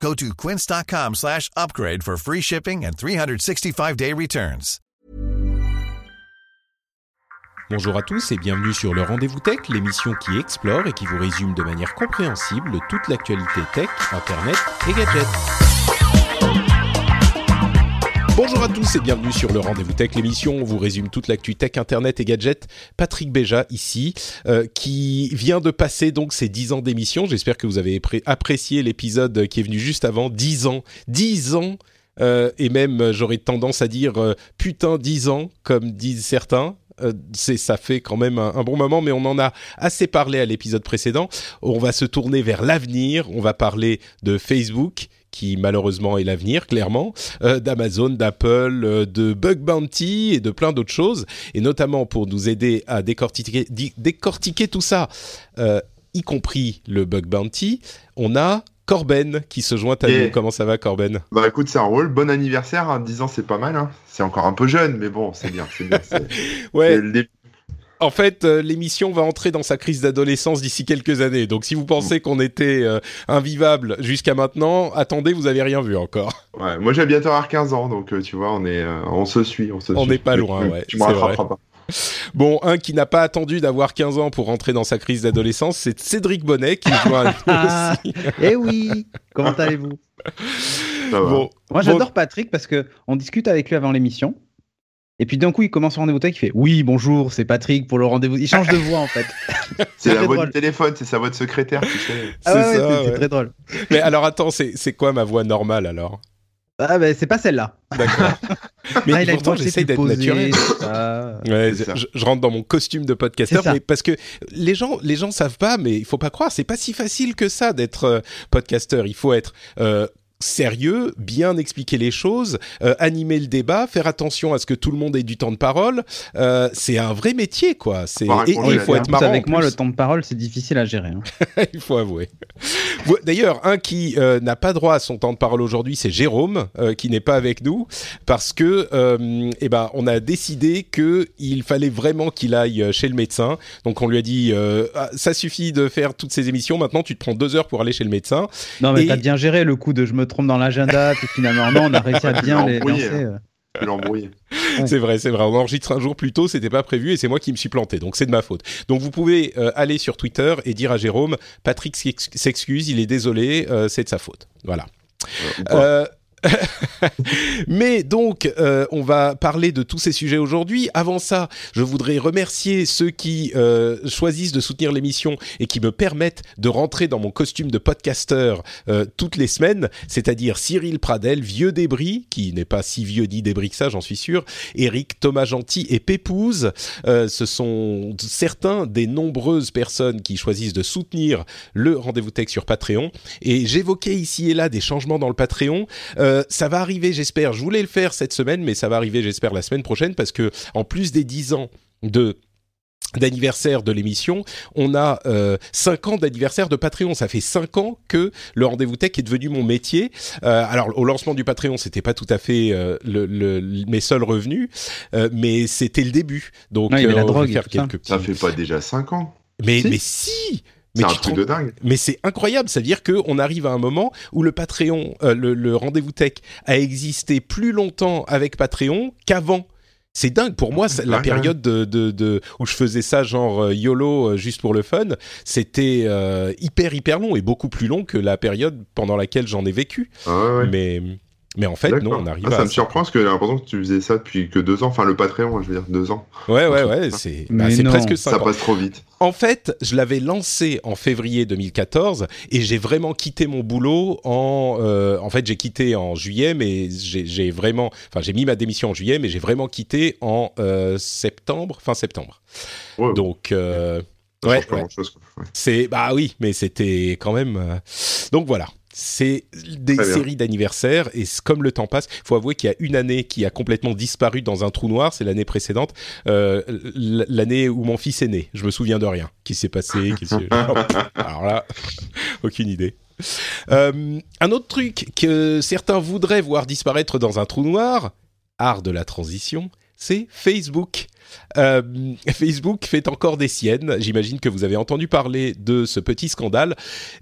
Go to quince.com slash upgrade for free shipping and 365-day returns. Bonjour à tous et bienvenue sur le Rendez-vous Tech, l'émission qui explore et qui vous résume de manière compréhensible toute l'actualité tech, internet et gadgets. Bonjour à tous et bienvenue sur le Rendez-vous Tech, l'émission on vous résume toute l'actu tech, internet et gadgets. Patrick Béja ici, euh, qui vient de passer donc ses 10 ans d'émission. J'espère que vous avez apprécié l'épisode qui est venu juste avant. 10 ans, 10 ans euh, et même j'aurais tendance à dire euh, putain 10 ans, comme disent certains. Euh, c'est ça fait quand même un, bon moment, mais on en a assez parlé à l'épisode précédent. On va se tourner vers l'avenir. On va parler de Facebook qui malheureusement est l'avenir, clairement, euh, d'Amazon, d'Apple, euh, de Bug Bounty et de plein d'autres choses. Et notamment pour nous aider à décortiquer, décortiquer tout ça, euh, y compris le Bug Bounty, on a Corben qui se joint à nous. Comment ça va, Corben? Bah écoute, c'est un rôle. Bon anniversaire. Hein. 10 ans, c'est pas mal. Hein. C'est encore un peu jeune, mais bon, c'est bien. C'est bien. ouais. En fait, euh, l'émission va entrer dans sa crise d'adolescence d'ici quelques années. Donc, si vous pensez qu'on était euh, invivable jusqu'à maintenant, attendez, vous avez rien vu encore. Ouais, moi j'ai bientôt avoir 15 ans, donc euh, tu vois, on est, on se suit, on se On n'est pas loin, ouais. Tu me rattraperas pas. Bon, un qui n'a pas attendu d'avoir 15 ans pour rentrer dans sa crise d'adolescence, c'est Cédric Bonnet qui joue à aussi. Eh oui, comment allez-vous? Bon, moi j'adore Patrick parce que on discute avec lui avant l'émission et puis d'un coup, il commence le rendez-vous tech, il fait Oui, bonjour, c'est Patrick pour le rendez-vous. Il change de voix en fait. c'est la voix du téléphone, c'est sa voix de secrétaire, tu sais. Ah ouais, ouais, c'est très drôle. Mais alors attends, c'est quoi ma voix normale alors? Ah ben c'est pas celle-là. D'accord. Mais ah, pourtant j'essaye d'être naturel. Ouais, je, je, rentre dans mon costume de podcasteur, mais parce que les gens, les gens savent pas, mais il faut pas croire, c'est pas si facile que ça d'être euh, podcasteur. Il faut être euh, sérieux, bien expliquer les choses, euh, animer le débat, faire attention à ce que tout le monde ait du temps de parole. Euh, c'est un vrai métier, quoi. C'est et, il faut être marrant. Avec moi, le temps de parole, c'est difficile à gérer. Hein. il faut avouer. D'ailleurs, un qui euh, n'a pas droit à son temps de parole aujourd'hui, c'est Jérôme, qui n'est pas avec nous parce que, eh ben, on a décidé que il fallait vraiment qu'il aille chez le médecin. Donc, on lui a dit, ah, ça suffit de faire toutes ces émissions. Maintenant, tu te prends deux heures pour aller chez le médecin. Non, mais t'as bien géré le coup de je me trompe dans l'agenda, puis finalement, non, on a réussi à bien les lancer. Euh. C'est vrai, c'est vrai. On enregistre un jour plus tôt, c'était pas prévu et c'est moi qui me suis planté, donc c'est de ma faute. Donc vous pouvez euh, aller sur Twitter et dire à Jérôme, Patrick s'excuse, il est désolé, euh, c'est de sa faute. Voilà. Mais donc, euh, on va parler de tous ces sujets aujourd'hui. Avant ça, je voudrais remercier ceux qui euh, choisissent de soutenir l'émission et qui me permettent de rentrer dans mon costume de podcasteur euh, toutes les semaines, c'est-à-dire Cyril Pradel, Vieux Débris, qui n'est pas si vieux dit Débris que ça, j'en suis sûr, Eric, Thomas Gentil et Pépouze. ce sont certains des nombreuses personnes qui choisissent de soutenir le Rendez-vous Tech sur Patreon. Et j'évoquais ici et là des changements dans le Patreon. Ça va arriver, j'espère. Je voulais le faire cette semaine, mais ça va arriver, j'espère, la semaine prochaine, parce que en plus des 10 ans de d'anniversaire de l'émission, on a euh, 5 ans d'anniversaire de Patreon. Ça fait 5 ans que le rendez-vous tech est devenu mon métier. Euh, alors au lancement du Patreon, c'était pas tout à fait euh, le, le, mes seuls revenus, euh, mais c'était le début. Donc la drogue, faire quelques ça. ça fait pas déjà 5 ans. Mais si. mais si c'est un truc de dingue. Mais c'est incroyable, c'est-à-dire qu'on arrive à un moment où le Patreon, euh, le, le rendez-vous tech a existé plus longtemps avec Patreon qu'avant. C'est dingue pour moi. La période de, de, de, où je faisais ça genre euh, YOLO euh, juste pour le fun, c'était euh, hyper hyper long et beaucoup plus long que la période pendant laquelle j'en ai vécu. Ah ouais. Mais mais en fait, non, on arrive ah, à. Ça me surprend parce que j'ai l'impression que tu faisais ça depuis que deux ans. Enfin, le Patreon, je veux dire, deux ans. Ouais, ouais, ouais. C'est bah, presque cinq Ça passe trop vite. En fait, je l'avais lancé en février 2014 et j'ai vraiment quitté mon boulot en. Euh, en fait, j'ai quitté en juillet, mais j'ai vraiment. Enfin, j'ai mis ma démission en juillet, mais j'ai vraiment quitté en euh, septembre, fin septembre. Ouais, Donc. Euh, ouais, ouais. C'est bah oui, mais c'était quand même. Euh, donc voilà. C'est des séries d'anniversaires et comme le temps passe, il faut avouer qu'il y a une année qui a complètement disparu dans un trou noir, c'est l'année précédente, euh, l'année où mon fils est né. Je me souviens de rien. Qui s'est passé? Qui Alors là, aucune idée. Euh, un autre truc que certains voudraient voir disparaître dans un trou noir, art de la transition, c'est Facebook. Euh, Facebook fait encore des siennes. J'imagine que vous avez entendu parler de ce petit scandale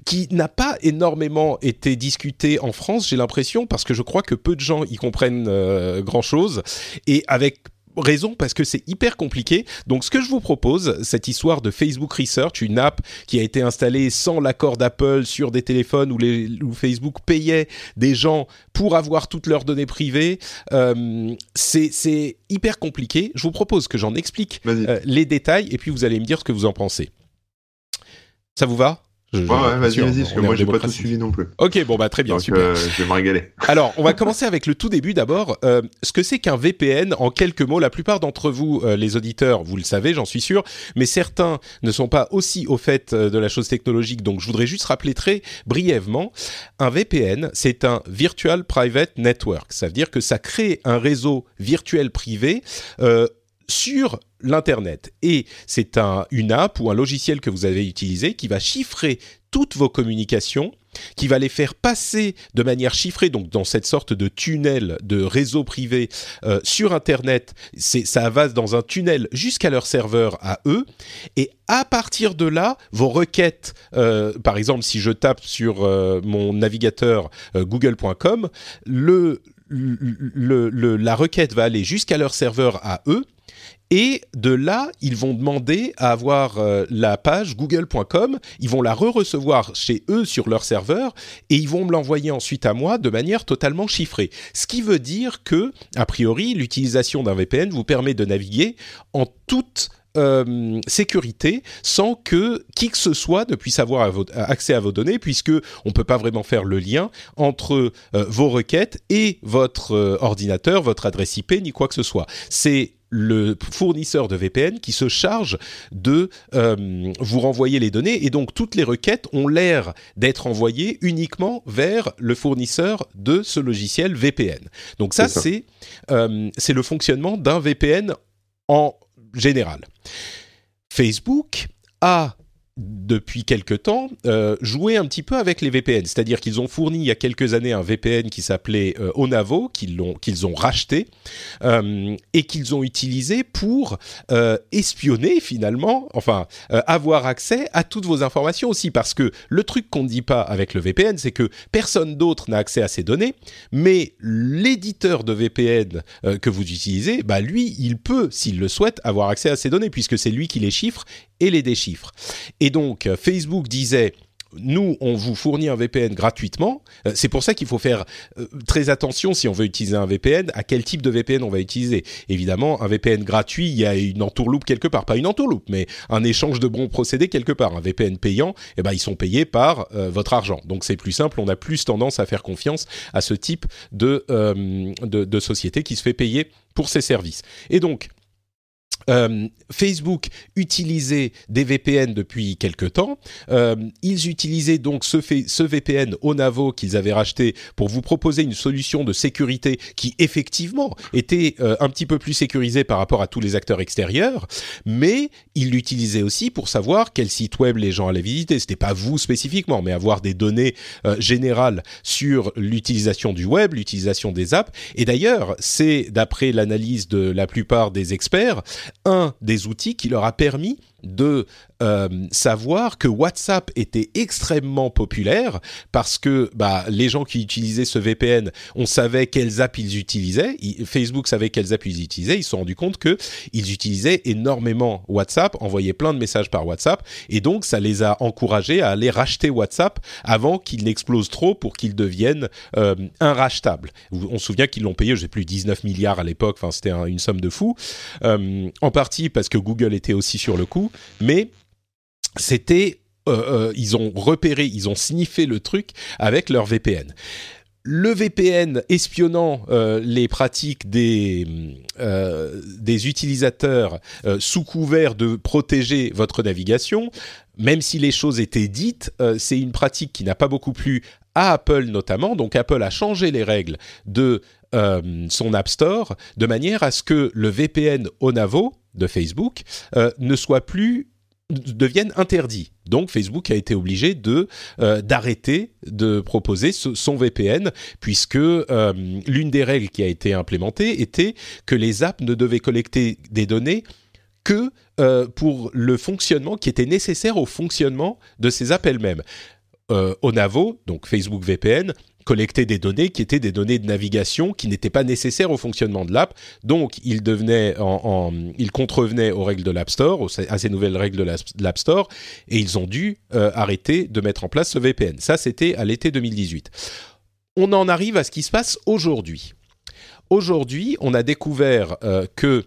qui n'a pas énormément été discuté en France, j'ai l'impression, parce que je crois que peu de gens y comprennent euh, grand-chose. Et avec raison parce que c'est hyper compliqué. Donc ce que je vous propose, cette histoire de Facebook Research, une app qui a été installée sans l'accord d'Apple sur des téléphones où, les, où Facebook payait des gens pour avoir toutes leurs données privées, euh, c'est hyper compliqué. Je vous propose que j'en explique euh, les détails et puis vous allez me dire ce que vous en pensez. Ça vous va? Je- Ouais, ouais, vas-y, vas-y, parce que moi j'ai pas tout suivi non plus. Ok, bon bah très bien, Donc super. euh, je vais me régaler. Alors, on va commencer avec le tout début d'abord. Euh, ce que c'est qu'un VPN, en quelques mots, la plupart d'entre vous, euh, les auditeurs, vous le savez, j'en suis sûr, mais certains ne sont pas aussi au fait euh, de la chose technologique, donc je voudrais juste rappeler très brièvement. Un VPN, c'est un Virtual Private Network. Ça veut dire que ça crée un réseau virtuel privé euh, sur l'Internet. Et c'est un, une app ou un logiciel que vous avez utilisé qui va chiffrer toutes vos communications qui va les faire passer de manière chiffrée, donc dans cette sorte de tunnel de réseau privé euh, sur Internet. Ça va dans un tunnel jusqu'à leur serveur à eux. Et à partir de là, vos requêtes, euh, par exemple, si je tape sur euh, mon navigateur google.com, le, le, le- la requête va aller jusqu'à leur serveur à eux. Et de là, ils vont demander à avoir euh, la page google.com, ils vont la re-recevoir chez eux sur leur serveur et ils vont me l'envoyer ensuite à moi de manière totalement chiffrée. Ce qui veut dire que, a priori, l'utilisation d'un VPN vous permet de naviguer en toute euh, sécurité sans que qui que ce soit ne puisse avoir accès à vos données puisque on peut pas vraiment faire le lien entre euh, vos requêtes et votre ordinateur, votre adresse IP ni quoi que ce soit. C'est le fournisseur de VPN qui se charge de euh, vous renvoyer les données et donc toutes les requêtes ont l'air d'être envoyées uniquement vers le fournisseur de ce logiciel VPN. Donc ça C'est euh, c'est le fonctionnement d'un VPN en général. Facebook a depuis quelque temps euh, joué un petit peu avec les VPN, c'est-à-dire qu'ils ont fourni il y a quelques années un VPN qui s'appelait euh, Onavo, qu'ils ont racheté euh, et qu'ils ont utilisé pour espionner finalement, enfin avoir accès à toutes vos informations aussi, parce que le truc qu'on ne dit pas avec le VPN, c'est que personne d'autre n'a accès à ces données, mais l'éditeur de VPN que vous utilisez, bah lui, il peut, s'il le souhaite, avoir accès à ces données, puisque c'est lui qui les chiffre et les déchiffre. Et donc, euh, Facebook disait nous, on vous fournit un VPN gratuitement. Euh, c'est pour ça qu'il faut faire euh, très attention si on veut utiliser un VPN, à quel type de VPN on va utiliser. Évidemment, un VPN gratuit, il y a une entourloupe quelque part, pas une entourloupe, mais un échange de bons procédés quelque part. Un VPN payant, eh ben ils sont payés par votre argent. Donc c'est plus simple, on a plus tendance à faire confiance à ce type de société qui se fait payer pour ses services. Et donc euh, Facebook utilisait des VPN depuis quelque temps. Euh, ils utilisaient donc ce, ce VPN Onavo qu'ils avaient racheté pour vous proposer une solution de sécurité qui effectivement était euh, un petit peu plus sécurisée par rapport à tous les acteurs extérieurs, mais ils l'utilisaient aussi pour savoir quel site web les gens allaient visiter. C'était pas vous spécifiquement, mais avoir des données générales sur l'utilisation du web, l'utilisation des apps. Et d'ailleurs, c'est d'après l'analyse de la plupart des experts, un des outils qui leur a permis de euh, savoir que WhatsApp était extrêmement populaire parce que bah, les gens qui utilisaient ce VPN, on savait quelles apps ils utilisaient. Il- Facebook savait quelles apps ils utilisaient. Ils se sont rendus compte que ils utilisaient énormément WhatsApp, envoyaient plein de messages par WhatsApp, et donc ça les a encouragés à aller racheter WhatsApp avant qu'il n'explose trop pour qu'il devienne euh, inrachetable. On se souvient qu'ils l'ont payé, je sais plus, 19 milliards à l'époque. Enfin, c'était un- une somme de fou. Euh, en partie parce que Google était aussi sur le coup, mais c'était euh, euh, ils ont repéré, ils ont sniffé le truc avec leur VPN. Le VPN espionnant euh, les pratiques des, des utilisateurs sous couvert de protéger votre navigation, même si les choses étaient dites, c'est une pratique qui n'a pas beaucoup plu à Apple notamment. Donc Apple a changé les règles de euh, son App Store de manière à ce que le VPN Onavo de Facebook euh, ne soit plus devienne interdit. Donc Facebook a été obligé de euh, d'arrêter de proposer son VPN puisque l'une des règles qui a été implémentée était que les apps ne devaient collecter des données que pour le fonctionnement qui était nécessaire au fonctionnement de ces apps elles-mêmes. Onavo, donc Facebook VPN, collecter des données qui étaient des données de navigation qui n'étaient pas nécessaires au fonctionnement de l'app. Donc, il devenait contrevenait aux règles de l'App Store, à ces nouvelles règles de l'App Store, et ils ont dû euh, arrêter de mettre en place ce VPN. Ça, c'était à l'été 2018. On en arrive à ce qui se passe aujourd'hui. Aujourd'hui, on a découvert euh, que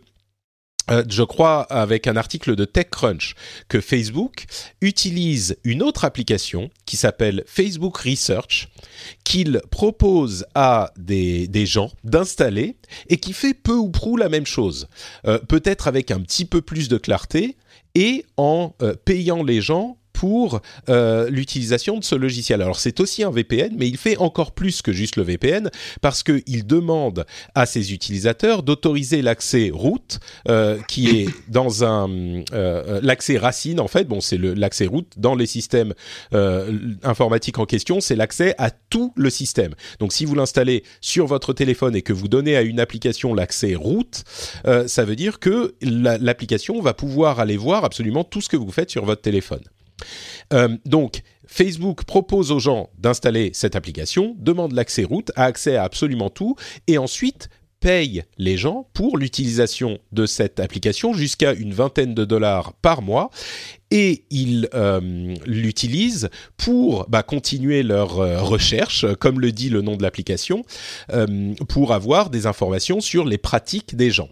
euh, je crois avec un article de TechCrunch que Facebook utilise une autre application qui s'appelle Facebook Research qu'il propose à des, gens d'installer et qui fait peu ou prou la même chose. Euh, peut-être avec un petit peu plus de clarté et en euh, payant les gens pour euh, l'utilisation de ce logiciel. Alors c'est aussi un VPN, mais il fait encore plus que juste le VPN parce qu'il demande à ses utilisateurs d'autoriser l'accès route, euh, qui est dans un euh, l'accès racine en fait. Bon, c'est l'accès route dans les systèmes informatiques en question, c'est l'accès à tout le système. Donc si vous l'installez sur votre téléphone et que vous donnez à une application l'accès route, ça veut dire que l'application va pouvoir aller voir absolument tout ce que vous faites sur votre téléphone. Euh, donc, Facebook propose aux gens d'installer cette application, demande l'accès route, a accès à absolument tout, et ensuite paye les gens pour l'utilisation de cette application jusqu'à une vingtaine de dollars par mois et ils euh, l'utilisent pour bah, continuer leur euh, recherche, comme le dit le nom de l'application, euh, pour avoir des informations sur les pratiques des gens.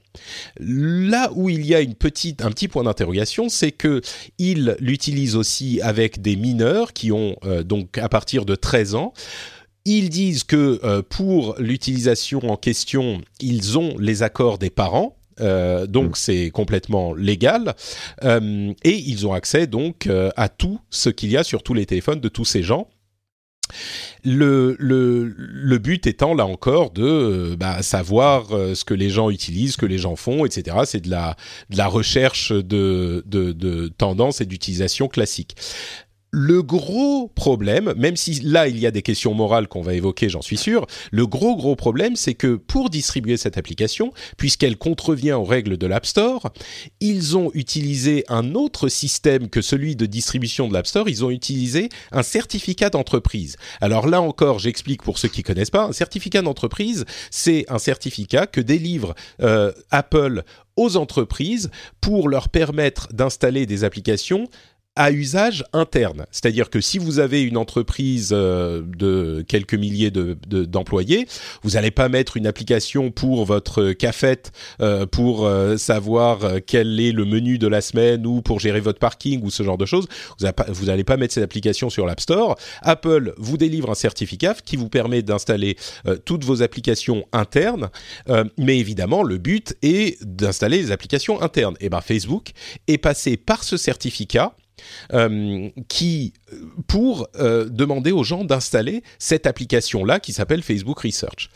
Là où il y a un petit point d'interrogation, c'est que ils l'utilisent aussi avec des mineurs qui ont donc à partir de 13 ans. Ils disent que pour l'utilisation en question, ils ont les accords des parents euh, donc mm. c'est complètement légal euh, et ils ont accès donc euh, à tout ce qu'il y a sur tous les téléphones de tous ces gens. Le, le, le but étant là encore de bah, savoir ce que les gens utilisent, ce que les gens font, etc. C'est de la, de la recherche de, de, de tendances et d'utilisation classique. Le gros problème, même si là il y a des questions morales qu'on va évoquer, j'en suis sûr, le gros gros problème c'est que pour distribuer cette application, puisqu'elle contrevient aux règles de l'App Store, ils ont utilisé un autre système que celui de distribution de l'App Store, ils ont utilisé un certificat d'entreprise. Alors là encore, j'explique pour ceux qui connaissent pas, un certificat d'entreprise, c'est un certificat que délivre euh, Apple aux entreprises pour leur permettre d'installer des applications à usage interne. C'est-à-dire que si vous avez une entreprise euh, de quelques milliers d'employés, de, vous n'allez pas mettre une application pour votre cafette euh, pour euh, savoir quel est le menu de la semaine ou pour gérer votre parking ou ce genre de choses. Vous n'allez pas mettre cette application sur l'App Store. Apple vous délivre un certificat qui vous permet d'installer toutes vos applications internes. mais évidemment, le but est d'installer les applications internes. Et ben Facebook est passé par ce certificat euh, qui pour euh, demander aux gens d'installer cette application-là qui s'appelle Facebook Research.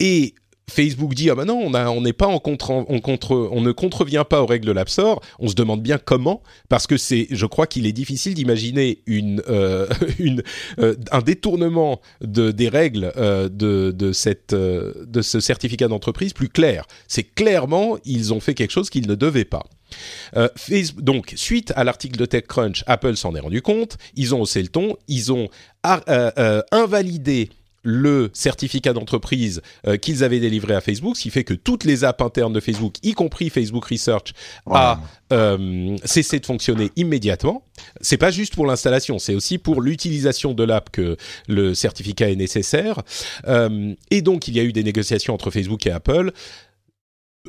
Et Facebook dit ah ben non on n'est pas en contre on ne contrevient pas aux règles de l'App Store. On se demande bien comment parce que c'est je crois qu'il est difficile d'imaginer une euh, une un détournement de des règles de de cette de ce certificat d'entreprise plus clair. C'est clairement ils ont fait quelque chose qu'ils ne devaient pas. Euh, donc, suite à l'article de TechCrunch, Apple s'en est rendu compte, ils ont haussé le ton, ils ont euh, euh, invalidé le certificat d'entreprise qu'ils avaient délivré à Facebook, ce qui fait que toutes les apps internes de Facebook, y compris Facebook Research, a cessé de fonctionner immédiatement. C'est pas juste pour l'installation, c'est aussi pour l'utilisation de l'app que le certificat est nécessaire. et donc il y a eu des négociations entre Facebook et Apple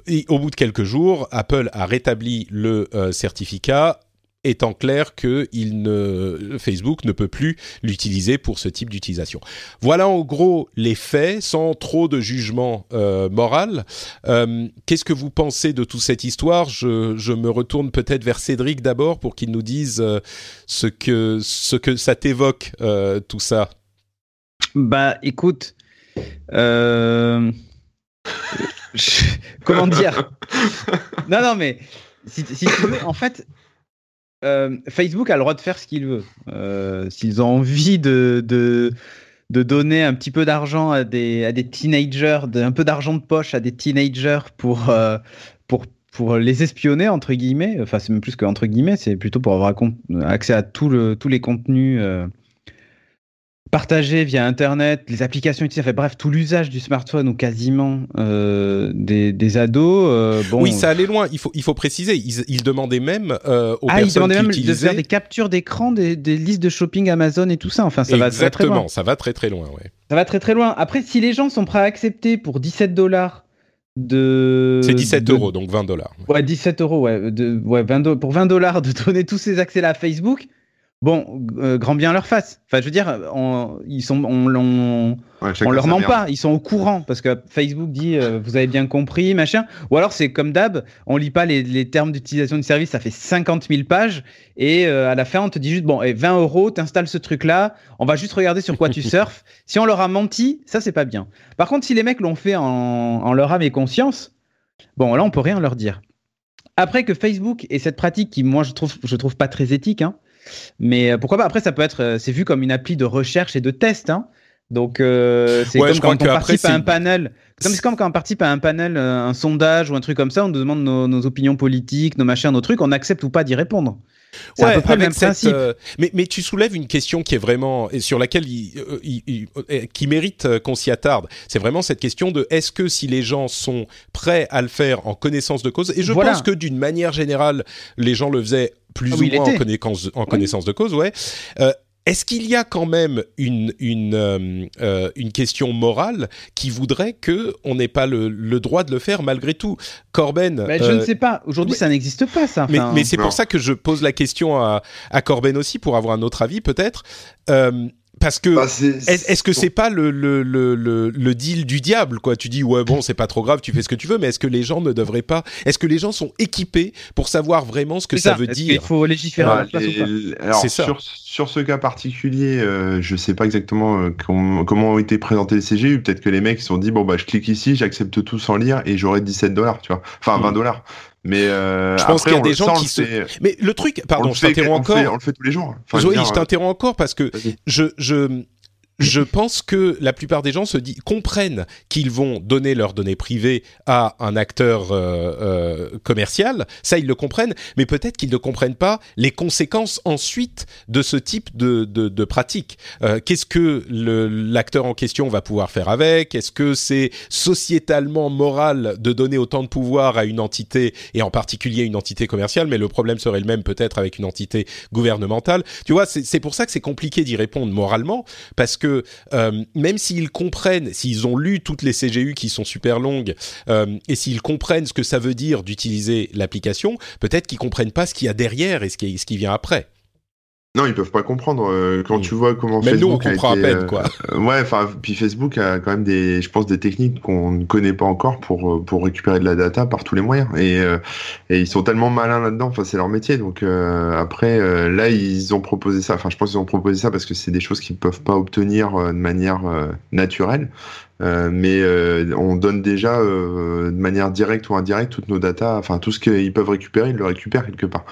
et au bout de quelques jours, Apple a rétabli le euh, certificat étant clair que il ne, Facebook ne peut plus l'utiliser pour ce type d'utilisation. Voilà en gros les faits, sans trop de jugement euh, moral. Euh, qu'est-ce que vous pensez de toute cette histoire? Je, je, me retourne peut-être vers Cédric d'abord pour qu'il nous dise ce, que, ce que ça t'évoque, tout ça. Bah, écoute, euh, je- comment dire? Non, non, mais si, si tu veux, en fait, euh, Facebook a le droit de faire ce qu'il veut. Euh, S'ils ont envie de, de, donner un petit peu d'argent à des, à des teenagers, de- un peu d'argent de poche à des teenagers pour, euh, pour, pour les espionner, entre guillemets, enfin, c'est même plus que entre guillemets, c'est plutôt pour avoir accès à le, tous les contenus. Partagés via Internet, les applications utilisées, enfin, bref, tout l'usage du smartphone ou quasiment euh, des, des ados. euh, bon, Oui, ça allait loin. Il faut, il faut préciser. Ils, ils demandaient même euh, aux ah, ils personnes demandaient qui même de utilisaient. faire des captures d'écran des, des listes de shopping Amazon et tout ça. Enfin, ça va, ça va très loin. Exactement, ça va très très loin. Ouais. Ça va très très loin. Après, si les gens sont prêts à accepter pour 17 dollars de. C'est 17 de- euros, donc 20 dollars. Ouais, 17 euros, ouais. De, ouais 20 do- pour 20 dollars de donner tous ces accès-là à Facebook, bon, euh, grand bien leur face. Enfin, je veux dire, on, ils sont, on, on, Ouais, chacun on leur ment merde. pas, ils sont au courant parce que Facebook dit euh, vous avez bien compris, machin. Ou alors c'est comme d'hab, on lit pas les, les termes d'utilisation du service, ça fait 50 000 pages et euh, à la fin on te dit juste bon, et 20 euros, t'installes ce truc là, on va juste regarder sur quoi tu surfes. Si on leur a menti, ça c'est pas bien. Par contre, si les mecs l'ont fait en, en leur âme et conscience, bon là on peut rien leur dire. Après que Facebook ait cette pratique qui moi je trouve je trouve pas très éthique, hein, mais euh, pourquoi pas? Après ça peut être euh, c'est vu comme une appli de recherche et de test, hein. Donc euh, c'est Ouais, comme quand on après, participe à un panel. C'est comme quand on participe à un panel, un sondage ou un truc comme ça, on nous demande nos, nos opinions politiques, nos machins, nos trucs, on accepte ou pas d'y répondre. C'est à peu près le même cette, principe. euh, mais, mais tu soulèves une question qui est vraiment et sur laquelle il, il- il- euh, qui mérite qu'on s'y attarde. C'est vraiment cette question de est-ce que si les gens sont prêts à le faire en connaissance de cause et je Voilà. pense que d'une manière générale les gens le faisaient plus Ah ou oui, moins en connaissance, en connaissance de cause, ouais. Euh, est-ce qu'il y a quand même une, une, euh, euh, une question morale qui voudrait que on n'ait pas le, le droit de le faire malgré tout? Corben, Mais je euh, ne sais pas. Aujourd'hui, ça n'existe pas, ça. mais, Enfin, mais c'est pour ça que je pose la question à, à Corben aussi pour avoir un autre avis peut-être. Euh, parce que Bah, est- est-ce que c'est pas le, le, le, le, le deal du diable quoi? Tu dis ouais bon c'est pas trop grave, tu fais ce que tu veux, mais est-ce que les gens ne devraient pas Est-ce que les gens sont équipés pour savoir vraiment ce que ça, veut dire? qu'il faut légiférer à Bah, les- alors, C'est ça. sur, sur ce cas particulier, euh, je sais pas exactement euh, com- comment ont été présentés les CGU. Peut-être que les mecs se sont dit bon bah je clique ici, j'accepte tout sans lire et j'aurai 17 dollars, tu vois. Enfin Mm. 20 dollars. Mais euh, Je pense qu'il y a des gens qui se- fait- Mais le truc, on pardon, le je t'interromps on le fait- encore. On le fait tous les jours. Enfin, veux je t'interromps encore parce que vas-y. je, je, je pense que la plupart des gens se disent, comprennent qu'ils vont donner leurs données privées à un acteur euh, euh, commercial. Ça, ils le comprennent, mais peut-être qu'ils ne comprennent pas les conséquences ensuite de ce type de, de, de pratique. Euh, Qu'est-ce que l'acteur en question va pouvoir faire avec? Est-ce que c'est sociétalement moral de donner autant de pouvoir à une entité et en particulier une entité commerciale? Mais le problème serait le même peut-être avec une entité gouvernementale. Tu vois, c'est pour ça que c'est compliqué d'y répondre moralement, parce que euh, même s'ils comprennent, s'ils ont lu toutes les CGU qui sont super longues, euh, et s'ils comprennent ce que ça veut dire d'utiliser l'application, peut-être qu'ils comprennent pas ce qu'il y a derrière et ce qui, ce qui vient après. Non, ils peuvent pas comprendre euh, quand Mm. tu vois comment Même nous, on Facebook a comprend à été, peine, euh, quoi. euh, ouais, enfin, puis Facebook a quand même des, je pense, des techniques qu'on ne connaît pas encore pour euh, pour récupérer de la data par tous les moyens. Et euh, et ils sont tellement malins là-dedans. Enfin, c'est leur métier. Donc euh, après, euh, là, ils ont proposé ça. Enfin, je pense qu'ils ont proposé ça parce que c'est des choses qu'ils peuvent pas obtenir de manière euh, naturelle. Euh, mais euh, on donne déjà euh, de manière directe ou indirecte toutes nos datas, enfin tout ce qu'ils peuvent récupérer, ils le récupèrent quelque part.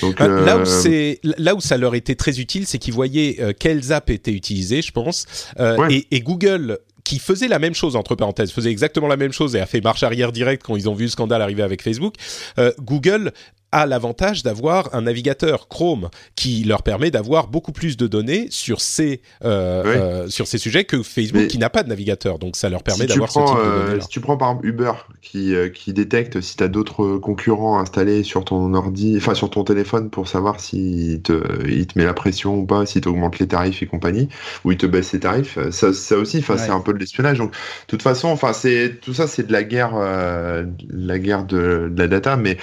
Donc Euh, Là où euh, c'est là où ça leur était très utile, c'est qu'ils voyaient euh, quelles apps étaient utilisées, je pense, Ouais. et, et Google qui faisait la même chose entre parenthèses, faisait exactement la même chose et a fait marche arrière directe quand ils ont vu le scandale arriver avec Facebook. euh, Google a l'avantage d'avoir un navigateur Chrome qui leur permet d'avoir beaucoup plus de données sur ces euh, Oui. euh, sur ces sujets que Facebook Mais- qui n'a pas de navigateur. Donc ça leur permet si d'avoir ce type de euh, données. si tu prends par exemple Uber qui, euh, qui détecte si tu as d'autres concurrents installés sur ton ordi, enfin sur ton téléphone pour savoir s'il te, il te met la pression ou pas, s'il t'augmente les tarifs et compagnie, ou il te baisse les tarifs, ça, ça aussi, enfin Ouais. c'est un peu de l'espionnage. Donc de toute façon, enfin c'est tout ça, c'est de la guerre, euh, la guerre de, de la data, mais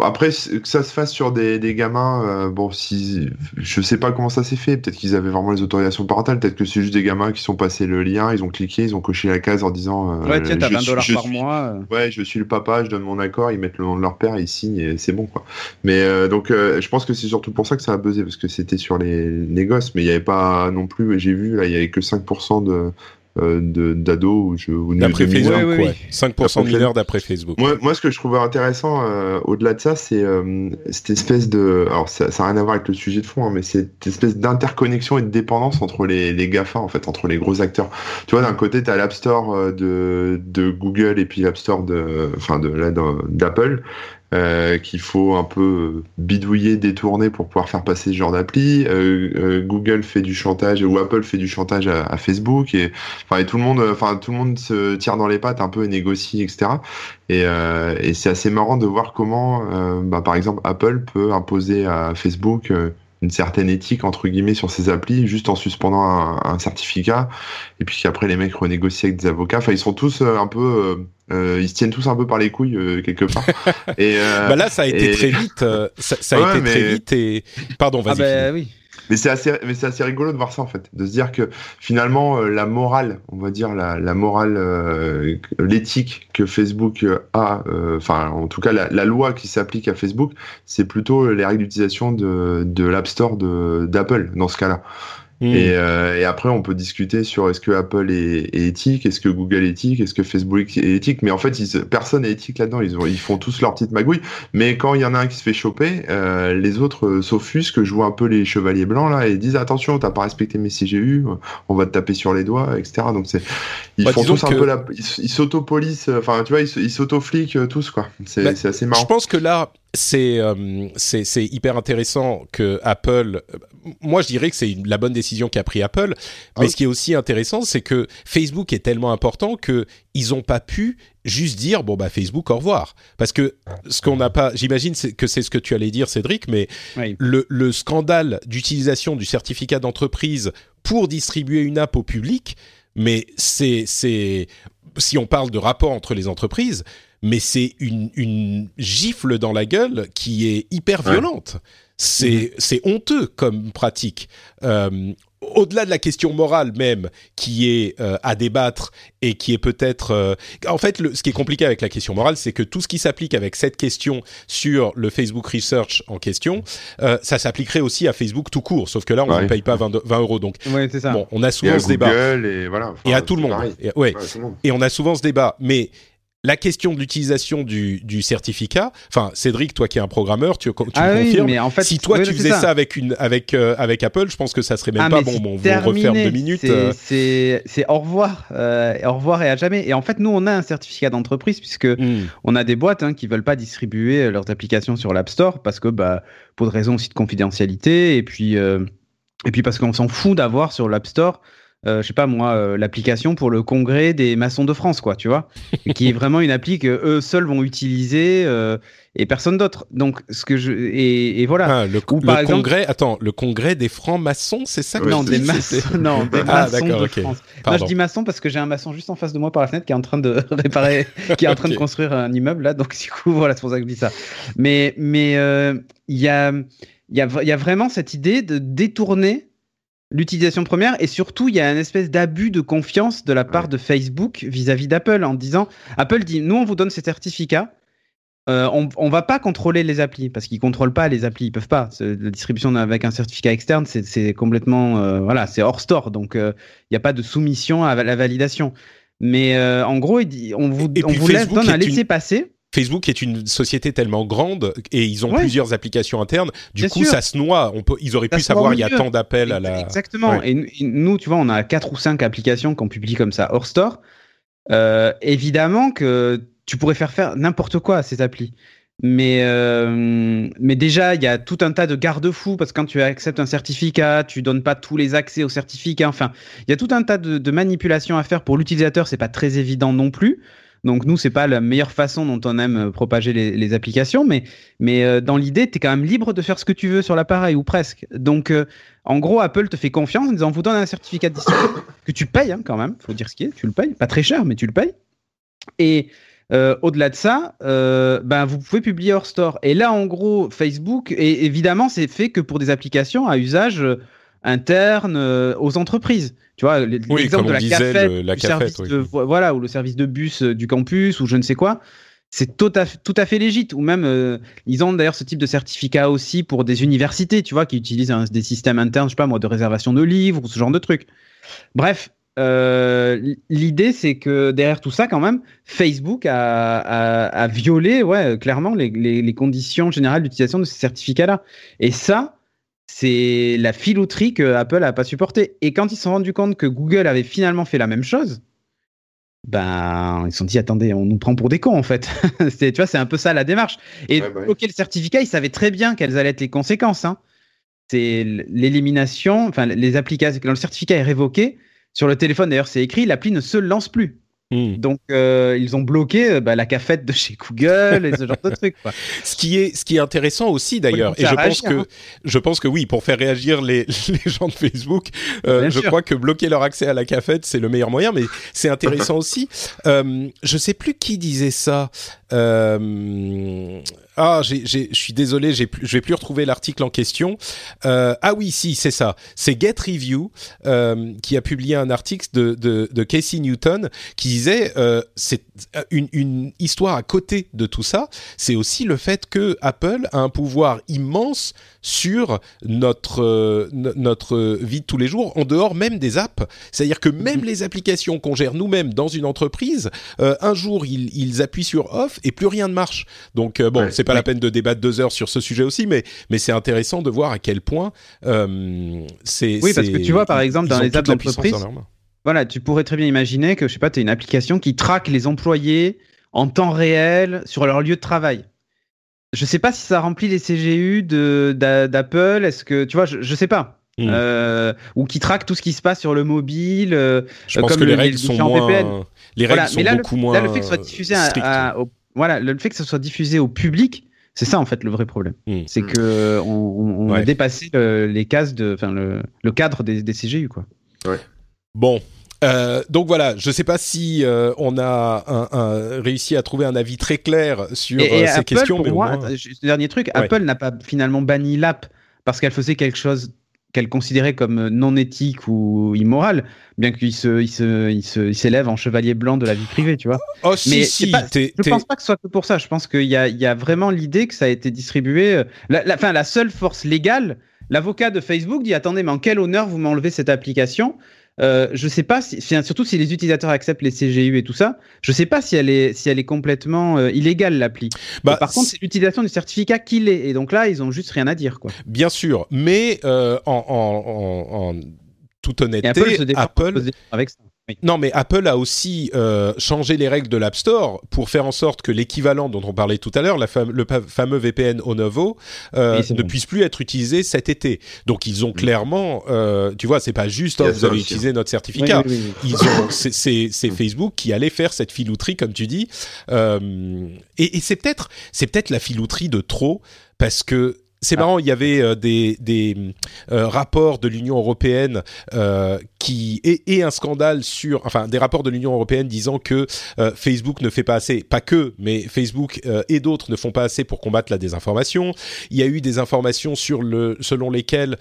Après, que ça se fasse sur des, des gamins, euh, bon, si je sais pas comment ça s'est fait. Peut-être qu'ils avaient vraiment les autorisations parentales. Peut-être que c'est juste des gamins qui sont passés le lien, ils ont cliqué, ils ont coché la case en disant. Euh, ouais, tiens, t'as 20 dollars par mois. Ouais, je suis le papa, je donne mon accord, ils mettent le nom de leur père, ils signent et c'est bon, quoi. Mais euh, donc, je pense que c'est surtout pour ça que ça a buzzé parce que c'était sur les, les gosses, mais il n'y avait pas non plus. J'ai vu là, il y avait que 5% de euh, d'ados d'après Facebook, oui, 5% de mineurs d'après Facebook. Moi, moi, ce que je trouvais intéressant euh, au-delà de ça, c'est euh, cette espèce de, alors ça n'a rien à voir avec le sujet de fond, hein, mais cette espèce d'interconnexion et de dépendance entre les, les GAFA, en fait, entre les gros acteurs. Tu vois, d'un côté, tu as l'App Store de, de Google et puis l'App Store de, enfin, de, d'Apple. Euh, qu'il faut un peu bidouiller, détourner pour pouvoir faire passer ce genre d'appli. Euh, euh, Google fait du chantage ou Apple fait du chantage à, Facebook et enfin et tout le monde, enfin tout le monde se tire dans les pattes un peu et négocie, etc. Et, et c'est assez marrant de voir comment, bah, par exemple, Apple peut imposer à Facebook une certaine éthique entre guillemets sur ces applis juste en suspendant un, certificat et puis qu'après les mecs renégocient avec des avocats enfin ils sont tous un peu euh, ils se tiennent tous un peu par les couilles euh, quelque part. et euh, bah là, ça a été très vite. ça, a été très vite et pardon, vas-y. Ah bah, oui. Mais c'est assez, mais c'est assez rigolo de voir ça en fait, de se dire que finalement la morale, on va dire la, morale, l'éthique que Facebook a, enfin en tout cas la, la loi qui s'applique à Facebook, c'est plutôt les règles d'utilisation de, de l'App Store de d'Apple dans ce cas-là. Et, euh, et, après, on peut discuter sur est-ce que Apple est, éthique, est-ce que Google est éthique, est-ce que Facebook est éthique. Mais en fait, ils, personne n'est éthique là-dedans. Ils, ils font tous leur petite magouille. Mais quand il y en a un qui se fait choper, euh, les autres euh, s'offusquent, jouent un peu les chevaliers blancs là et disent attention, t'as pas respecté mes CGU, on va te taper sur les doigts, etc. Donc c'est, ils bah, font tous un peu la, ils s'auto-police, enfin tu vois, ils s'auto-fliquent euh, tous quoi. C'est bah, assez marrant. Je pense que là, c'est c'est hyper intéressant que Apple moi je dirais que c'est la bonne décision qu'a pris Apple. Mais ah ce qui est aussi intéressant c'est que Facebook est tellement important que ils n'ont pas pu juste dire bon bah Facebook au revoir. Parce que ce qu'on n'a pas j'imagine que c'est ce que tu allais dire Cédric mais le, le scandale d'utilisation du certificat d'entreprise pour distribuer une app au public mais c'est c'est si on parle de rapport entre les entreprises mais c'est une, une, gifle dans la gueule qui est hyper violente. C'est mhm. c'est honteux comme pratique. Euh, au-delà de la question morale même, qui est euh, à débattre et qui est peut-être... Euh, en fait, le, ce qui est compliqué avec la question morale, c'est que tout ce qui s'applique avec cette question sur le Facebook Research en question, euh, ça s'appliquerait aussi à Facebook tout court, sauf que là, on ne paye pas 20, 20 euros. Donc, ça. bon, on a souvent ce débat. Et, voilà, et à tout le monde. Et, ouais. et on a souvent ce débat. Mais la question de l'utilisation du, du, certificat, enfin Cédric, toi qui es un programmeur, tu, tu ah me confirmes. Mais en fait, si toi tu faisais ça. avec une avec euh, avec Apple, je pense que ça serait même ah, pas bon. On refaire deux minutes. Euh. C'est au revoir, euh, au revoir et à jamais. Et en fait, nous on a un certificat d'entreprise puisque hmm. on a des boîtes hein, qui veulent pas distribuer leurs applications sur l'App Store parce que bah pour des raisons aussi de confidentialité et puis et puis parce qu'on s'en fout d'avoir sur l'App Store je sais pas moi, euh, l'application pour le congrès des maçons de France, quoi, tu vois, qui est vraiment une appli que eux seuls vont utiliser euh, et personne d'autre. Donc, ce que je et, et voilà. Ah, le, congrès, attends, le congrès des francs-maçons, c'est ça que Non, des maçons, non, des ah, maçons de France. Moi, je dis maçon parce que j'ai un maçon juste en face de moi par la fenêtre qui est en train de réparer, qui est en train de construire un immeuble là. Donc, du coup, voilà, c'est pour ça que je dis ça. Mais, mais il y a, il y a, il y a vraiment cette idée de détourner l'utilisation première. Et surtout il y a une espèce d'abus de confiance de la part de Facebook vis-à-vis d'Apple en disant Apple dit nous on vous donne ces certificats. Euh, on, on va pas contrôler les applis parce qu'ils contrôlent pas les applis. Ils peuvent pas. La distribution avec un certificat externe c'est complètement euh, voilà c'est hors store. Donc euh, il n'y a pas de soumission à la validation. Mais en gros on vous, on vous laisse, donne un laisser passer Facebook est une société tellement grande et ils ont plusieurs applications internes. Du coup, ça se noie. On peut, ils auraient pu savoir il y a tant d'appels à la. Exactement. Et, nous, tu vois, on a quatre ou cinq applications qu'on publie comme ça hors store. Euh, évidemment que tu pourrais faire faire n'importe quoi à ces applis. Mais, euh, mais déjà, il y a tout un tas de garde-fous parce que quand tu acceptes un certificat, tu donnes pas tous les accès au certificat. Enfin, il y a tout un tas de, de manipulations à faire pour l'utilisateur. C'est pas très évident non plus. Donc nous, c'est pas la meilleure façon dont on aime euh, propager les, applications, mais, euh, dans l'idée, tu es quand même libre de faire ce que tu veux sur l'appareil, ou presque. Donc euh, en gros, Apple te fait confiance en disant, vous donne un certificat de que tu payes hein, quand même, faut dire ce qui est, tu le payes, pas très cher, mais tu le payes. Et au-delà de ça, ben vous pouvez publier hors store. Et là, en gros, Facebook, et évidemment, c'est fait que pour des applications à usage euh, interne aux entreprises. Tu vois, l'exemple de la cafette, service de, voilà, ou le service de bus du campus ou je ne sais quoi. C'est tout à, tout à fait légitime. Ou même, ils ont d'ailleurs ce type de certificat aussi pour des universités, tu vois, qui utilisent des systèmes internes, je sais pas moi, de réservation de livres ou ce genre de trucs. Bref, euh, l'idée, c'est que derrière tout ça, quand même, Facebook a, violé, ouais, clairement, les, conditions générales d'utilisation de ces certificats-là. Et ça, c'est la filouterie que Apple n'a pas supporté. Et quand ils se sont rendus compte que Google avait finalement fait la même chose, ben, ils se sont dit, attendez, on nous prend pour des cons, en fait. tu vois, c'est un peu ça la démarche. Et ouais, bah le certificat, ils savaient très bien quelles allaient être les conséquences. Hein. C'est l'élimination, enfin, les applications, quand le certificat est révoqué, sur le téléphone, d'ailleurs, c'est écrit, l'appli ne se lance plus. Hmm. Donc, euh, ils ont bloqué euh, bah, la cafette de chez Google et ce genre de trucs. ce qui est, ce qui est intéressant aussi d'ailleurs, et je pense que, hein. je pense que oui, pour faire réagir les, les gens de Facebook, euh, je crois que bloquer leur accès à la cafette c'est le meilleur moyen, mais c'est intéressant aussi. Euh, je sais plus qui disait ça. Ah, je suis désolé, je vais plus retrouver l'article en question. Euh, ah oui, si, c'est ça. C'est Get Review euh, qui a publié un article de, de, de Casey Newton qui disait euh, c'est une, une, histoire à côté de tout ça. C'est aussi le fait que Apple a un pouvoir immense sur notre euh, notre vie de tous les jours, en dehors même des apps. C'est-à-dire que même mhm. les applications qu'on gère nous-mêmes dans une entreprise, euh, un jour ils, ils, appuient sur off et plus rien ne marche. Donc euh, bon, c'est pas la peine de débattre deux heures sur ce sujet aussi, mais mais c'est intéressant de voir à quel point c'est. Oui, parce que tu vois par exemple dans les apps d'entreprise. Voilà, tu pourrais très bien imaginer que je sais pas, tu as une application qui traque les employés en temps réel sur leur lieu de travail je sais pas si ça remplit les CGU d'Apple. Est-ce que tu vois, je, je sais pas. Hmm. Euh, ou qui traque tout ce qui se passe sur le mobile. Euh, je pense que les règles sont moins. Les règles sont beaucoup moins. Là, le fait que ce soit diffusé à, au, voilà, le fait que ce soit diffusé au public, c'est ça en fait le vrai problème. Hmm. C'est que on, on a dépassé les cases de, enfin le, le, cadre des, des CGU quoi. Ouais. Bon, euh, donc voilà, je ne sais pas si euh, on a un, réussi à trouver un avis très clair sur euh, ces questions. Pour mais moi, dernier truc, Apple n'a pas finalement banni l'app parce qu'elle faisait quelque chose qu'elle considérait comme non éthique ou immoral, bien qu'il se, il se, il se, s'élève en chevalier blanc de la vie privée, tu vois. Oh, si, mais si, pas, je pense pas que ce soit que pour ça. Je pense qu'il y a, il y a vraiment l'idée que ça a été distribué. La, la, fin, la seule force légale, l'avocat de Facebook dit attendez, mais en quel honneur vous m'enlevez cette application? Euh, je sais pas si, surtout si les utilisateurs acceptent les CGU et tout ça, je sais pas si elle est, si elle est complètement euh, illégale l'appli. Bah, par contre, c'est l'utilisation du certificat qui l'est. Et donc là, ils ont juste rien à dire, quoi. Bien sûr, mais euh, en, en, en, toute honnêteté, Apple, avec ça. Non, mais Apple a aussi euh, changé les règles de l'App Store pour faire en sorte que l'équivalent dont on parlait tout à l'heure, le fameux VPN Onovo, euh, ne puisse plus être utilisé cet été. Donc ils ont clairement, euh, tu vois, c'est pas juste oh, vous avez utilisé notre certificat. ils ont, c'est mm. Facebook qui allait faire cette filouterie, comme tu dis. Euh, et, et c'est peut-être, c'est peut-être la filouterie de trop parce que c'est marrant, il y avait euh, des, des euh, rapports de l'Union européenne euh, qui et, et, un scandale sur, enfin, des rapports de l'Union européenne disant que euh, Facebook ne fait pas assez, pas que, mais Facebook et d'autres ne font pas assez pour combattre la désinformation. Il y a eu des informations sur le, selon lesquelles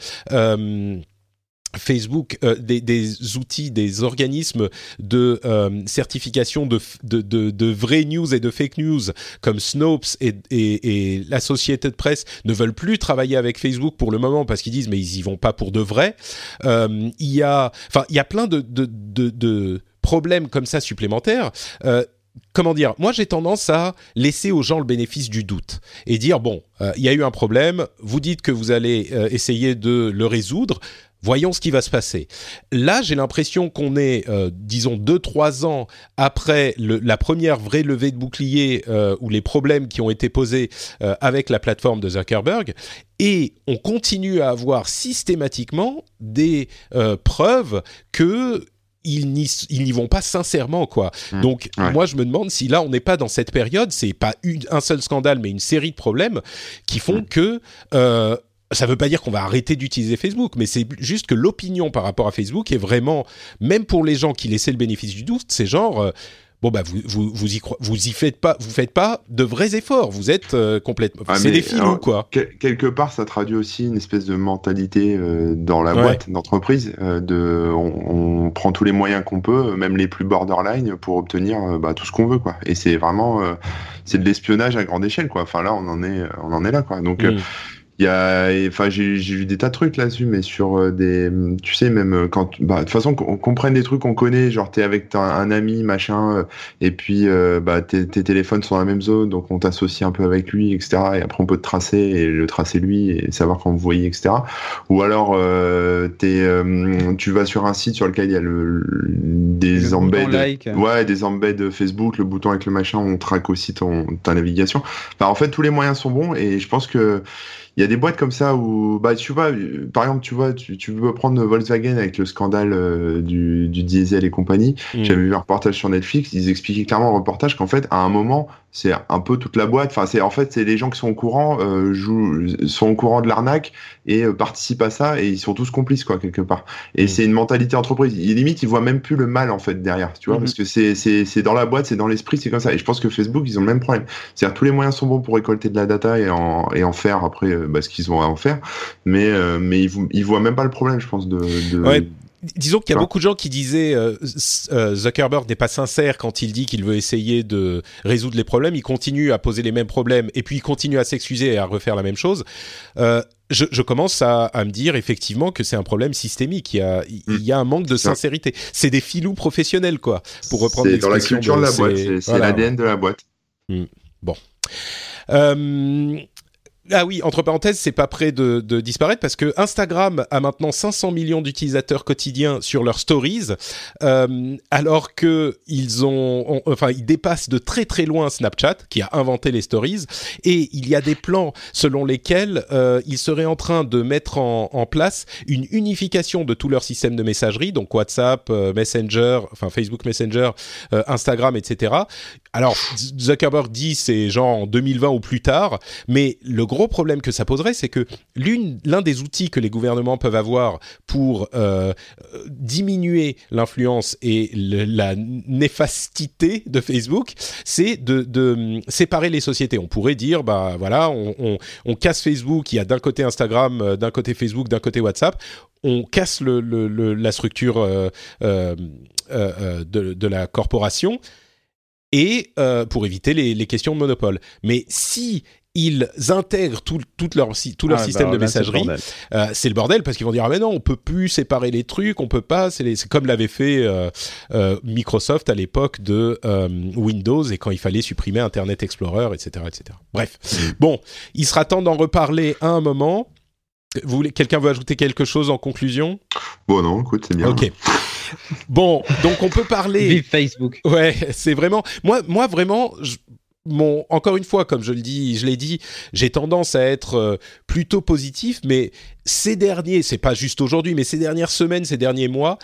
Facebook, euh, des, des, outils, des organismes de euh, certification de, de, de, de vraies news et de fake news comme Snopes et, et, et l'Associated Press ne veulent plus travailler avec Facebook pour le moment parce qu'ils disent mais ils y vont pas pour de vrai. Euh, il y a, enfin, il y a plein de, de, problèmes comme ça supplémentaires. Euh, comment dire? Moi, j'ai tendance à laisser aux gens le bénéfice du doute et dire bon, euh, il y a eu un problème. Vous dites que vous allez euh, essayer de le résoudre. Voyons ce qui va se passer. Là, j'ai l'impression qu'on est, euh, disons, deux, trois ans après le, la première vraie levée de bouclier euh, ou les problèmes qui ont été posés euh, avec la plateforme de Zuckerberg, et on continue à avoir systématiquement des preuves que ils n'y vont pas sincèrement quoi. Mmh. Donc moi je me demande si là on n'est pas dans cette période, c'est pas une, un seul scandale mais une série de problèmes qui font mmh. que euh, ça ne veut pas dire qu'on va arrêter d'utiliser Facebook, mais c'est juste que l'opinion par rapport à Facebook est vraiment, même pour les gens qui laissaient le bénéfice du doute, c'est genre, euh, bon bah vous vous vous y vous y faites pas vous faites pas de vrais efforts vous êtes euh, complètement Ah, c'est des filous quoi Quel- quelque part, ça traduit aussi une espèce de mentalité euh, dans la Ouais. boîte d'entreprise. euh, de, on, on prend tous les moyens qu'on peut, même les plus borderline, pour obtenir euh, bah, tout ce qu'on veut, quoi. Et c'est vraiment, euh, c'est de l'espionnage à grande échelle, quoi. Enfin là, on en est, on en est là, quoi. Donc euh, Mm. Il y a, enfin, j'ai vu des tas de trucs là-dessus, mais sur euh, des, tu sais, même euh, quand, bah, de toute façon, qu'on qu'on prenne des trucs qu'on connaît, genre t'es avec un ami, machin, euh, et puis euh, bah, tes, tes téléphones sont dans la même zone, donc on t'associe un peu avec lui, etc. Et après on peut te tracer et le tracer lui et savoir quand vous voyez, etc. Ou alors euh, t'es, euh, tu vas sur un site sur lequel il y a le, le- des Le embeds, like. ouais, des embeds Facebook, le bouton avec le machin, on traque aussi ton ta navigation. Enfin, en fait, tous les moyens sont bons et je pense que il y a des boîtes comme ça où, bah, tu vois, par exemple, tu vois, tu, tu veux prendre Volkswagen avec le scandale euh, du, du diesel et compagnie. Mm. J'avais vu un reportage sur Netflix, ils expliquaient clairement au reportage qu'en fait, à un moment, c'est un peu toute la boîte. Enfin, c'est en fait, c'est les gens qui sont au courant, euh, jouent, sont au courant de l'arnaque et euh, participent à ça et ils sont tous complices, quoi, quelque part. Et Mm. c'est une mentalité entreprise. Il, limite, ils voient même plus le mal en fait derrière, tu vois, Mhm. parce que c'est c'est c'est dans la boîte, c'est dans l'esprit, c'est comme ça. Et je pense que Facebook, ils ont le même problème. C'est-à-dire tous les moyens sont bons pour récolter de la data et en et en faire après euh, bah, ce qu'ils ont à en faire, mais euh, mais ils, ils voient même pas le problème, je pense, de, de Ouais. Disons qu'il y a beaucoup de gens qui disaient euh, euh, Zuckerberg n'est pas sincère quand il dit qu'il veut essayer de résoudre les problèmes. Il continue à poser les mêmes problèmes et puis il continue à s'excuser et à refaire la même chose. Euh, je, je commence à, à me dire effectivement que c'est un problème systémique. Il y a, il il y a un manque de sincérité. C'est des filous professionnels, quoi. Pour reprendre C'est dans la culture de, la boîte, ces- c'est c'est voilà. l'ADN de la boîte. Euh, ah oui, entre parenthèses, c'est pas prêt de, de disparaître parce que Instagram a maintenant 500 millions d'utilisateurs quotidiens sur leurs stories, euh, alors que ils ont, on- enfin, ils dépassent de très très loin Snapchat qui a inventé les stories, et il y a des plans selon lesquels euh, ils seraient en train de mettre en, en place une unification de tout leur système de messagerie, donc WhatsApp, euh, Messenger, enfin Facebook Messenger, euh, Instagram, etc. Alors Zuckerberg dit c'est genre en 2020 ou plus tard, mais le gros problème que ça poserait, c'est que l'un des outils que les gouvernements peuvent avoir pour euh, euh, diminuer l'influence et la néfastité de Facebook, c'est de, de hum, séparer les sociétés. On pourrait dire, bah voilà, on, on, casse Facebook, il y a d'un côté Instagram, euh, d'un côté Facebook, d'un côté WhatsApp. On casse le, le- la structure euh, euh, de, de la corporation et euh, pour éviter les, les questions de monopole. Mais si ils intègrent tout, tout leur, si- tout leur Ah, système bah, de là, c'est le messagerie, euh, c'est le bordel parce qu'ils vont dire ah mais non on peut plus séparer les trucs on peut pas c'est les- c'est comme l'avait fait euh, euh, Microsoft à l'époque de euh, Windows et quand il fallait supprimer Internet Explorer etc etc bref. Bon il sera temps d'en reparler à un moment. Vous voulez quelqu'un veut ajouter quelque chose en conclusion? Bon, non, écoute, c'est bien. ok bon donc on peut parler Vive Facebook. Ouais, c'est vraiment moi moi vraiment je- encore une fois comme je le dis, je l'ai dit, j'ai tendance à être euh, plutôt positif mais ces derniers, c'est pas juste aujourd'hui mais ces dernières semaines, ces derniers mois,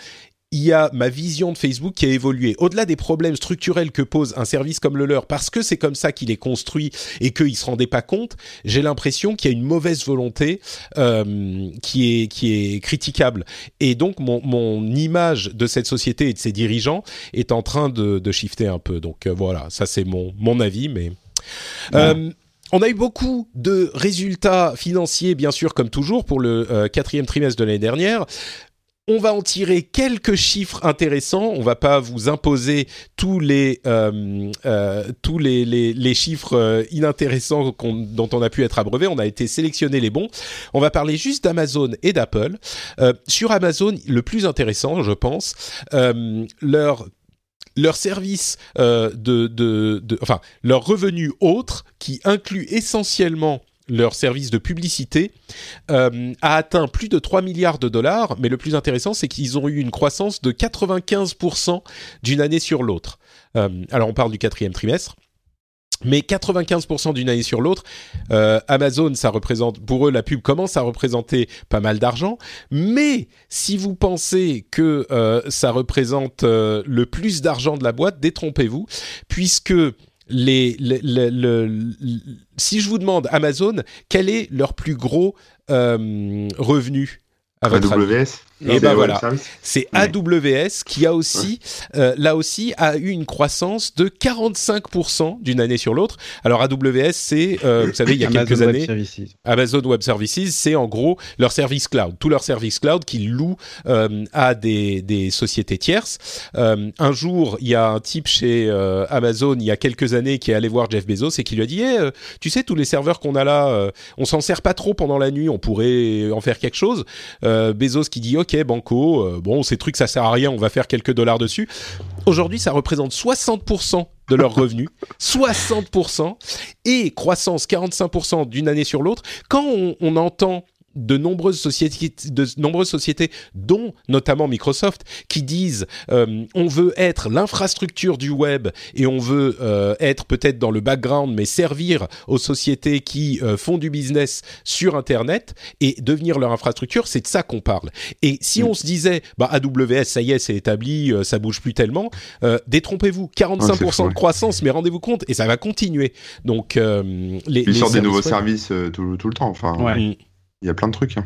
il y a ma vision de Facebook qui a évolué. Au-delà des problèmes structurels que pose un service comme le leur, parce que c'est comme ça qu'il est construit et qu'ils se rendaient pas compte, j'ai l'impression qu'il y a une mauvaise volonté euh, qui est qui est critiquable. Et donc mon, mon image de cette société et de ses dirigeants est en train de, de shifter un peu. Donc euh, voilà, ça c'est mon mon avis, mais. Euh, on a eu beaucoup de résultats financiers, bien sûr, comme toujours, pour le euh, quatrième trimestre de l'année dernière. On va en tirer quelques chiffres intéressants. On va pas vous imposer tous les euh, euh, tous les, les, chiffres euh, inintéressants dont on a pu être abreuvé. On a été sélectionner les bons. On va parler juste d'Amazon et d'Apple. Sur Amazon, le plus intéressant, je pense, leur leur service de, de, de, enfin leur revenu autre qui inclut essentiellement leur service de publicité euh, a atteint plus de 3 milliards de dollars, mais le plus intéressant, c'est qu'ils ont eu une croissance de 95% d'une année sur l'autre. Euh, alors on parle du quatrième trimestre. Mais 95% d'une année sur l'autre, euh, Amazon, ça représente, pour eux, la pub commence à représenter pas mal d'argent. Mais si vous pensez que ça représente le plus d'argent de la boîte, détrompez-vous, puisque si je vous demande Amazon, quel est leur plus gros euh, revenu AWS Et ben voilà, service c'est. AWS qui a aussi, euh, là aussi, a eu une croissance de 45% d'une année sur l'autre. Alors AWS, c'est, euh, vous savez, il y a Amazon quelques Web années, Services. Amazon Web Services, c'est en gros leur service cloud, tout leur service cloud qu'ils louent euh, à des, des sociétés tierces. Euh, un jour, il y a un type chez euh, Amazon, il y a quelques années, qui est allé voir Jeff Bezos et qui lui a dit Eh, euh, Tu sais, tous les serveurs qu'on a là, euh, on s'en sert pas trop pendant la nuit, on pourrait en faire quelque chose. Euh, Bezos qui dit Ok, Banco, euh, bon, ces trucs ça sert à rien, on va faire quelques dollars dessus. Aujourd'hui, ça représente 60% de leurs revenus, 60% et croissance 45% d'une année sur l'autre. Quand on, on entend de nombreuses sociétés, de nombreuses sociétés, dont notamment Microsoft, qui disent euh, on veut être l'infrastructure du web et on veut euh, être peut-être dans le background, mais servir aux sociétés qui euh, font du business sur Internet et devenir leur infrastructure, c'est de ça qu'on parle. Et si on se disait bah AWS, ça y est, c'est établi, euh, ça bouge plus tellement, euh, détrompez-vous, 45% Ah, c'est fou, de croissance, mais rendez-vous compte, et ça va continuer. Donc euh, les, Ils les sortent des nouveaux web- services euh, tout, tout le temps. Enfin, Ouais. Il y a plein de trucs. hein.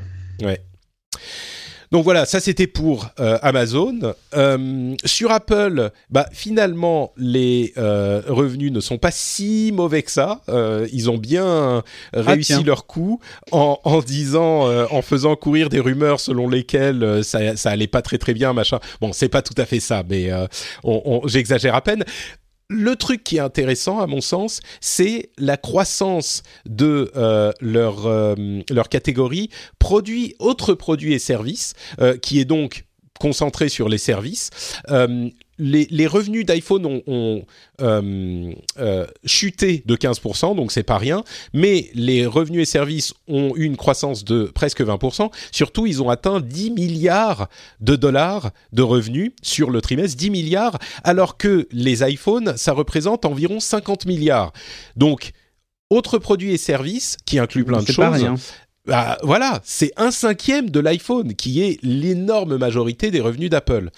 Donc voilà, ça c'était pour euh, Amazon. Euh, sur Apple, bah finalement les euh, revenus ne sont pas si mauvais que ça. Euh, ils ont bien réussi tiens. leur coup en, en disant, euh, en faisant courir des rumeurs selon lesquelles euh, ça, ça allait pas très très bien, machin. Bon, c'est pas tout à fait ça, mais euh, on- on- j'exagère à peine. Le truc qui est intéressant, à mon sens, c'est la croissance de euh, leur, euh, leur catégorie produits, autres produits et services, euh, qui est donc concentré sur les services. Les, les revenus d'iPhone ont, ont, euh, euh, chuté de 15%, donc c'est pas rien, mais les revenus et services ont eu une croissance de presque 20%. Surtout, ils ont atteint 10 milliards de dollars de revenus sur le trimestre, 10 milliards, alors que les iPhones, ça représente environ 50 milliards. Donc, autres produits et services, qui incluent plein de choses, rien. Bah, voilà, c'est un cinquième de l'iPhone qui est l'énorme majorité des revenus d'Apple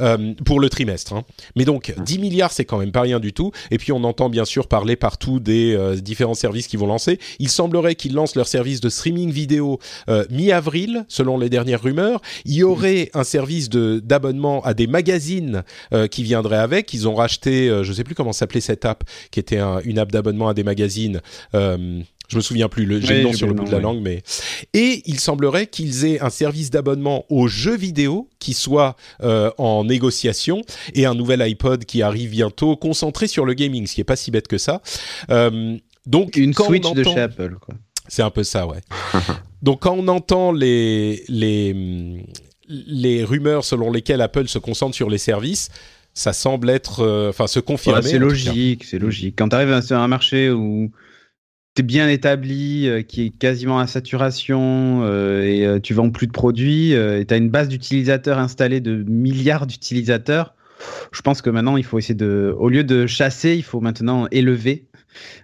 euh, pour le trimestre. hein. Mais donc 10 milliards, c'est quand même pas rien du tout. Et puis on entend bien sûr parler partout des euh, différents services qu'ils vont lancer. Il semblerait qu'ils lancent leur service de streaming vidéo euh, mi-avril, selon les dernières rumeurs. Il y aurait un service de d'abonnement à des magazines euh, qui viendrait avec. Ils ont racheté, euh, je sais plus comment s'appelait cette app, qui était un- une app d'abonnement à des magazines. Je me souviens plus, le, j'ai Oui, le nom sur le bout de la langue, mais et il semblerait qu'ils aient un service d'abonnement aux jeux vidéo qui soit euh, en négociation et un nouvel iPod qui arrive bientôt concentré sur le gaming, ce qui est pas si bête que ça. Euh, donc Une quand on Switch de entend- chez Apple, quoi. c'est un peu ça, ouais. Donc quand on entend les les les rumeurs selon lesquelles Apple se concentre sur les services, ça semble être, euh, enfin, se confirmer. Ouais, c'est logique, c'est logique. Quand tu arrives sur un marché où bien établi, euh, qui est quasiment à saturation, euh, et euh, tu vends plus de produits, euh, et tu as une base d'utilisateurs installée de milliards d'utilisateurs, je pense que maintenant, il faut essayer de, au lieu de chasser, il faut maintenant élever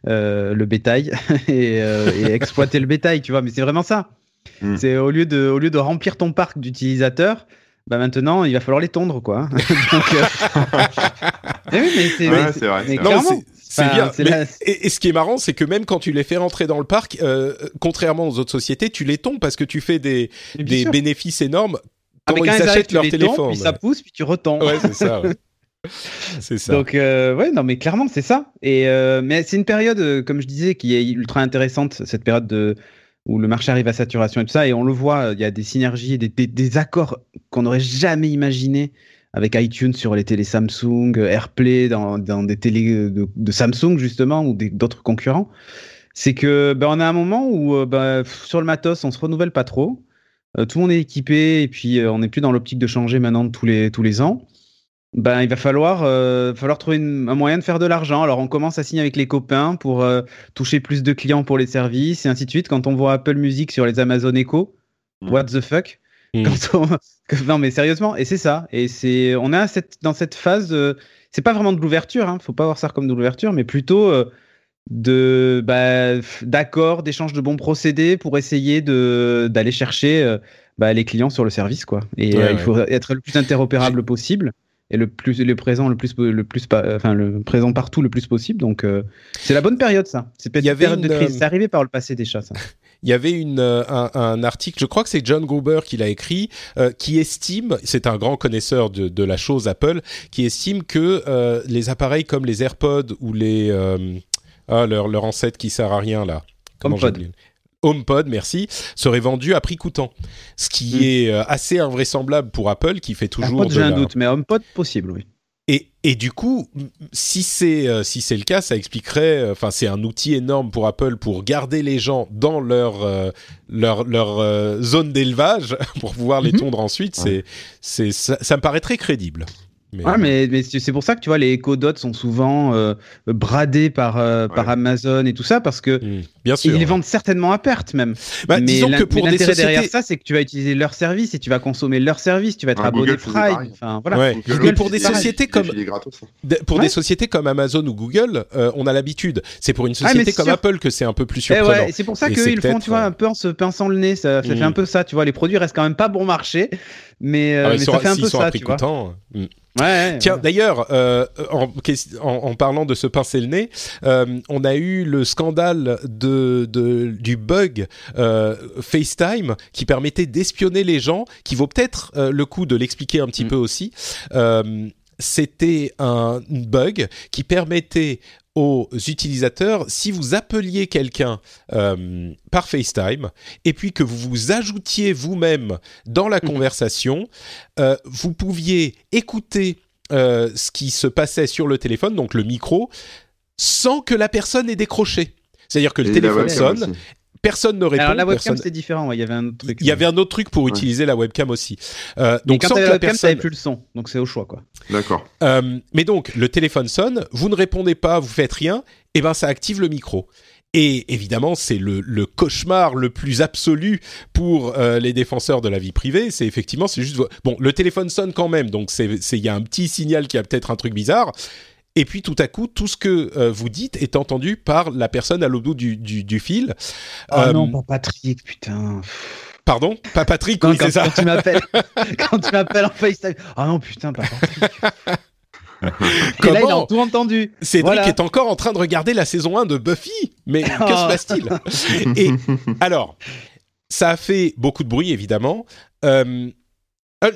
euh, le bétail et, euh, et exploiter le bétail, tu vois. Mais c'est vraiment ça. Mm. C'est au lieu de, au lieu de remplir ton parc d'utilisateurs, bah maintenant, il va falloir les tondre, quoi. Donc, oui, mais c'est Ouais, mais c'est vrai, mais c'est vrai. Non, clairement, c'est- c'est Enfin, bien. c'est Mais- la- et, et ce qui est marrant, c'est que même quand tu les fais rentrer dans le parc, euh, contrairement aux autres sociétés, tu les tombes parce que tu fais des, sûr. bénéfices énormes Ah, quand ils achètent leur téléphone. puis ça pousse, puis tu retombes. Ouais, c'est ça. ouais. c'est ça. Donc euh, ouais, non mais clairement c'est ça. Et euh, mais c'est une période, comme je disais, qui est ultra intéressante, cette période de où le marché arrive à saturation et tout ça, et on le voit, il y a des synergies, des, des, accords qu'on n'aurait jamais imaginé avec iTunes sur les télés Samsung, euh, AirPlay dans, dans des télés de, de Samsung justement ou d'autres concurrents. C'est que ben, on a un moment où euh, ben, sur le matos on se renouvelle pas trop, Euh, tout le monde est équipé et puis euh, on n'est plus dans l'optique de changer maintenant tous les ans ben, il va falloir, euh, falloir trouver une- un moyen de faire de l'argent. Alors, on commence à signer avec les copains pour euh, toucher plus de clients pour les services et ainsi de suite. Quand on voit Apple Music sur les Amazon Echo, Mm. what the fuck? Mm. Quand on- que- Non, mais sérieusement, et c'est ça. Et c'est, on cette, dans cette phase, euh, c'est pas vraiment de l'ouverture, hein, faut pas voir ça comme de l'ouverture, mais plutôt de bah, d'accords, d'échanges de bons procédés pour essayer de d'aller chercher bah, les clients sur le service, quoi. Et Ouais, il ouais. faut être le plus interopérable possible. Et le plus le présent le plus le plus enfin le présent partout le plus possible. Donc c'est la bonne période ça. C'est peut-être une période de crise. C'est arrivé par le passé déjà ça. Il y avait une, un, un, article, je crois que c'est John Gruber qui l'a écrit, qui estime, c'est un grand connaisseur de, de, la chose Apple, qui estime que les appareils comme les AirPods ou les ah, leur, leur ancêtre qui sert à rien là. HomePod. HomePod, merci, serait vendu à prix coûtant. Ce qui hmm. est euh, assez invraisemblable pour Apple, qui fait toujours. HomePod, j'ai un doute, mais HomePod, possible, oui. Et, et du coup, si c'est euh, si c'est le cas, ça expliquerait. Euh, enfin, c'est un outil énorme pour Apple pour garder les gens dans leur leur, leur zone d'élevage pour pouvoir les mhm. tondre ensuite. C'est c'est ça, ça, me paraît très crédible. Mais, ah, mais, mais c'est pour ça que tu vois, les Echo Dots sont souvent bradés par, par Amazon et tout ça, parce que mmh, bien sûr, ils les vendent certainement à perte même. Bah, mais disons que pour des sociétés... derrière ça, c'est que tu vas utiliser leur service et tu vas consommer leur service, tu vas être abonné Prime. Enfin, voilà. mais pour des sociétés comme hein. pour des sociétés comme Amazon ou Google, euh, on a l'habitude. C'est pour une ah, société comme Apple que c'est un peu plus eh surprenant. c'est pour ça qu'ils le font, tu vois, un peu en se pinçant le nez. Ça, fait mmh. un peu ça, tu vois. Les produits restent quand même pas bon marché, mais, ah, ça fait un peu ça, tu vois. Tiens, d'ailleurs, euh, en, en, parlant de se pincer le nez, euh, on a eu le scandale de, de du bug euh, FaceTime qui permettait d'espionner les gens, qui vaut peut-être euh, le coup de l'expliquer un petit mm. peu aussi. Euh, c'était un bug qui permettait aux utilisateurs, si vous appeliez quelqu'un euh, par FaceTime et puis que vous vous ajoutiez vous-même dans la mmh. conversation, euh, vous pouviez écouter euh, ce qui se passait sur le téléphone, donc le micro, sans que la personne ait décroché. C'est-à-dire que le téléphone sonne personne ne répond. Alors la webcam c'est différent, il y avait un autre truc. Il y avait un autre truc pour utiliser la webcam aussi. Euh, donc sans que la, webcam, personne... plus le son, donc c'est au choix quoi. D'accord. Euh, mais donc le téléphone sonne, vous ne répondez pas, vous faites rien, et ben ça active le micro. Et évidemment, c'est le, le, cauchemar le plus absolu pour euh, les défenseurs de la vie privée. C'est effectivement, c'est juste bon, le téléphone sonne quand même, donc c'est il y a un petit signal qui a peut-être un truc bizarre. Et puis tout à coup, tout ce que euh, vous dites est entendu par la personne à l'autre bout du, du, fil. Oh non, pas Patrick, putain. Pardon? Pas Patrick, oui, c'est ça. Quand tu m'appelles, quand tu m'appelles en FaceTime. Oh non, putain, pas Patrick. Comment Et là, ils tout entendu. Cédric est encore en train de regarder la saison 1 de Buffy. Mais que se oh. passe-t-il? Et alors, ça a fait beaucoup de bruit, évidemment. Euh, euh,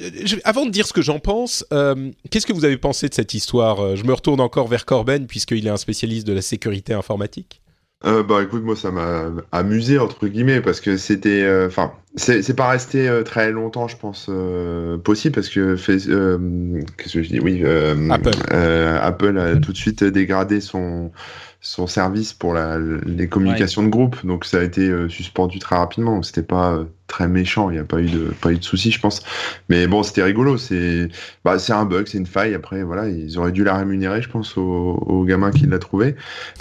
avant de dire ce que j'en pense, euh, qu'est-ce que vous avez pensé de cette histoire euh, Je me retourne encore vers Corben puisqu'il est un spécialiste de la sécurité informatique. Euh, bah écoute, moi ça m'a amusé entre guillemets parce que c'était, enfin, c'est pas resté très longtemps, je pense, possible parce que qu'est-ce que je dis? Oui, Apple. Apple a tout de suite dégradé son son service pour la, les communications de groupe, donc ça a été suspendu très rapidement. C'était pas très méchant. Il n'y a pas eu de pas eu de soucis, je pense. Mais bon, c'était rigolo. C'est bah, c'est un bug, c'est une faille. Après, voilà, ils auraient dû la rémunérer, je pense, au, au gamin qui l'a trouvé.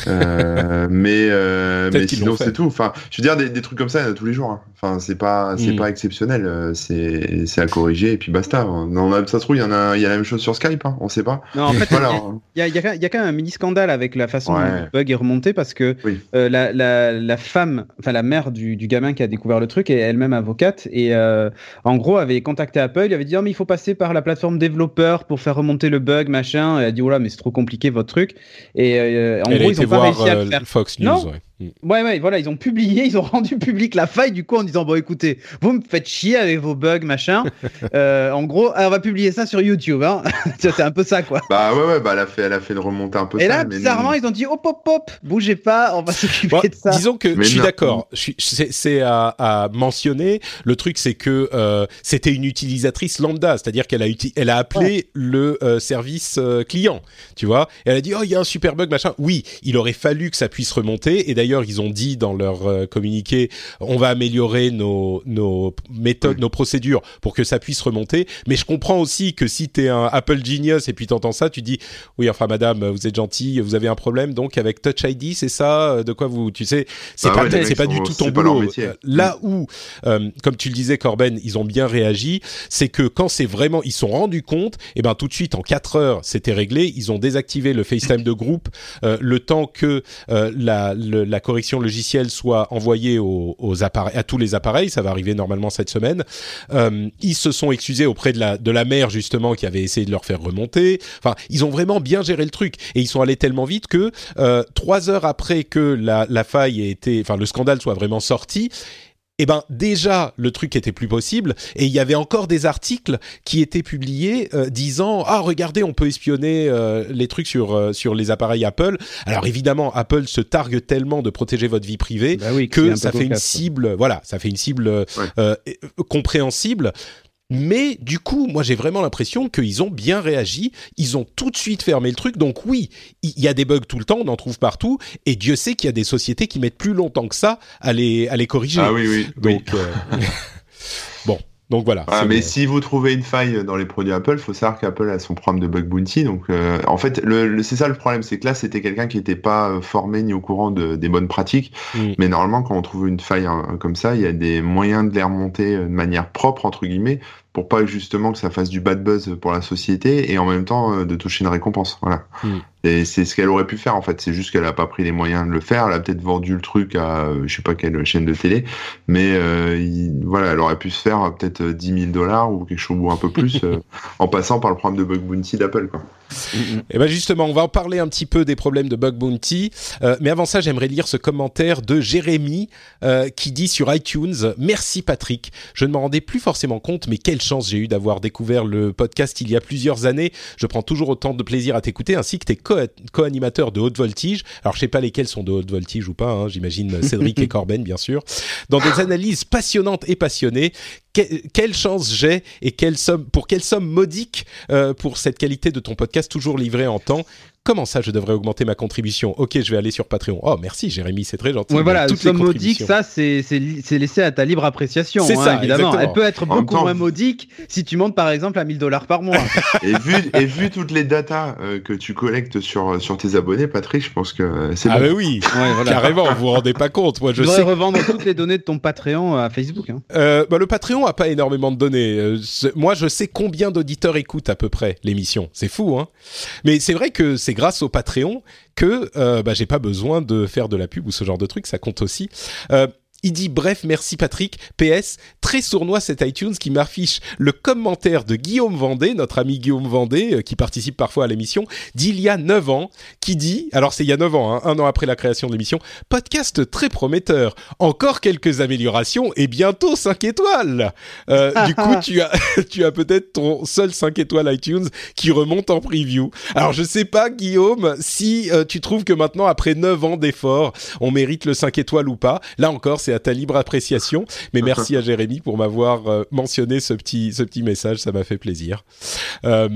Euh, mais euh, mais sinon, c'est tout. Enfin, je veux dire, des, des, trucs comme ça, il y en a tous les jours. Hein. Enfin, c'est pas c'est mm. pas exceptionnel. Euh, c'est c'est à corriger et puis basta. Non, ça se trouve, il y en a il y a la même chose sur Skype. Hein. On sait pas. Non, en fait, il y, a, y, a, y, a, quand même un mini scandale avec la façon dont le bug est remonté parce que euh, la, la, la femme, enfin la mère du, du gamin qui a découvert le truc est elle-même avocate et euh, en gros avait contacté Apple, il avait dit oh, mais il faut passer par la plateforme développeur pour faire remonter le bug machin. Et elle a dit oh là mais c'est trop compliqué votre truc. Et euh, en gros ils ont pas réussi à le euh, faire. Fox News, non Ouais, ouais, voilà, ils ont publié, ils ont rendu public la faille du coup en disant bon écoutez, vous me faites chier avec vos bugs machin. euh, en gros, on va publier ça sur YouTube. Hein. c'est un peu ça quoi. Bah ouais, ouais, bah elle a fait, elle a fait de remonter un peu. Et là, bizarrement, ils ont dit hop, hop, hop, bougez pas, on va s'occuper de ça. Disons que je suis d'accord. C'est à, à, mentionner. Le truc, c'est que euh, c'était une utilisatrice lambda, c'est-à-dire qu'elle a, elle a appelé le euh, service euh, client, tu vois? Et elle a dit oh il y a un super bug machin. Oui, il aurait fallu que ça puisse remonter. Et d'ailleurs, ils ont dit dans leur euh, communiqué, on va améliorer nos, nos méthodes, nos procédures pour que ça puisse remonter. Mais je comprends aussi que si tu es un Apple Genius et puis tu entends ça, tu dis, oui, enfin, madame, vous êtes gentille, vous avez un problème, donc avec Touch ID, c'est ça, de quoi vous, tu sais, c'est bah pas, c'est pas du tout ton boulot. Là où, euh, comme tu le disais, Corben, ils ont bien réagi, c'est que quand c'est vraiment, ils sont rendus compte, et eh ben tout de suite en 4 heures, c'était réglé. Ils ont désactivé le FaceTime de groupe, euh, le temps que la, la correction logicielle soit envoyée aux, appareils, à tous les appareils. Ça va arriver normalement cette semaine. Euh, ils se sont excusés auprès de la de la mère justement qui avait essayé de leur faire remonter. Enfin, ils ont vraiment bien géré le truc et ils sont allés tellement vite que euh, trois heures après que la, la faille ait été, enfin le scandale soit vraiment sorti, eh ben déjà le truc était plus possible et il y avait encore des articles qui étaient publiés euh, disant ah regardez on peut espionner euh, les trucs sur euh, sur les appareils Apple alors évidemment Apple se targue tellement de protéger votre vie privée bah oui, que ça fait une cible voilà ça fait une cible compréhensible mais du coup, moi j'ai vraiment l'impression qu'ils ont bien réagi, ils ont tout de suite fermé le truc. Donc oui, il y a des bugs tout le temps, on en trouve partout, et Dieu sait qu'il y a des sociétés qui mettent plus longtemps que ça à les, à les corriger. Ah oui, oui. Donc, euh, bon, donc voilà. Ah, mais si vous trouvez une faille dans les produits Apple, faut savoir qu'Apple a son programme de bug bounty. Donc euh, en fait, le, c'est ça le problème, c'est que là c'était quelqu'un qui n'était pas euh, formé ni au courant de, des bonnes pratiques. Mm. Mais normalement, quand on trouve une faille hein, comme ça, il y a des moyens de les remonter euh, de manière propre entre guillemets pour pas justement que ça fasse du bad buzz pour la société et en même temps de toucher une récompense. Voilà. Mm. Et c'est ce qu'elle aurait pu faire en fait. C'est juste qu'elle a pas pris les moyens de le faire. Elle a peut-être vendu le truc à je sais pas quelle chaîne de télé, mais voilà, elle aurait pu se faire peut-être 10 000 dollars ou quelque chose ou un peu plus euh, en passant par le problème de bug bounty d'Apple. Quoi. Et eh ben justement, on va en parler un petit peu des problèmes de bug bounty, euh, mais avant ça, j'aimerais lire ce commentaire de Jérémy euh, qui dit sur iTunes "Merci Patrick, je ne m'en rendais plus forcément compte, mais quelle chance j'ai eu d'avoir découvert le podcast il y a plusieurs années. Je prends toujours autant de plaisir à t'écouter, ainsi que tes co-animateurs de haute voltige. Alors je sais pas lesquels sont de haute voltige ou pas, hein, j'imagine Cédric et Corben bien sûr, dans des analyses passionnantes et passionnées quelle chance j'ai et quelle somme, pour quelle somme modique euh, pour cette qualité de ton podcast toujours livré en temps comment ça je devrais augmenter ma contribution? Ok, je vais aller sur Patreon. Oh, merci Jérémy, c'est très gentil. Ouais, voilà, toute modique, ça c'est laissé à ta libre appréciation. C'est hein, ça, évidemment. Elle peut être beaucoup moins modique si tu montes par exemple à 1000 dollars par mois. et, vu, et vu toutes les datas euh, que tu collectes sur, sur tes abonnés, Patrick, je pense que c'est Ah, bah oui, carrément, vous vous rendez pas compte. Moi, je sais. revendre toutes les données de ton Patreon à Facebook. Hein. Euh, bah, le Patreon a pas énormément de données. Euh, moi, je sais combien d'auditeurs écoutent à peu près l'émission. C'est fou, hein. Mais c'est vrai que c'est grâce au Patreon que euh, bah, j'ai pas besoin de faire de la pub ou ce genre de truc, ça compte aussi. Euh, il dit bref, merci Patrick. PS, très sournois cet iTunes qui m'affiche le commentaire de Guillaume Vendée, notre ami Guillaume Vendée, euh, qui participe parfois à l'émission, d'il y a 9 ans, qui dit, alors c'est il y a 9 ans, hein, un an après la création de l'émission, podcast très prometteur, encore quelques améliorations et bientôt 5 étoiles. Euh, du coup, tu as, tu as peut-être ton seul 5 étoiles iTunes qui remonte en preview. Alors je sais pas Guillaume, si euh, tu trouves que maintenant, après 9 ans d'efforts, on mérite le 5 étoiles ou pas. Là encore, c'est à ta libre appréciation. Mais merci à Jérémy pour m'avoir euh, mentionné ce petit, ce petit message, ça m'a fait plaisir. Euh,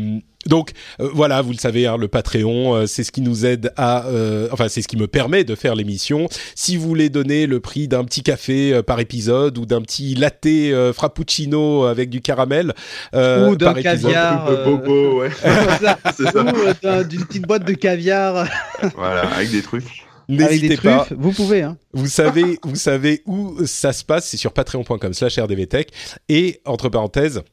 donc euh, voilà, vous le savez, hein, le Patreon, c'est ce qui nous aide à, enfin c'est ce qui me permet de faire l'émission. Si vous voulez donner le prix d'un petit café par épisode ou d'un petit latte frappuccino avec du caramel ou d'un caviar, bobo, ouais. ou d'une petite boîte de caviar, voilà, avec des trucs. N'hésitez pas. Vous pouvez. Hein. Vous savez, vous savez où ça se passe. C'est sur patreon.com/rdvtech et entre parenthèses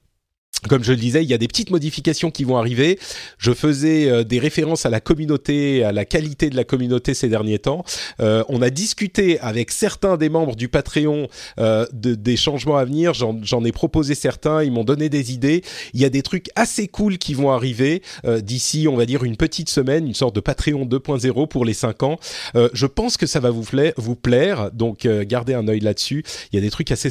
comme je le disais, il y a des petites modifications qui vont arriver. Je faisais euh, des références à la communauté, à la qualité de la communauté ces derniers temps. Euh, on a discuté avec certains des membres du Patreon euh, de, des changements à venir. J'en ai proposé certains, ils m'ont donné des idées. Il y a des trucs assez cool qui vont arriver d'ici, on va dire, une petite semaine, une sorte de Patreon 2.0 pour les 5 ans. je pense que ça va vous, vous plaire, donc gardez un œil là-dessus. Il y a des trucs assez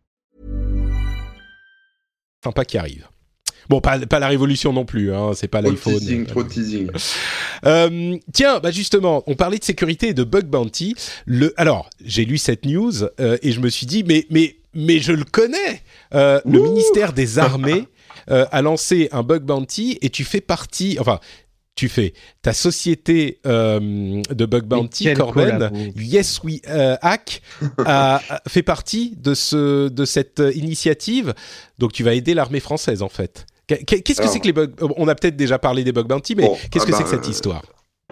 Sympa qui arrive. Bon, pas, pas, la révolution non plus, hein, c'est pas l'iPhone. Teasing, trop teasing. Euh, tiens, bah justement, on parlait de sécurité et de bug bounty. Le, alors, j'ai lu cette news euh, et je me suis dit, mais, mais, mais je le connais. Euh, le ministère des Armées euh, a lancé un bug bounty et tu fais partie, enfin, tu fais ta société euh, de bug bounty, Corben. Yes We euh, Hack, a, a- fait partie de ce de cette euh, initiative. Donc tu vas aider l'armée française en fait. Qu'est- Qu'est-ce que c'est que les bugs On a peut-être déjà parlé des bug bounty, mais Bon, qu'est-ce ah que bah, c'est que cette histoire?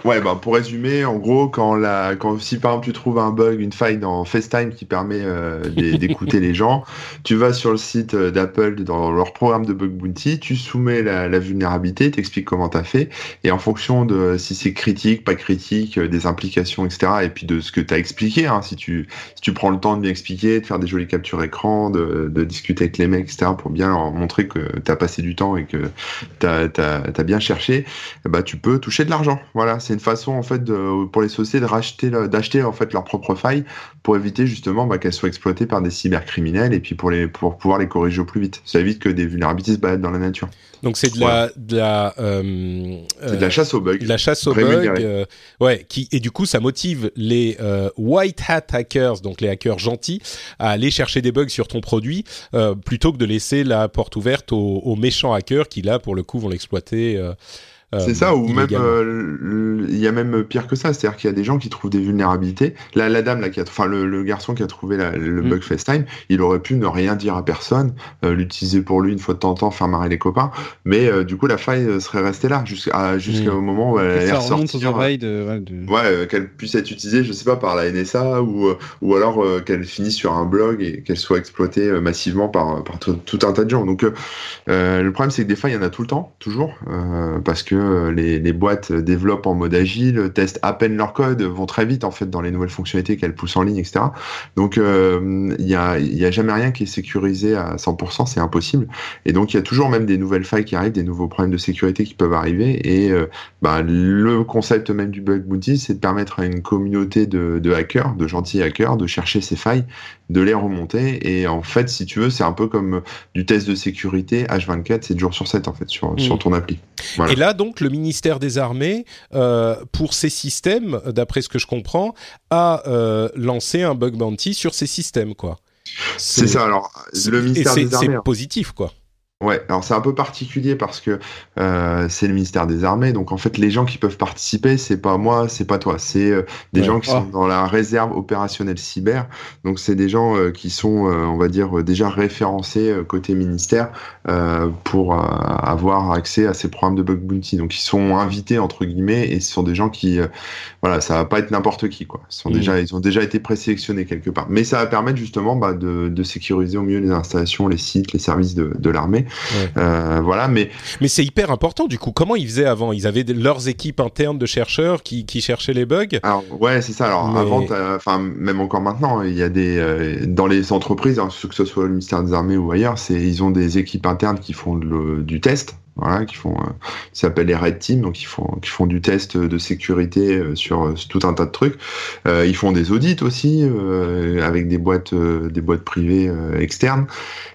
Ouais, bah, pour résumer, en gros, quand la, quand si par exemple tu trouves un bug, une faille dans FaceTime qui permet euh, d'é- d'écouter les gens, tu vas sur le site euh, d'Apple dans leur programme de bug bounty, tu soumets la, la vulnérabilité, t'expliques comment t'as fait, et en fonction de si c'est critique, pas critique, euh, des implications, etc., et puis de ce que t'as expliqué, hein, si tu, si tu prends le temps de bien expliquer, de faire des jolies captures écran, de, de discuter avec les mecs, etc., pour bien leur montrer que t'as passé du temps et que t'as, t'as, t'as bien cherché, bah, tu peux toucher de l'argent. Voilà, c'est une façon en fait de, pour les sociétés de racheter, le- d'acheter en fait leurs propres failles pour éviter justement bah, qu'elles soient exploitées par des cybercriminels et puis pour les pour pouvoir les corriger au plus vite. Ça évite que des vulnérabilités se baladent dans la nature. Donc c'est de la de la euh, de la chasse aux bugs. de la chasse aux bugs, euh, ouais, qui et du coup ça motive les euh, white hat hackers, donc les hackers gentils, à aller chercher des bugs sur ton produit euh, plutôt que de laisser la porte ouverte aux, aux méchants hackers qui là pour le coup vont l'exploiter. Euh, C'est ça, ou même illégalement. euh, il y a même pire que ça, c'est-à-dire qu'il y a des gens qui trouvent des vulnérabilités. La, la dame là, qui a, enfin le, le garçon qui a trouvé la- le Mm. bug FaceTime, il aurait pu ne rien dire à personne, euh, l'utiliser pour lui une fois de temps en temps, faire marrer les copains, mais euh, du coup la faille serait restée là jusqu'à jusqu'au Mm. moment où elle allait ça remonte aux ressortir. de. ouais, de- Ouais, euh, qu'elle puisse être utilisée, je sais pas, par la NSA ou, euh, ou alors euh, qu'elle finisse sur un blog et qu'elle soit exploitée euh, massivement par, par tout, tout un tas de gens. Donc euh, le problème c'est que des fois il y en a tout le temps, toujours, euh, parce que euh, les, boîtes développent en mode agile, testent à peine leur code, vont très vite en fait dans les nouvelles fonctionnalités qu'elles poussent en ligne, etc. Donc euh, il y, a, jamais rien qui est sécurisé à 100%, c'est impossible. Et donc il y a toujours même des nouvelles failles qui arrivent, des nouveaux problèmes de sécurité qui peuvent arriver et euh, bah, le concept même du bug bounty, c'est de permettre à une communauté de hackers, de gentils hackers, de chercher ces failles, de les remonter. Et en fait, si tu veux, c'est un peu comme du test de sécurité H24, 7 jours sur 7 en fait, sur, Mm. sur ton appli. Voilà. Et là, donc, le ministère des Armées, euh, pour ces systèmes, d'après ce que je comprends, a euh, lancé un bug bounty sur ces systèmes, quoi. C'est ça, alors, le ministère des Armées. c'est hein. positif, quoi. Ouais, alors c'est un peu particulier parce que euh, c'est le ministère des Armées, donc en fait les gens qui peuvent participer, c'est pas moi, c'est pas toi, c'est euh, des Ouais. gens qui Ah. sont dans la réserve opérationnelle cyber, donc c'est des gens euh, qui sont, euh, on va dire, euh, déjà référencés euh, côté ministère euh, pour euh, avoir accès à ces programmes de bug bounty, donc ils sont invités entre guillemets et ce sont des gens qui, euh, voilà, ça va pas être n'importe qui quoi, ils sont Mhm. déjà, ils ont déjà été présélectionnés quelque part, mais ça va permettre justement bah, de, de sécuriser au mieux les installations, les sites, les services de, de l'armée. Ouais. Euh, voilà, mais Mais c'est hyper important, du coup. Comment ils faisaient avant? Ils avaient leurs équipes internes de chercheurs qui, qui cherchaient les bugs? Alors ouais, c'est ça. Alors Mais- avant, enfin même encore maintenant, il y a des euh, dans les entreprises, hein, que ce soit le ministère des Armées ou ailleurs, c'est ils ont des équipes internes qui font le- du test. Voilà, qui font, euh, qui s'appellent les Red Team, donc ils font, qui font du test de sécurité euh, sur euh, tout un tas de trucs. Euh, ils font des audits aussi euh, avec des boîtes, euh, des boîtes privées euh, externes.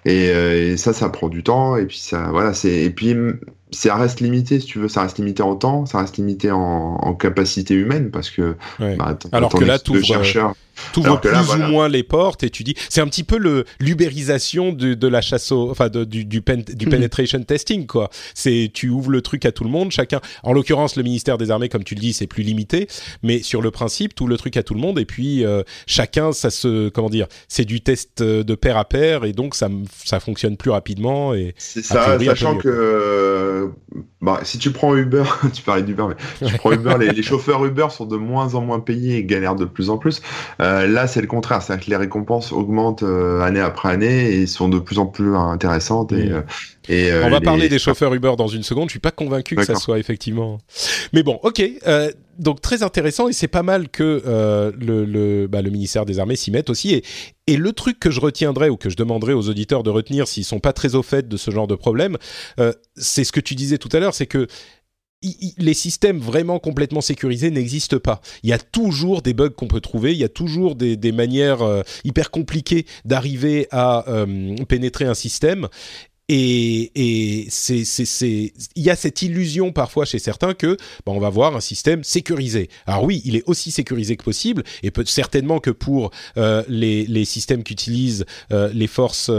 Et, euh, et ça, ça prend du temps. Et puis ça, voilà, c'est et puis mm, ça reste limité, si tu veux, ça reste limité en temps, ça reste limité en, en capacité humaine parce que Ouais. bah, Alors que là, t'ouvres, chercheurs. Alors que plus là, ou moins les portes et tu dis... C'est un petit peu le l'ubérisation de, de la chasse au... Enfin, de- du, du, pen- du Mhm. penetration testing, quoi. C'est tu ouvres le truc à tout le monde, chacun... En l'occurrence, le ministère des Armées, comme tu le dis, c'est plus limité. Mais sur le principe, tu ouvres le truc à tout le monde et puis euh, chacun, ça se... Comment dire C'est du test euh, de pair à pair et donc ça, ça fonctionne plus rapidement et... C'est ça, priori, sachant que euh, bah, si tu prends Uber, tu parlais d'Uber, mais tu prends Uber, les, les chauffeurs Uber sont de moins en moins payés et galèrent de plus en plus. Euh, là, c'est le contraire, c'est-à-dire que les récompenses augmentent euh, année après année et sont de plus en plus intéressantes. Et, Mm. euh, et, euh, On va les- parler des chauffeurs Uber dans une seconde. Je suis pas convaincu que ça soit effectivement. Mais bon, ok. euh, donc très intéressant et c'est pas mal que euh, le, le, bah, le ministère des Armées s'y mette aussi. Et, et le truc que je retiendrai ou que je demanderai aux auditeurs de retenir s'ils sont pas très au fait de ce genre de problème, euh, c'est ce que tu disais tout à l'heure, c'est que les systèmes vraiment complètement sécurisés n'existent pas. Il y a toujours des bugs qu'on peut trouver, il y a toujours des, manières euh, hyper compliquées d'arriver à euh, pénétrer un système. Et, il y a cette illusion parfois chez certains que bah, on va voir un système sécurisé. Alors oui, il est aussi sécurisé que possible, et peut certainement que pour euh, les, systèmes qu'utilisent les forces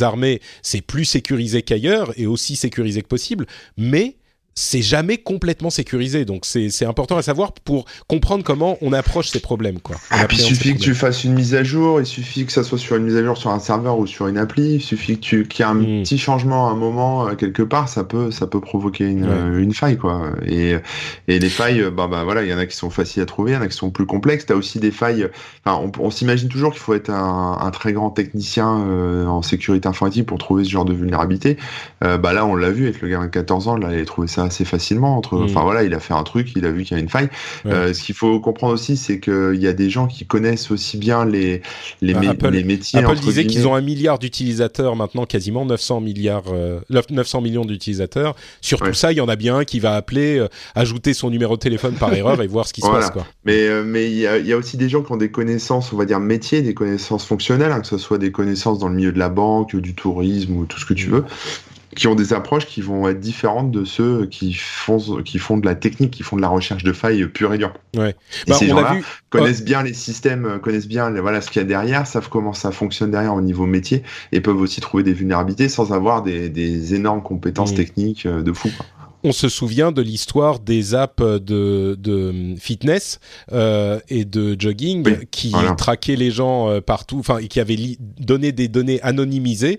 armées, c'est plus sécurisé qu'ailleurs et aussi sécurisé que possible. Mais c'est jamais complètement sécurisé. Donc c'est important à savoir pour comprendre comment on approche ces problèmes. Quoi. Ah, puis il suffit que tu fasses une mise à jour, il suffit que ça soit sur une mise à jour sur un serveur ou sur une appli, il suffit que tu qu'il y ait un hmm. petit changement à un moment euh, quelque part, ça peut ça peut provoquer une, une faille quoi. Et, et les failles, bah, bah voilà, il y en a qui sont faciles à trouver, il y en a qui sont plus complexes. T'as aussi des failles. Enfin, on, on s'imagine toujours qu'il faut être un, un, très grand technicien euh, en sécurité informatique pour trouver ce genre de vulnérabilité. Euh, bah là, on l'a vu avec le gamin de 14 ans, là, il a trouvé ça assez facilement. Entre, mm. enfin voilà, il a fait un truc, il a vu qu'il y a une faille. Euh, ce qu'il faut comprendre aussi, c'est qu'il y a des gens qui connaissent aussi bien les les, bah, les métiers. Apple disait qu'ils ont un milliard d'utilisateurs maintenant, quasiment 900 milliards, 900 euh, millions d'utilisateurs. Sur tout ça, il y en a bien un qui va appeler, euh, ajouter son numéro de téléphone par erreur et voir ce qui se passe. Quoi. Mais mais il y a, y a, aussi des gens qui ont des connaissances, on va dire métiers, des connaissances fonctionnelles, hein, que ce soit des connaissances dans le milieu de la banque, du tourisme ou tout ce que tu mm. veux qui ont des approches qui vont être différentes de ceux qui font qui font de la technique, qui font de la recherche de failles pure et dure. Ouais. Et bah, ces gens-là connaissent bien les systèmes, connaissent bien voilà ce qu'il y a derrière, savent comment ça fonctionne derrière au niveau métier et peuvent aussi trouver des vulnérabilités sans avoir des, des énormes compétences mmh. techniques euh, de fou. on se souvient de l'histoire des apps de, de fitness euh, et de jogging qui traquaient les gens euh, partout, enfin, qui avaient donné des données anonymisées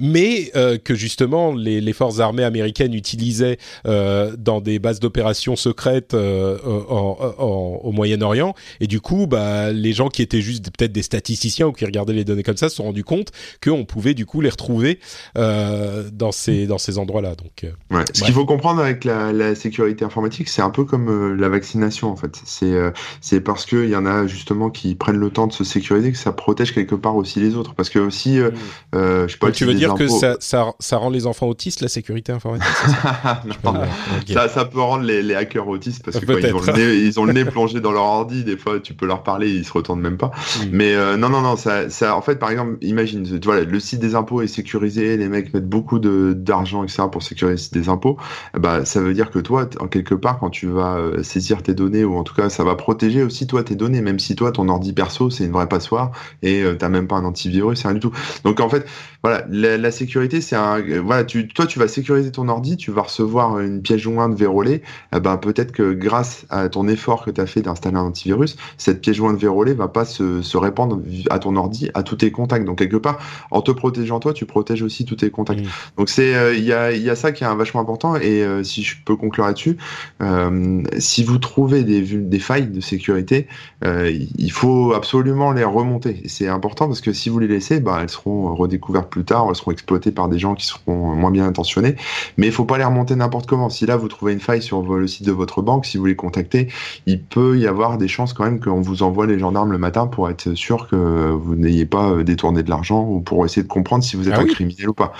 mais euh, que justement les, les, forces armées américaines utilisaient euh, dans des bases d'opérations secrètes euh, au Moyen-Orient. Et du coup, bah, les gens qui étaient juste peut-être des statisticiens ou qui regardaient les données comme ça se sont rendus compte qu'on pouvait du coup les retrouver dans ces dans ces endroits-là. Donc, ouais. ce qu'il faut comprendre avec la, la sécurité informatique, c'est un peu comme la vaccination en fait. C'est c'est parce qu'il y en a justement qui prennent le temps de se sécuriser que ça protège quelque part aussi les autres. Parce que aussi, mmh. je sais pas. tu veux dire que ça, ça, ça, rend les enfants autistes, la sécurité informatique ça, ça, peut rendre les, les hackers autistes parce que quand ils, ont le nez, ils ont le nez plongé dans leur ordi, des fois tu peux leur parler, ils se retournent même pas. Mais euh, non, non, non, ça, ça, en fait, par exemple, imagine, tu vois, le site des impôts est sécurisé, les mecs mettent beaucoup d'argent, etc., pour sécuriser le site des impôts. Bah, ça veut dire que toi, en quelque part, quand tu vas euh, saisir tes données, ou en tout cas, ça va protéger aussi toi tes données, même si toi, ton ordi perso, c'est une vraie passoire et euh, t'as même pas un antivirus, rien du tout. Donc en fait, voilà, la, la sécurité, c'est un, voilà, tu, toi, tu vas sécuriser ton ordi, tu vas recevoir une pièce jointe vérolée. Eh ben, peut-être que grâce à ton effort que tu as fait d'installer un antivirus, cette pièce jointe vérolée va pas se, se, répandre à ton ordi, à tous tes contacts. Donc, quelque part, en te protégeant toi, tu protèges aussi tous tes contacts. Donc, c'est, euh, il y, a, y a ça qui est un vachement important. Et euh, si je peux conclure là-dessus, euh, si vous trouvez des, des failles de sécurité, il faut absolument les remonter. C'est important parce que si vous les laissez, bah, elles seront redécouvertes plus tard, elles seront exploitées par des gens qui seront moins bien intentionnés. Mais il faut pas les remonter n'importe comment. Si là vous trouvez une faille sur le site de votre banque, si vous les contactez, il peut y avoir des chances quand même qu'on vous envoie les gendarmes le matin pour être sûr que vous n'ayez pas euh, détourné de l'argent ou pour essayer de comprendre si vous êtes ah un criminel ou pas.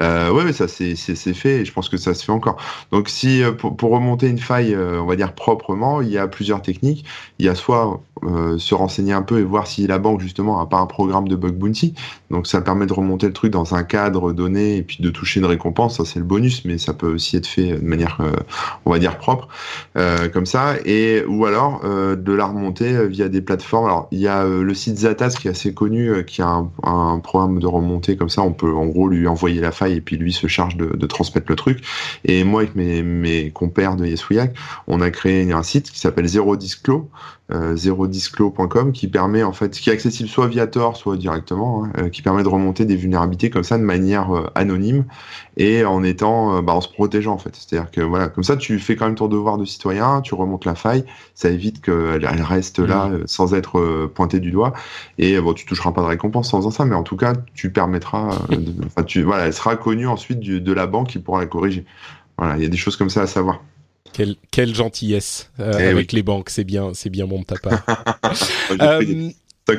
Euh, ouais, ça c'est fait et je pense que ça se fait encore. Donc si euh, pour, pour remonter une faille, euh, on va dire proprement, il y a plusieurs techniques. Il y a soit euh, se renseigner un peu et voir si la banque justement a pas un programme de bug bounty. Donc ça permet de remonter le truc dans un cadre donné et puis de toucher une récompense. Ça c'est le bonus, mais ça peut aussi être fait de manière, on va dire propre, comme ça. Et ou alors de la remonter via des plateformes. Alors il y a le site Zatas qui est assez connu, qui a un, un programme de remontée comme ça. On peut en gros lui envoyer la faille et puis lui se charge de, transmettre le truc. Et moi avec mes, compères de Yesouillac, on a créé un site qui s'appelle Zero Disclo, euh, zerodisclo.com qui permet en fait, qui est accessible soit via Tor, soit directement, hein, euh, qui permet de remonter des vulnérabilités comme ça de manière euh, anonyme et en étant, euh, bah, en se protégeant en fait. C'est-à-dire que voilà, comme ça tu fais quand même ton devoir de citoyen, tu remontes la faille, ça évite qu'elle elle reste là mmh. sans être pointée du doigt et bon, tu toucheras pas de récompense sans faisant ça, mais en tout cas tu permettras, tu, voilà, elle sera connue ensuite du, de la banque qui pourra la corriger. Voilà, il y a des choses comme ça à savoir. Quelle, quelle gentillesse euh, eh avec les banques, c'est bien, c'est bien bon de ta part. euh,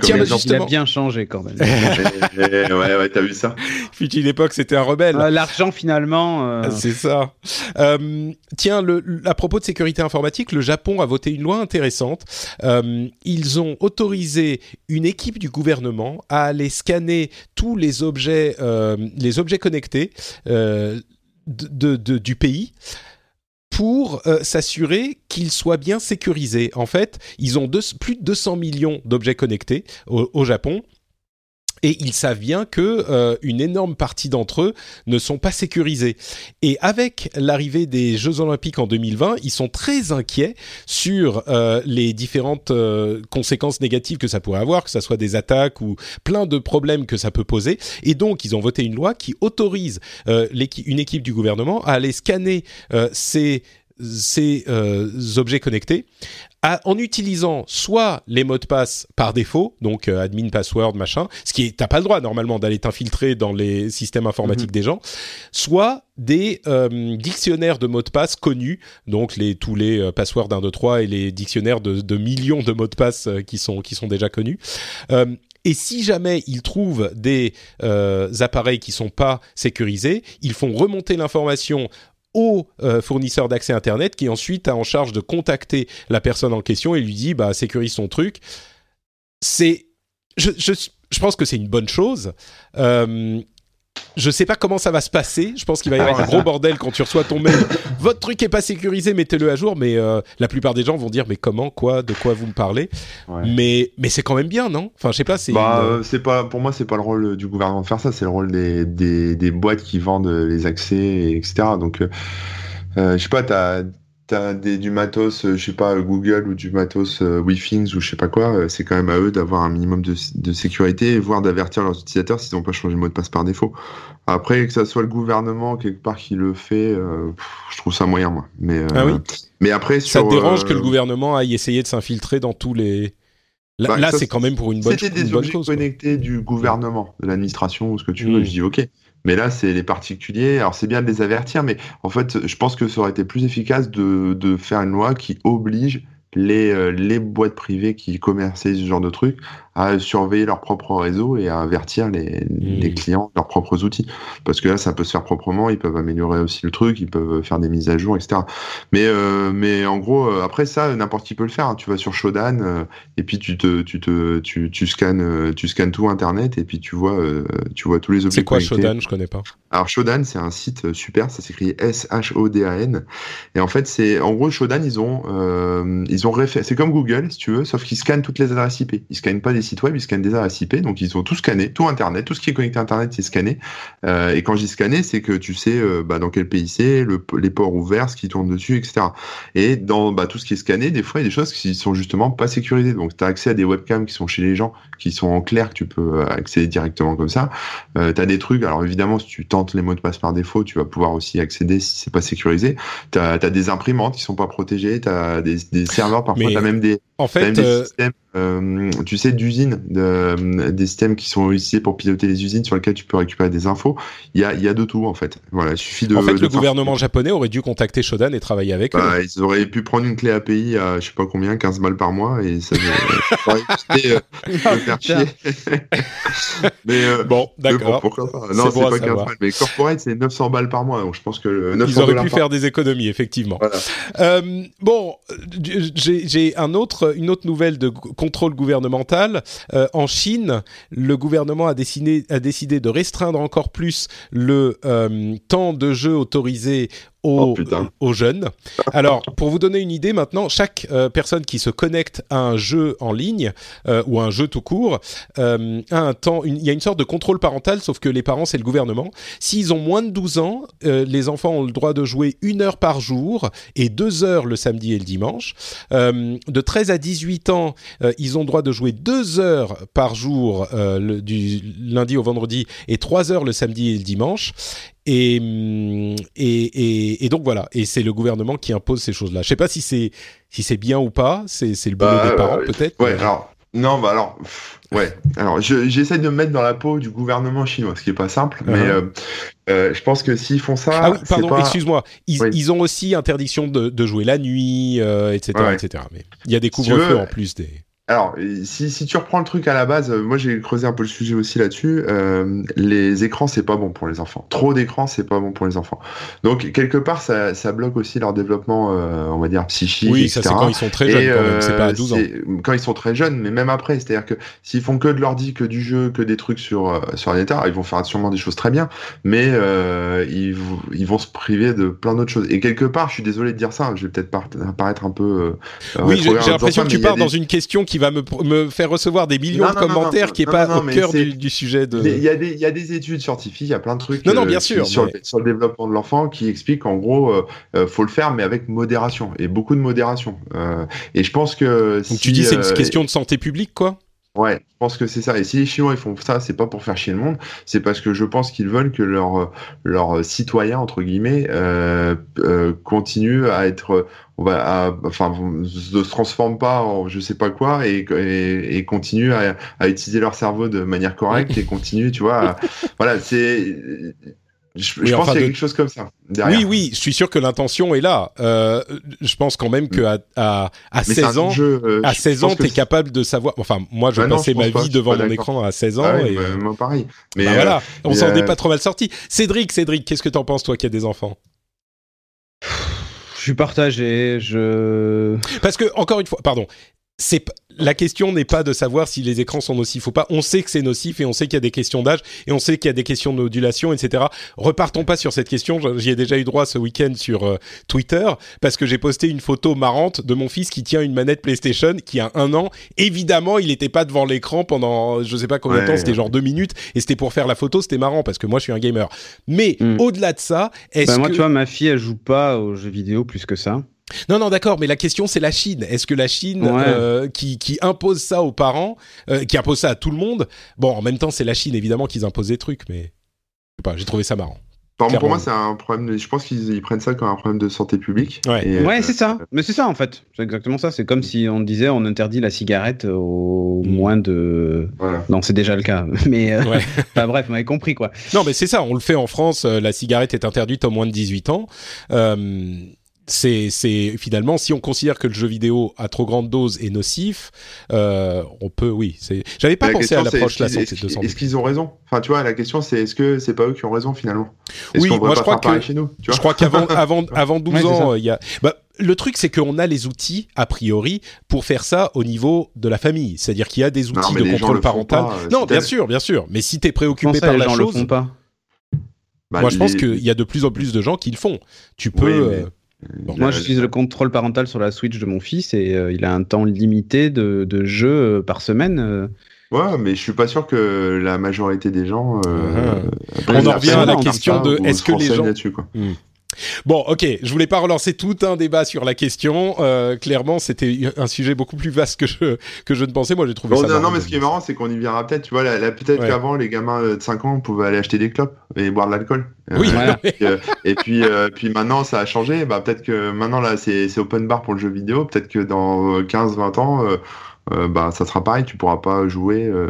Tiens, bah, Il a bien changé quand même. ouais, ouais, t'as vu ça? Fut une époque, c'était un rebelle. Euh, L'argent, finalement. Euh... C'est ça. Euh, tiens, le, à propos de sécurité informatique, le Japon a voté une loi intéressante. Euh, ils ont autorisé une équipe du gouvernement à aller scanner tous les objets, euh, les objets connectés de, de, du pays pour euh, s'assurer qu'ils soient bien sécurisés. En fait, ils ont plus de 200 millions d'objets connectés au, Japon. Et ils savent bien que euh, une énorme partie d'entre eux ne sont pas sécurisés. Et avec l'arrivée des Jeux Olympiques en 2020, ils sont très inquiets sur euh, les différentes euh, conséquences négatives que ça pourrait avoir, que ça soit des attaques ou plein de problèmes que ça peut poser. Et donc, ils ont voté une loi qui autorise une équipe du gouvernement à aller scanner ces ces objets connectés en utilisant soit les mots de passe par défaut, donc euh, admin password machin, ce qui est t'as pas le droit normalement d'aller t'infiltrer dans les systèmes informatiques mhm. des gens, soit des euh, dictionnaires de mots de passe connus, donc les tous les euh, passwords 1 2 3 et les dictionnaires de, de millions de mots de passe qui sont qui sont déjà connus. Et si jamais ils trouvent des appareils qui sont pas sécurisés, ils font remonter l'information au euh, fournisseur d'accès Internet qui ensuite a en charge de contacter la personne en question et lui dit bah sécurise son truc. C'est, je, je, je pense que c'est une bonne chose. Euh, je sais pas comment ça va se passer. Je pense qu'il va y avoir un gros bordel quand tu reçois ton mail. Votre truc est pas sécurisé, mettez-le à jour. Mais euh, la plupart des gens vont dire mais comment, quoi, de quoi vous me parlez? Mais mais c'est quand même bien, non? Enfin, je sais pas. C'est bah, euh, c'est pas pour moi, c'est pas le rôle du gouvernement de faire ça. C'est le rôle des, des, des boîtes qui vendent les accès, etc. Donc, euh, je sais pas, t'as t'as des, du matos, euh, je sais pas, Google ou du matos euh, WeThings ou je sais pas quoi, euh, c'est quand même à eux d'avoir un minimum de, de sécurité, voire d'avertir leurs utilisateurs s'ils n'ont pas changé de mot de passe par défaut. Après, que ça soit le gouvernement quelque part qui le fait, je trouve ça moyen, moi. Mais, ah oui mais après, ça te dérange que le gouvernement aille essayer de s'infiltrer dans tous les. Là, bah, c'est quand même pour une bonne, C'était des objets connectés du gouvernement, de l'administration ou ce que tu veux. Hmm. Je dis OK. Mais là, c'est les particuliers. Alors, c'est bien de les avertir, mais en fait, je pense que ça aurait été plus efficace de, faire une loi qui oblige les, euh, les boîtes privées qui commercialisent ce genre de trucs à surveiller leur propre réseau et à avertir les, les, hmm. clients leurs propres outils. Parce que là, ça peut se faire proprement, ils peuvent améliorer aussi le truc, ils peuvent faire des mises à jour, etc. Mais, euh, mais en gros, euh, après ça, n'importe qui peut le faire. Hein. Tu vas sur Shodan euh, et puis tu te, tu te, tu, tu scannes, tu scannes tout Internet et puis tu vois, tu vois tous les objets. C'est quoi Shodan? Je connais pas. Alors Shodan, c'est un site super, ça s'écrit S-H-O-D-A-N. Et en fait, c'est, en gros, Shodan, ils ont, ils ont c'est comme Google, si tu veux, sauf qu'ils scannent toutes les adresses IP. Ils scannent pas des sites web, ils scannent des adresses IP, donc ils ont tout scanné, tout Internet, tout ce qui est connecté à Internet, c'est scanné. Euh, et quand j'y scanné, c'est que tu sais euh, bah, dans quel pays c'est, le, les ports ouverts, ce qui tourne dessus, etc. Et dans bah, tout ce qui est scanné, des fois, il y a des choses qui sont justement pas sécurisées. Donc, tu as accès à des webcams qui sont chez les gens, qui sont en clair, que tu peux euh, accéder directement comme ça. Euh, tu as des trucs, alors évidemment, si tu tentes les mots de passe par défaut, tu vas pouvoir aussi accéder si c'est pas sécurisé. Tu as, des imprimantes qui sont pas protégées, tu as des, des serveurs, parfois tu as même des, en fait, euh, tu sais, de, des systèmes qui sont utilisés pour piloter les usines sur lesquelles tu peux récupérer des infos. Il y a, il y a de tout en fait. Voilà, il suffit de. En fait, le gouvernement japonais aurait dû contacter Shodan et travailler avec bah, eux. Ils auraient pu prendre une clé API à je sais pas combien, 15 balles par mois et ça aurait évité de faire chier. mais euh, bon, d'accord. Pourquoi pas Non, c'est pas 15 balles, mais corporate c'est 900 balles par mois. Donc je pense que 900 ils auraient pu faire des économies effectivement. Voilà. Euh, bon, j'ai un autre, une autre nouvelle de contrôle gouvernemental. Euh, en Chine, le gouvernement a décidé, de restreindre encore plus le euh, temps de jeu autorisé aux, oh, aux, jeunes. Alors, pour vous donner une idée, maintenant, chaque euh, personne qui se connecte à un jeu en ligne euh, ou à un jeu tout court euh, a un temps. il y a une sorte de contrôle parental, sauf que les parents, c'est le gouvernement. S'ils ont moins de 12 ans, les enfants ont le droit de jouer une heure par jour et deux heures le samedi et le dimanche. de 13 à 18 ans, ils ont le droit de jouer deux heures par jour le, du lundi au vendredi et trois heures le samedi et le dimanche. Et, et, et, donc voilà, et c'est le gouvernement qui impose ces choses-là. Je sais pas si c'est si c'est bien ou pas, c'est le boulot des bah, parents peut-être. Ouais, alors non, bah alors ouais, alors j'essaie de me mettre dans la peau du gouvernement chinois, ce qui est pas simple, mais uh-huh. euh, euh, je pense que s'ils font ça, ah oui, pardon, excuse-moi, ils, ils, ont aussi interdiction de, de jouer la nuit, euh, etc., etc. Mais il y a des couvre-feux en plus des. Alors, si, si, tu reprends le truc à la base, euh, moi j'ai creusé un peu le sujet aussi là-dessus. Euh, les écrans, c'est pas bon pour les enfants. Trop d'écrans, c'est pas bon pour les enfants. Donc quelque part, ça, ça bloque aussi leur développement, euh, on va dire psychique. Oui, ça c'est quand ils sont très jeunes. quand même. C'est pas à 12 ans. Quand ils sont très jeunes, mais même après, c'est-à-dire que s'ils font que de l'ordi, que du jeu, que des trucs sur euh, sur ordinateur, ils vont faire sûrement des choses très bien, mais euh, ils, ils vont se priver de plein d'autres choses. Et quelque part, je suis désolé de dire ça, je vais peut-être paraître un peu. oui, j'ai l'impression que tu pars dans une question qui qui va me, me faire recevoir des millions Non, de non, commentaires non, qui est non, pas au cœur du, du sujet de. Il y, a des, il y a des études scientifiques, il y a plein de trucs Non, non, euh, bien sûr, sur, mais- le, sur le développement de l'enfant qui expliquent qu'en gros, euh, euh, faut le faire, mais avec modération, et beaucoup de modération. Euh, et je pense que... Donc si, tu dis c'est une question de santé publique, quoi? Ouais, je pense que c'est ça. Et si les Chinois ils font ça, c'est pas pour faire chier le monde, c'est parce que je pense qu'ils veulent que leurs leurs citoyens entre guillemets euh, euh, continuent à être, on va, à- enfin, ne se transforment pas en je sais pas quoi et et, et continuent à, à utiliser leur cerveau de manière correcte et continuent, tu vois. à- voilà, c'est. Je, Oui, je pense enfin, qu'il y a de- quelque chose comme ça derrière. Oui, oui, je suis sûr que l'intention est là. Euh, je pense quand même qu'à à, à Mais c'est 16 un ans, jeu, euh, à je 16 pense ans, t'es capable de savoir. Enfin, moi, je Bah non, passais je ma pas, vie devant mon écran à 16 ans. Ah oui, et, bah, euh, moi pareil. Mais bah euh, voilà, on s'en est pas trop mal sorti. Cédric, Cédric, qu'est-ce que t'en penses, toi qui as des enfants? Je suis partagé. Je. Parce que, encore une fois, pardon, c'est la question n'est pas de savoir si les écrans sont nocifs ou pas. On sait que c'est nocif et on sait qu'il y a des questions d'âge et on sait qu'il y a des questions de modulation, etc. Repartons pas sur cette question. J'y ai déjà eu droit ce week-end sur euh, Twitter parce que j'ai posté une photo marrante de mon fils qui tient une manette PlayStation qui a un an. Évidemment, il n'était pas devant l'écran pendant je sais pas combien de temps. Ouais. C'était genre deux minutes et c'était pour faire la photo. C'était marrant parce que moi je suis un gamer. Mais Mm. au-delà de ça, est-ce Bah, moi, que tu vois, ma fille, elle joue pas aux jeux vidéo plus que ça. Non, non, d'accord, mais la question c'est la Chine. Est-ce que la Chine Ouais. euh, qui, qui impose ça aux parents, euh, qui impose ça à tout le monde Bon, en même temps, c'est la Chine évidemment qu'ils imposent des trucs, mais je sais pas, j'ai trouvé ça marrant. Par pour moi, c'est un problème. de- Je pense qu'ils ils prennent ça comme un problème de santé publique. Ouais. Et, Ouais, euh, c'est ça. Mais c'est ça en fait. C'est exactement ça. C'est comme si on disait on interdit la cigarette au Mm. moins de. Voilà. Non, c'est déjà le cas. Mais euh, Ouais. enfin, bref, vous m'avez compris quoi. non, mais c'est ça, on le fait en France. euh, la cigarette est interdite au moins de 18 ans. Euh, c'est, c'est finalement, si on considère que le jeu vidéo à trop grande dose est nocif, euh, on peut, oui. C'est. J'avais pas la pensé à l'approche de la est-ce santé qu'ils- de Est-ce qu'ils ont raison? Enfin, tu vois, la question, c'est est-ce que c'est pas eux qui ont raison finalement? Est-ce Oui, qu'on moi, je crois que- chez nous tu Je vois? crois qu'avant avant, avant 12 Ouais, c'est ans, il y a. Bah, le truc, c'est qu'on a les outils, a priori, pour faire ça au niveau de la famille. C'est-à-dire qu'il y a des outils de contrôle parental. pas, euh, non, bien tel- sûr, bien sûr. Mais si t'es préoccupé par les la gens le chose, font pas? Bah, moi je pense les- qu'il y a de plus en plus de gens qui le font. Tu peux. Oui, euh, Bon, Moi, Euh, j'utilise le contrôle parental sur la Switch de mon fils et euh, il a un temps limité de, de jeu euh, par semaine. Ouais, mais je suis pas sûr que la majorité des gens. euh, après, On en revient à la question de est-ce que les gens-. Bon, ok, je voulais pas relancer tout un débat sur la question. Euh, clairement, c'était un sujet beaucoup plus vaste que je que je ne pensais. Moi, j'ai trouvé Non, ça. non, non, mais ce qui est marrant, c'est qu'on y viendra peut-être. Tu vois, là, là, peut-être Ouais. qu'avant, les gamins de 5 ans pouvaient aller acheter des clopes et boire de l'alcool. Oui, Euh, Voilà. et, euh, et puis, euh, puis maintenant, ça a changé. Bah, peut-être que maintenant, là, c'est c'est open bar pour le jeu vidéo. Peut-être que dans 15-20 ans, euh, bah, ça sera pareil. Tu pourras pas jouer euh,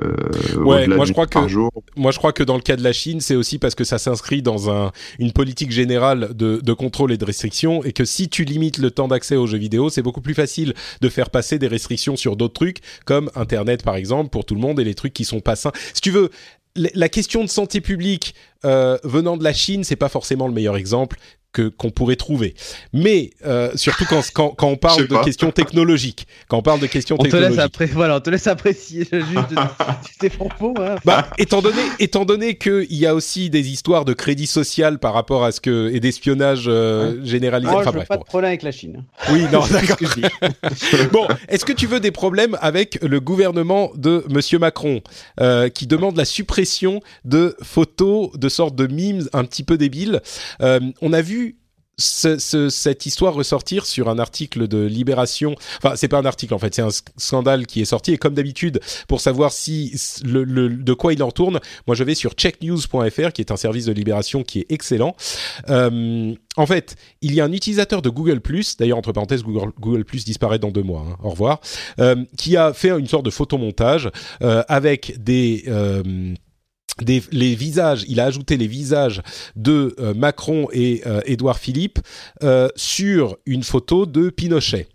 Ouais, moi, je crois que- jour. Moi, je crois que dans le cas de la Chine, c'est aussi parce que ça s'inscrit dans un, une politique générale de, de contrôle et de restriction, et que si tu limites le temps d'accès aux jeux vidéo, c'est beaucoup plus facile de faire passer des restrictions sur d'autres trucs, comme Internet par exemple, pour tout le monde, et les trucs qui sont pas sains. Si tu veux, la- la question de santé publique euh, venant de la Chine, c'est pas forcément le meilleur exemple que qu'on pourrait trouver. Mais euh, surtout quand, quand, quand on parle de questions technologiques, quand on parle de questions On te laisse technologiques. après, voilà, on te laisse apprécier de tes propos. Voilà. Bah, étant donné, étant donné qu'il y a aussi des histoires de crédit social par rapport à ce que et d'espionnage euh, généralisé. Moi, enfin je veux bref. pas bon. de problème avec la Chine. Oui, non, C'est ce d'accord. que je dis. bon, est-ce que tu veux des problèmes avec le gouvernement de Monsieur Macron euh, qui demande la suppression de photos de sortes de memes un petit peu débiles? Euh, On a vu. Ce- ce- cette histoire ressortir sur un article de Libération. Enfin, c'est pas un article en fait, c'est un sc- scandale qui est sorti. Et comme d'habitude, pour savoir si le, le- de quoi il en retourne, moi je vais sur checknews.fr, qui est un service de Libération qui est excellent. Euh, en fait, il y a un utilisateur de Google d'ailleurs entre parenthèses, Google, Google disparaît dans deux mois. hein, au revoir. euh, qui a fait une sorte de photomontage euh, avec des euh, des, les visages, il a ajouté les visages de euh, Macron et euh, Édouard Philippe euh, sur une photo de Pinochet.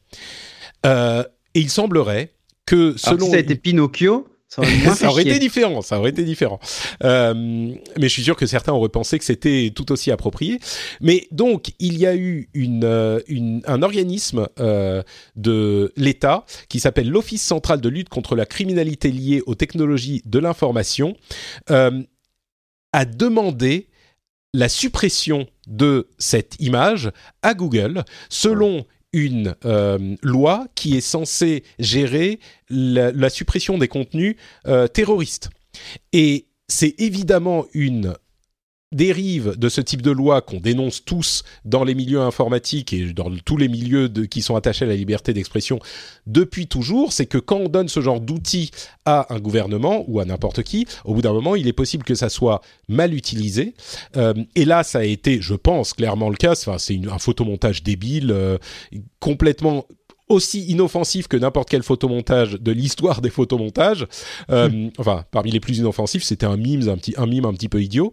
Euh, et il semblerait que Alors, selon si ça a été Pinocchio, ça aurait moins fait ça aurait chier. été différent, ça aurait été différent. Euh, mais je suis sûr que certains auraient pensé que c'était tout aussi approprié. Mais donc, il y a eu une, euh, une- un organisme euh, de l'État qui s'appelle l'Office central de lutte contre la criminalité liée aux technologies de l'information, euh, a demandé la suppression de cette image à Google selon une euh, loi qui est censée gérer la, suppression des contenus euh, terroristes. Et c'est évidemment une dérive de ce type de loi qu'on dénonce tous dans les milieux informatiques et dans tous les milieux qui sont attachés à la liberté d'expression depuis toujours, c'est que quand on donne ce genre d'outils à un gouvernement ou à n'importe qui, au bout d'un moment, il est possible que ça soit mal utilisé. Euh, et là, ça a été, je pense, clairement le cas. C'est un photomontage débile, euh, complètement aussi inoffensif que n'importe quel photomontage de l'histoire des photomontages. Euh, Enfin, parmi les plus inoffensifs, c'était un mime, un petit, un mime un petit peu idiot.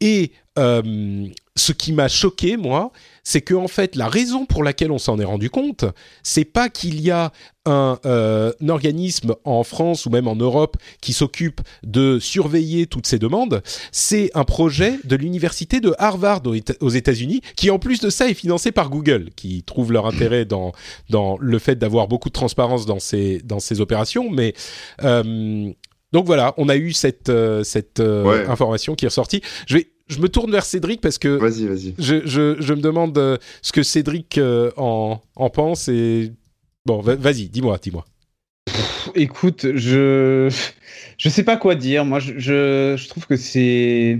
Et euh, ce qui m'a choqué, moi, c'est que en fait, la raison pour laquelle on s'en est rendu compte, c'est pas qu'il y a un, euh, un organisme en France ou même en Europe qui s'occupe de surveiller toutes ces demandes. C'est un projet de l'université de Harvard aux Éta- aux États-Unis, qui en plus de ça est financé par Google, qui trouve leur intérêt dans dans le fait d'avoir beaucoup de transparence dans ces dans ces opérations. Mais euh, donc voilà, on a eu cette cette Ouais. information qui est ressortie. Je vais je me tourne vers Cédric parce que Vas-y, vas-y. je, je, je me demande euh, ce que Cédric euh, en, en pense et bon va- vas-y dis-moi dis-moi Écoute, je je sais pas quoi dire. Moi, je, je, je trouve que c'est.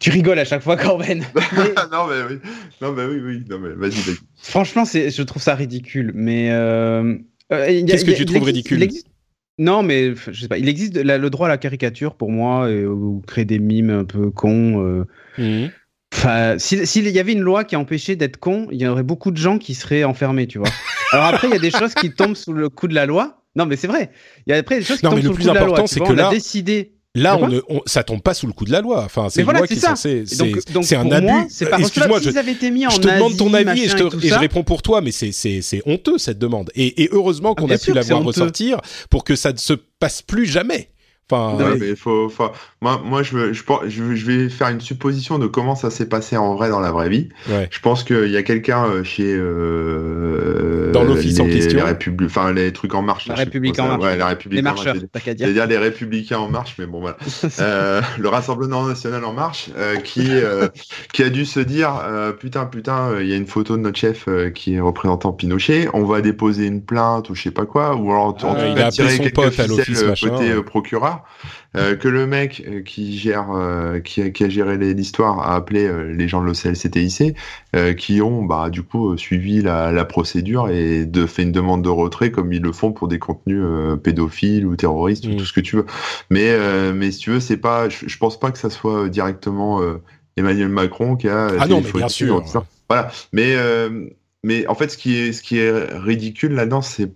Tu rigoles à chaque fois, Corben. Mais non, mais oui. Non, mais oui, oui. Non, mais vas-y, vas-y. franchement, c'est, je trouve ça ridicule. Mais euh, euh, il y a- Qu'est-ce que y tu trouves ridicule il existe- Non, mais je sais pas. Il existe la- le droit à la caricature pour moi, et, ou créer des mimes un peu cons. euh. Mhm. Enfin, s'il y avait une loi qui empêchait d'être con, il y aurait beaucoup de gens qui seraient enfermés, tu vois. Alors après, il y a des choses qui tombent sous le coup de la loi. Non, mais c'est vrai. Il y a après des choses qui Non, tombent sous le coup de la loi. tu c'est vois. que on a là- décidé. Là, on ne, on- ça tombe pas sous le coup de la loi. Enfin, c'est voilà, loi qui est ça. censée. C'est, un abus. Excuse-moi, je, été mis en je te demande ton avis et je, te- et réponds pour toi, mais c'est, honteux cette demande. Et, et heureusement qu'on Ah, bien a pu sûr la que c'est voir honteux. ressortir pour que ça ne se passe plus jamais. Enfin, Non, Ouais, mais faut, faut- moi, moi je, veux- je, je, vais faire une supposition de comment ça s'est passé en vrai dans la vraie vie. ouais. Je pense qu'il y a quelqu'un euh, chez euh, Dans l'office en question. les Républi- enfin les trucs en marche. La là, République en ça. marche. Ouais, la République les en marche. marcheurs, t'as qu'à dire. C'est-à-dire les Républicains en marche, mais bon voilà. Euh, le Rassemblement national en marche, euh, qui euh, qui a dû se dire euh, putain putain, euh, il y a une photo de notre chef euh, qui est représentant Pinochet, on va déposer une plainte ou je sais pas quoi, ou alors Ah, il a appelé tirer son quelques pote à l'office, euh, machin, côté euh, que le mec euh, qui gère, euh, qui, a, qui a géré l'histoire a appelé les gens de l'OCLCTIC, qui ont bah, du coup suivi la, la procédure et de fait une demande de retrait comme ils le font pour des contenus pédophiles ou terroristes Mm. ou tout ce que tu veux. Mais mais si tu veux, c'est pas, je, je pense pas que ça soit directement Emmanuel Macron qui a. Ah non, mais bien sûr. Voilà. Mais mais en fait, ce qui est ce qui est ridicule là-dedans, c'est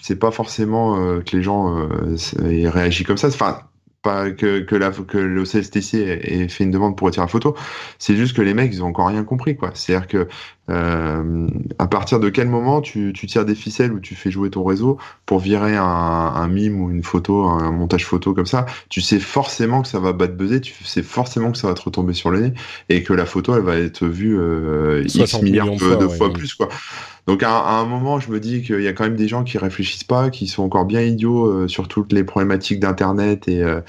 c'est pas forcément euh, que les gens euh, aient réagi comme ça. Enfin, pas que, que, le CSTC ait ait fait une demande pour retirer la photo. C'est juste que les mecs, ils ont encore rien compris, quoi. C'est-à-dire que euh, à partir de quel moment tu, tu tires des ficelles ou tu fais jouer ton réseau pour virer un, un mime ou une photo, un montage photo comme ça, tu sais forcément que ça va battre buzzer, tu sais forcément que ça va te retomber sur le nez et que la photo, elle va être vue euh, X 60 milliards de, fois, de ouais, fois ouais. plus, quoi. Donc à, à un moment, je me dis qu'il y a quand même des gens qui réfléchissent pas, qui sont encore bien idiots euh, sur toutes les problématiques d'internet et euh,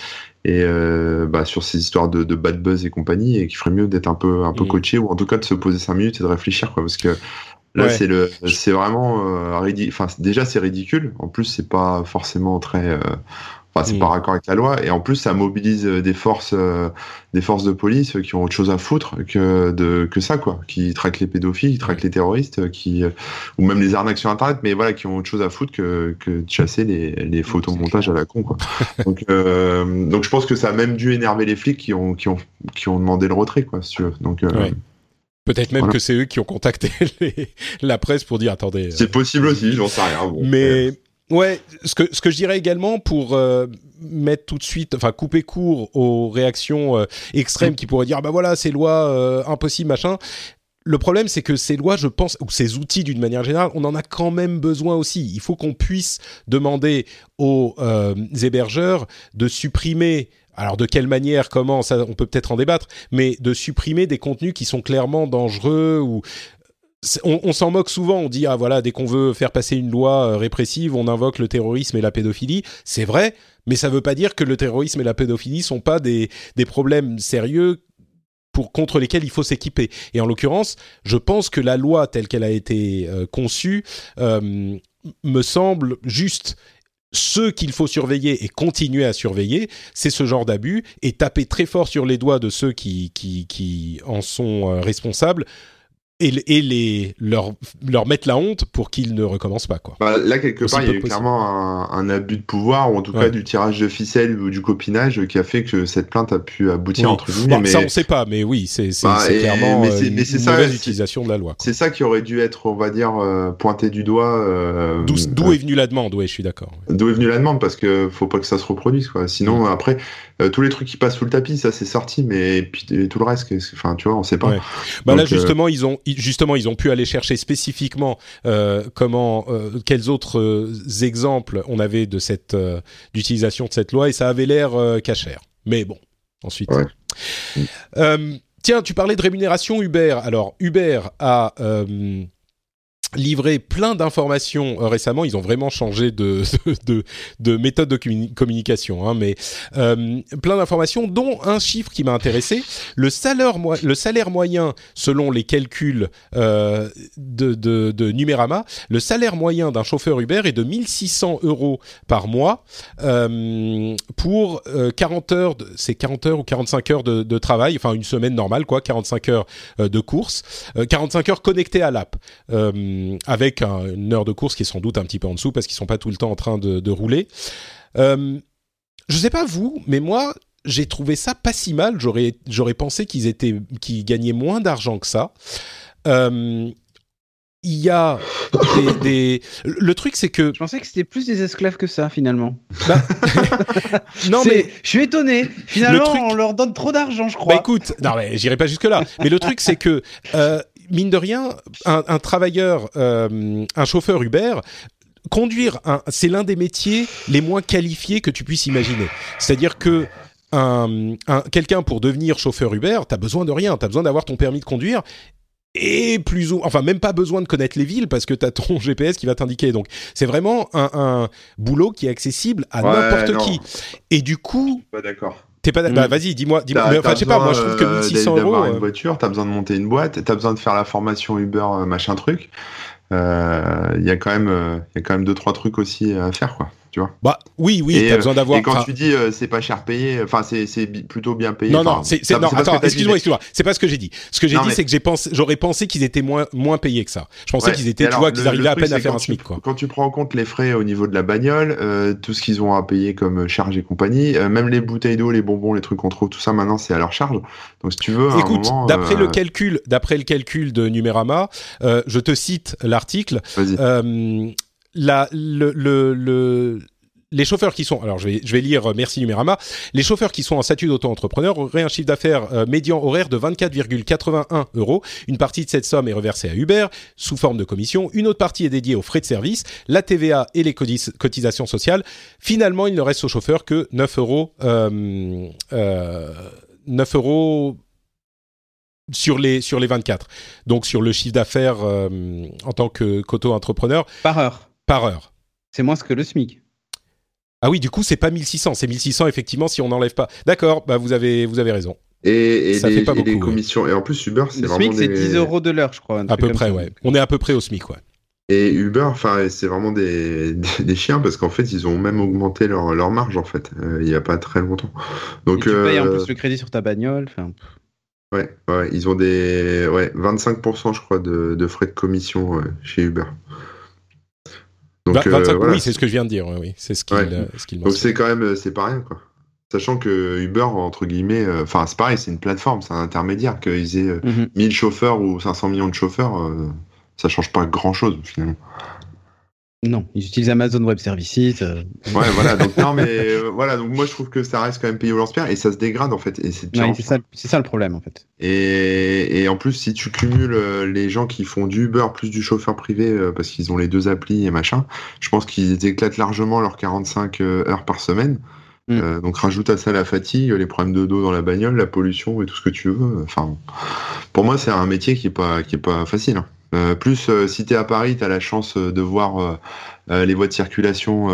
et euh, bah, sur ces histoires de, de bad buzz et compagnie, et qu'il ferait mieux d'être un peu un peu Mm. coaché ou en tout cas de se poser cinq minutes et de réfléchir quoi, parce que là Ouais. c'est le c'est vraiment euh, ridicule. Enfin déjà c'est ridicule. En plus c'est pas forcément très euh, Enfin, c'est Mm. pas raccord avec la loi. Et en plus, ça mobilise euh, des forces, euh, des forces de police qui ont autre chose à foutre que de que ça, quoi. Qui traquent les pédophiles, qui traquent les terroristes, euh, qui euh, ou même les arnaques sur Internet, mais voilà, qui ont autre chose à foutre que que de chasser les les photomontages à la con, quoi. donc euh, donc je pense que ça a même dû énerver les flics qui ont qui ont qui ont demandé le retrait, quoi, si tu veux. Donc Ouais. Peut-être même Voilà. que c'est eux qui ont contacté les- la presse pour dire attendez. c'est possible aussi, j'en sais rien. Bon, Mais ouais, ce que ce que je dirais également pour euh, mettre tout de suite, enfin couper court aux réactions euh, extrêmes qui pourraient dire ah bah voilà ces lois euh, impossibles machin. Le problème, c'est que ces lois, je pense, ou ces outils d'une manière générale, on en a quand même besoin aussi. Il faut qu'on puisse demander aux hébergeurs de supprimer. Alors de quelle manière, comment, ça, on peut peut-être en débattre, mais de supprimer des contenus qui sont clairement dangereux ou on, s'en moque souvent, on dit ah voilà dès qu'on veut faire passer une loi euh, répressive, on invoque le terrorisme et la pédophilie. C'est vrai, mais ça veut pas dire que le terrorisme et la pédophilie sont pas des des problèmes sérieux pour contre lesquels il faut s'équiper. Et en l'occurrence, je pense que la loi telle qu'elle a été conçue me semble juste ceux qu'il faut surveiller et continuer à surveiller, c'est ce genre d'abus et taper très fort sur les doigts de ceux qui, qui, qui en sont responsables et, les, leur, leur mettre la honte pour qu'ils ne recommencent pas. Quoi. Bah, là, quelque part, il y a eu clairement un, abus de pouvoir, ou en tout cas du tirage de ficelle ou du copinage qui a fait que cette plainte a pu aboutir, entre guillemets. mais... Ça, on ne sait pas, mais oui, c'est bah, clairement mais une ça, mauvaise utilisation de la loi. C'est ça qui aurait dû être, on va dire, euh, pointé du doigt. Euh, d'où est venue la demande, oui, je suis d'accord. D'où est venue la demande, parce que faut pas que ça se reproduise. Quoi. Sinon, après, euh, tous les trucs qui passent sous le tapis, ça c'est sorti, mais puis tout le reste, enfin, tu vois, on sait pas. Bah là, justement, ils ont justement, ils ont pu aller chercher spécifiquement euh, comment, euh, quels autres euh, exemples on avait de cette d'utilisation de cette loi et ça avait l'air cachère. Mais bon, ensuite. tiens, tu parlais de rémunération Uber. Alors Uber a livré plein d'informations euh, récemment. Ils ont vraiment changé de, de, de, méthode de communication, hein, mais euh, plein d'informations, dont un chiffre qui m'a intéressé. Le salaire, le salaire moyen, selon les calculs euh, de, de, de Numérama, le salaire moyen d'un chauffeur Uber est de 1600 euros par mois euh, pour 40 heures, c'est 40 heures ou 45 heures de, de, travail, enfin une semaine normale, quoi, 45 heures de course, 45 heures connectées à l'app. Euh, avec une heure de course qui est sans doute un petit peu en dessous parce qu'ils sont pas tout le temps en train de, rouler. Euh, je sais pas vous, mais moi j'ai trouvé ça pas si mal. J'aurais j'aurais pensé qu'ils étaient qu'ils gagnaient moins d'argent que ça. Euh, il y a des, Le truc, c'est que. Je pensais que c'était plus des esclaves que ça, finalement. Bah, non, mais. Je suis étonné. Finalement, on leur donne trop d'argent, je crois. Bah écoute, non, mais j'irai pas jusque-là. mais le truc, c'est que euh, mine de rien, un, travailleur, euh, un chauffeur Uber, conduire, c'est l'un des métiers les moins qualifiés que tu puisses imaginer. C'est-à-dire que un, quelqu'un pour devenir chauffeur Uber, t'as besoin de rien, t'as besoin d'avoir ton permis de conduire et plus ou enfin même pas besoin de connaître les villes parce que tu as ton GPS qui va t'indiquer. Donc c'est vraiment un, boulot qui est accessible à n'importe qui. Et du coup, pas d'accord. T'es pas bah, mm. vas-y, dis-moi, dis-moi. Enfin, je sais pas, moi je trouve que 1600 euros. une euh, voiture, t'as besoin de monter une boîte, t'as besoin de faire la formation Uber, euh, machin truc. Euh, il y a quand même, il y a quand même deux trois trucs aussi à faire, quoi tu vois. Bah oui, oui, t'as besoin d'avoir. Et quand tu dis c'est pas cher payé, enfin c'est plutôt bien payé. Non, non, c'est non. Attends, excuse-moi, excuse-moi. C'est pas ce que j'ai dit. Ce que j'ai dit, c'est que j'ai pensé, j'aurais pensé qu'ils étaient moins moins payés que ça. Je pensais qu'ils étaient, tu vois, qu'ils arrivaient à peine à faire un SMIC, quoi. Quand tu prends en compte les frais au niveau de la bagnole, tout ce qu'ils ont à payer comme charge et compagnie, même les bouteilles d'eau, les bonbons, les trucs qu'on trouve, tout ça maintenant c'est à leur charge. Donc si tu veux. Écoute, d'après le calcul, d'après le calcul de Numérama, je te cite l'article. La, le, le, les chauffeurs qui sont, alors je vais, je vais lire, euh, merci Numérama, les chauffeurs qui sont en statut d'auto-entrepreneur auraient un chiffre d'affaires euh, médian horaire de 24,81 euros. Une partie de cette somme est reversée à Uber sous forme de commission. Une autre partie est dédiée aux frais de service, la TVA et les cotisations sociales. Finalement, il ne reste aux chauffeurs que 9 euros, euh, 9 euros sur les, sur les 24. Donc sur le chiffre d'affaires euh, en tant que qu'auto-entrepreneur. Par heure. Par heure. C'est moins que le SMIC. Ah oui, du coup, c'est pas 1600, c'est 1600 effectivement si on n'enlève pas. D'accord, bah vous avez, vous avez raison. Et, ça fait pas beaucoup, commissions. Et en plus, Uber, c'est vraiment. Le SMIC, c'est 10 euros de l'heure, je crois. À peu près, ouais. On est à peu près au SMIC, ouais. Et Uber, enfin, c'est vraiment des, des, chiens parce qu'en fait, ils ont même augmenté leur, leur marge en fait, euh, il n'y a pas très longtemps. Donc, et tu payes en euh, plus le crédit sur ta bagnole. Ouais, ouais, ils ont des ouais, 25% je crois de, de, frais de commission chez Uber. Donc, euh, Oui, c'est ce que je viens de dire. Oui, c'est ce qu'il euh, Donc c'est quand même, c'est pas rien, quoi. Sachant que Uber, entre guillemets, euh, enfin c'est pareil, c'est une plateforme, c'est un intermédiaire. Qu'ils aient 1000 mhm. chauffeurs ou 500 millions de chauffeurs, ça change pas grand-chose finalement. Non, ils utilisent Amazon Web Services. Euh. Ouais, voilà. Donc non, mais euh, voilà. Donc moi, je trouve que ça reste quand même payé au lance-pierre et ça se dégrade en fait. Et c'est ça, ça, le problème en fait. Et, et, en plus, si tu cumules euh, les gens qui font du Uber plus du chauffeur privé parce qu'ils ont les deux applis et machin, je pense qu'ils éclatent largement leurs 45 heures par semaine. Mm. donc rajoute à ça la fatigue, les problèmes de dos dans la bagnole, la pollution et tout ce que tu veux. Enfin, pour moi, c'est un métier qui est pas qui est pas facile. Euh, plus euh, si tu à Paris, tu la chance euh, de voir les voies de circulation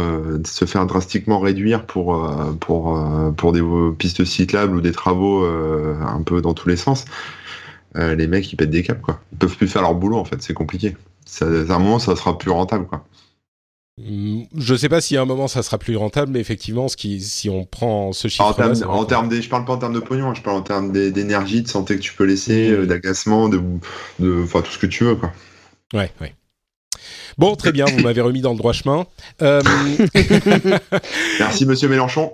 se faire drastiquement réduire pour, pour, pour des pistes cyclables ou des travaux un peu dans tous les sens. les mecs, ils pètent des câbles, quoi. Ils peuvent plus faire leur boulot, en fait, c'est compliqué. Ça, à un moment, ça sera plus rentable, quoi. Mm, je ne sais pas si à un moment ça sera plus rentable, mais effectivement, ce qui, si on prend ce chiffre. En en termes des, je parle pas en termes de pognon, je parle en termes d'énergie, de santé que tu peux laisser, mm. d'agacement, de, de, enfin tout ce que tu veux, quoi. Ouais, ouais. Bon, très bien, vous m'avez remis dans le droit chemin. Euh, Merci, monsieur Mélenchon.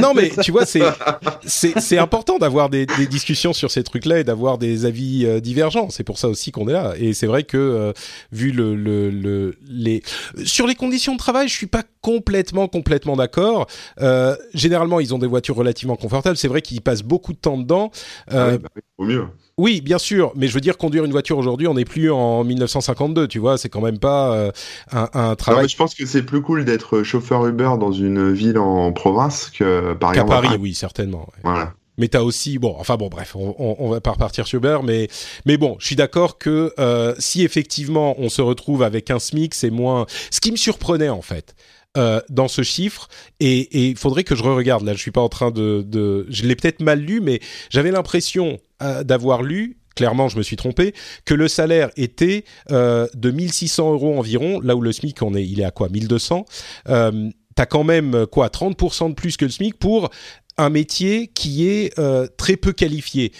non, mais tu vois, c'est c'est important d'avoir des, des, discussions sur ces trucs-là et d'avoir des avis euh, divergents. C'est pour ça aussi qu'on est là. Et c'est vrai que euh, vu le, le, le, les sur les conditions de travail, je suis pas complètement complètement d'accord. généralement, ils ont des voitures relativement confortables. C'est vrai qu'ils passent beaucoup de temps dedans. Ah oui, bah au mieux. Oui, bien sûr, mais je veux dire conduire une voiture aujourd'hui, on n'est plus en 1952, tu vois, c'est quand même pas euh, un, travail. je pense que c'est plus cool d'être chauffeur Uber dans une ville en province que par exemple. Qu'à Paris, oui, certainement. Voilà. Mais t'as aussi bon, enfin bon, bref, on, on, va pas repartir sur Uber, mais mais bon, je suis d'accord que euh, si effectivement on se retrouve avec un SMIC, c'est moins. Ce qui me surprenait en fait, euh, dans ce chiffre et il faudrait que je re-regarde. Là, je suis pas en train de, de... je l'ai peut-être mal lu, mais j'avais l'impression d'avoir lu. Clairement, je me suis trompé. Que le salaire était euh, de 1600 euros environ, là où le SMIC, on est, il est à quoi 1200. Euh, T'as quand même quoi 30% de plus que le SMIC pour un métier qui est euh, très peu qualifié.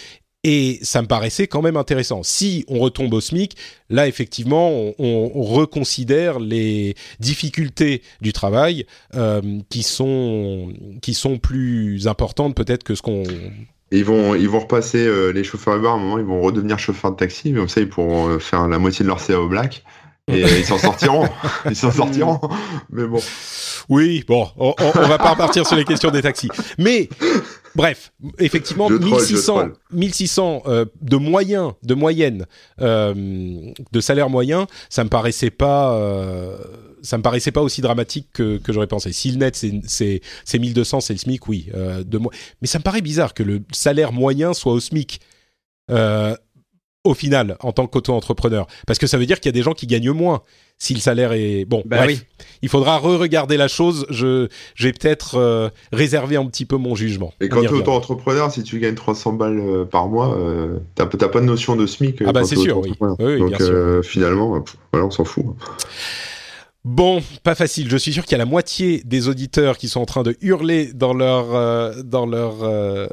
Et ça me paraissait quand même intéressant. Si on retombe au SMIC, là effectivement, on, reconsidère les difficultés du travail euh, qui sont plus importantes peut-être que ce qu'on. Ils vont ils vont repasser euh, les chauffeurs Uber à un moment, ils vont redevenir chauffeurs de taxi, mais comme ça ils pourront euh, faire la moitié de leur CA au black. Et ils s'en sortiront. ils s'en sortiront. Mais bon. Oui, bon, on, on, va pas repartir sur les questions des taxis. Mais bref, effectivement, 1600, 1600 euh, de moyens, de moyenne, euh, de salaire moyen, ça me paraissait pas, euh, ça me paraissait pas aussi dramatique que, que j'aurais pensé. Si le net c'est c'est 1200, c'est le SMIC, oui. Euh, de mais ça me paraît bizarre que le salaire moyen soit au SMIC. Euh, au final, en tant qu'auto-entrepreneur, parce que ça veut dire qu'il y a des gens qui gagnent moins si le salaire est bon. Bah bref, il faudra re-regarder la chose. Je, vais peut-être euh, réserver un petit peu mon jugement. Et quand tu es auto-entrepreneur, si tu gagnes 300 balles euh, par mois, euh, tu n'as pas de notion de SMIC. Ah bah c'est sûr, oui. Donc finalement, voilà, on s'en fout. Bon, pas facile. Je suis sûr qu'il y a la moitié des auditeurs qui sont en train de hurler dans leur euh, dans leur euh,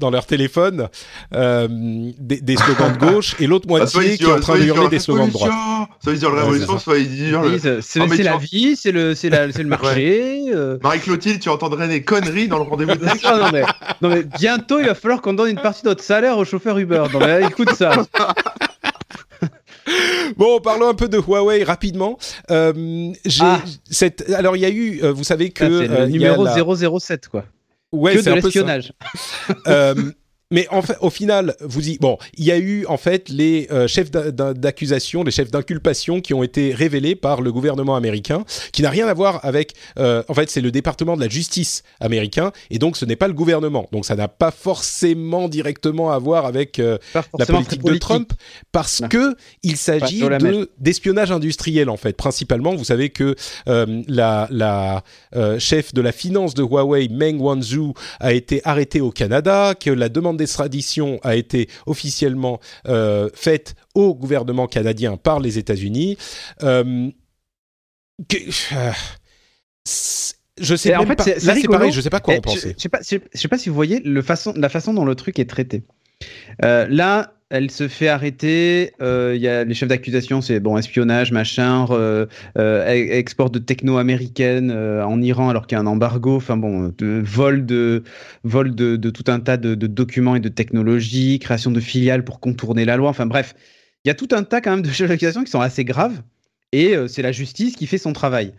dans leur téléphone euh, des, des, slogans de gauche et l'autre ah, moitié qui est en train de hurler des slogans de droite. Soit ils disent la révolution, soit ils disent c'est ah, la vie, c'est le c'est le marché. Marie Clotilde, tu entendrais des conneries dans le rendez-vous de non, non, mais, non mais bientôt il va falloir qu'on donne une partie de notre salaire aux chauffeurs Uber. Non mais écoute ça. Bon, parlons un peu de Huawei rapidement. Euh, ah. cette... Alors, il y a eu, euh, vous savez que. c'est le euh, numéro 007, quoi. Ouais, que de l'espionnage. Mais en fait, au final, vous y bon, il y a eu en fait les euh, chefs d'accusation, les chefs d'inculpation qui ont été révélés par le gouvernement américain, qui n'a rien à voir avec. Euh, en fait, c'est le département de la justice américain, et donc ce n'est pas le gouvernement. Donc ça n'a pas forcément directement à voir avec euh, la politique, de Trump, parce que il s'agit de d'espionnage industriel en fait, principalement. Vous savez que la, la chef de la finance de Huawei, Meng Wanzhou, a été arrêtée au Canada, que la demande d'extradition a été officiellement euh, faite au gouvernement canadien par les États-Unis. Euh, euh, je sais en fait, pas. Là, c'est pareil. Je sais pas quoi en penser. Je sais pas, je sais pas si vous voyez le façon, la façon dont le truc est traité. là, elle se fait arrêter. Euh, il y a les chefs d'accusation, c'est bon espionnage, machin, euh, export de techno américaine euh, en Iran alors qu'il y a un embargo. Enfin bon, de, vol de vol de, tout un tas de, documents et de technologies, création de filiales pour contourner la loi. Enfin bref, il y a tout un tas quand même de chefs d'accusation qui sont assez graves. Et c'est la justice qui fait son travail.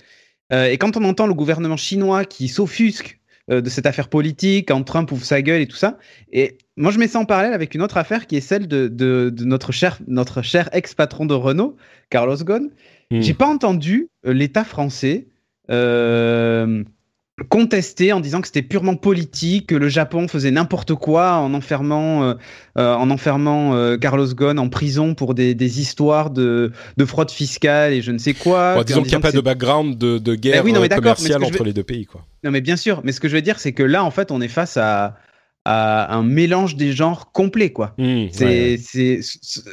et quand on entend le gouvernement chinois qui s'offusque de cette affaire politique, quand Trump ouvre sa gueule et tout ça. Et moi, je mets ça en parallèle avec une autre affaire qui est celle de, notre cher, notre cher ex-patron de Renault, Carlos Ghosn. Hmm. J'ai pas entendu euh, l'État français euh, contesté en disant que c'était purement politique, que le Japon faisait n'importe quoi en enfermant, euh, en enfermant euh, Carlos Ghosn en prison pour des, des histoires de, de, fraude fiscale et je ne sais quoi. Bon, disons qu'il n'y a pas de background de, de guerre ben oui, non, commerciale entre les deux pays. Quoi. Non mais bien sûr, mais ce que je veux dire c'est que là en fait on est face à, à un mélange des genres complet quoi. Mmh, c'est, ouais.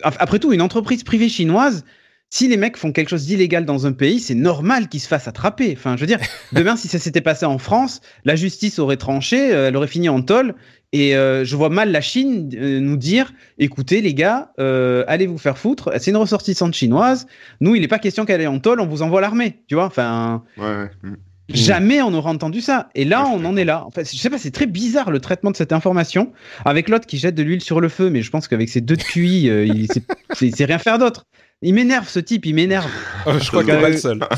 après tout une entreprise privée chinoise si les mecs font quelque chose d'illégal dans un pays, c'est normal qu'ils se fassent attraper. Enfin, je veux dire, demain, si ça s'était passé en France, la justice aurait tranché, euh, elle aurait fini en tôle. Et euh, je vois mal la Chine euh, nous dire, écoutez les gars, allez vous faire foutre. C'est une ressortissante chinoise. Nous, il n'est pas question qu'elle est en tôle, on vous envoie l'armée. Tu vois, enfin. Ouais, Jamais on aura entendu ça. Et là, on en est là. En fait, je sais pas, c'est très bizarre le traitement de cette information. Avec l'autre qui jette de l'huile sur le feu, mais je pense qu'avec ces deux de QI, il c'est rien faire d'autre. Il m'énerve ce type, il m'énerve. Ah, je crois qu'il n'est pas le seul.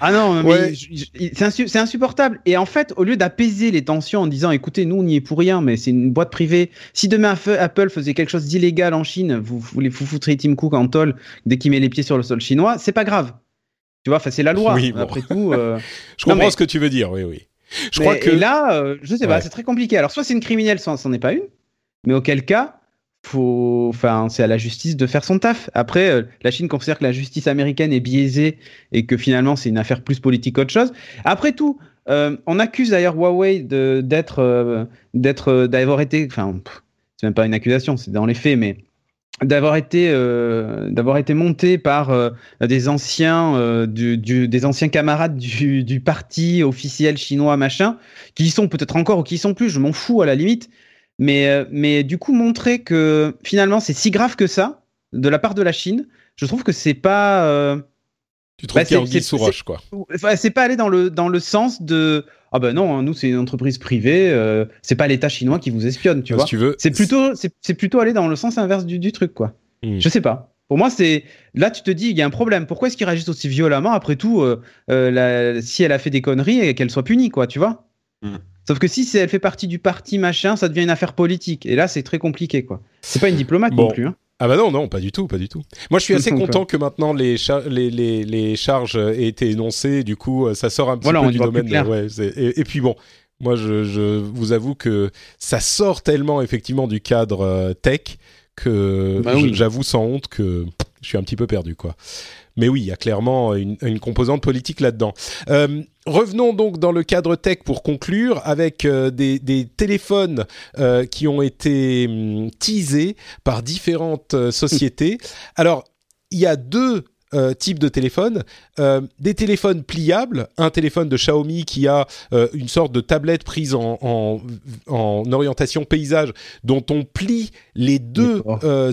Ah non, mais c'est insupportable. Et en fait, au lieu d'apaiser les tensions en disant, écoutez, nous, on n'y est pour rien, mais c'est une boîte privée. Si demain Apple faisait quelque chose d'illégal en Chine, vous, vous, vous foutrez Tim Cook en tôle dès qu'il met les pieds sur le sol chinois, c'est pas grave. Tu vois, c'est la loi. Oui, Après tout. Euh... je comprends ce que tu veux dire, oui, oui. Je crois que. Et là, euh, je sais pas, c'est très compliqué. Alors, soit c'est une criminelle, soit c'en est pas une. Mais auquel cas, faut, enfin, c'est à la justice de faire son taf. Après, euh, la Chine considère que la justice américaine est biaisée et que finalement c'est une affaire plus politique qu'autre chose. Après tout, euh, on accuse d'ailleurs Huawei d'être, d'être, d'avoir été, enfin, c'est même pas une accusation, c'est dans les faits, mais d'avoir été, d'avoir été monté par des anciens, du, des anciens camarades du, du parti officiel chinois machin, qui y sont peut-être encore ou qui y sont plus, je m'en fous à la limite mais, euh, mais du coup, montrer que finalement c'est si grave que ça de la part de la Chine, je trouve que c'est pas. Euh, tu trouves bah, qu'il y a quoi. C'est pas aller dans le, dans le sens de. Ah ben non, nous c'est une entreprise privée, euh, c'est pas l'État chinois qui vous espionne, tu vois. c'est plutôt, c'est plutôt aller dans le sens inverse du, du truc, quoi. Je sais pas. Pour moi, c'est là tu te dis il y a un problème. Pourquoi est-ce qu'ils réagissent aussi violemment Après tout, euh, la... si elle a fait des conneries et qu'elle soit punie, quoi, tu vois? Hmm. Sauf que si elle fait partie du parti machin, ça devient une affaire politique. Et là, c'est très compliqué, quoi. C'est pas une diplomate non plus. Hein. Ah bah non, non, pas du tout, pas du tout. Moi, je suis assez content que maintenant les, les, les, les, charges aient été énoncées. Du coup, euh, ça sort un petit peu du domaine. Ouais, et, et, puis bon, moi, je, je, vous avoue que ça sort tellement effectivement du cadre euh, tech que bah j'avoue sans honte que je suis un petit peu perdu, quoi. Mais oui, il y a clairement une, une composante politique là-dedans. Euh, revenons donc dans le cadre tech pour conclure avec euh, des, des, téléphones euh, qui ont été hum, teasés par différentes sociétés. Alors, il y a deux euh, type de téléphone. Euh, des téléphones pliables, un téléphone de Xiaomi qui a euh, une sorte de tablette prise en, en, en, orientation paysage dont on plie les deux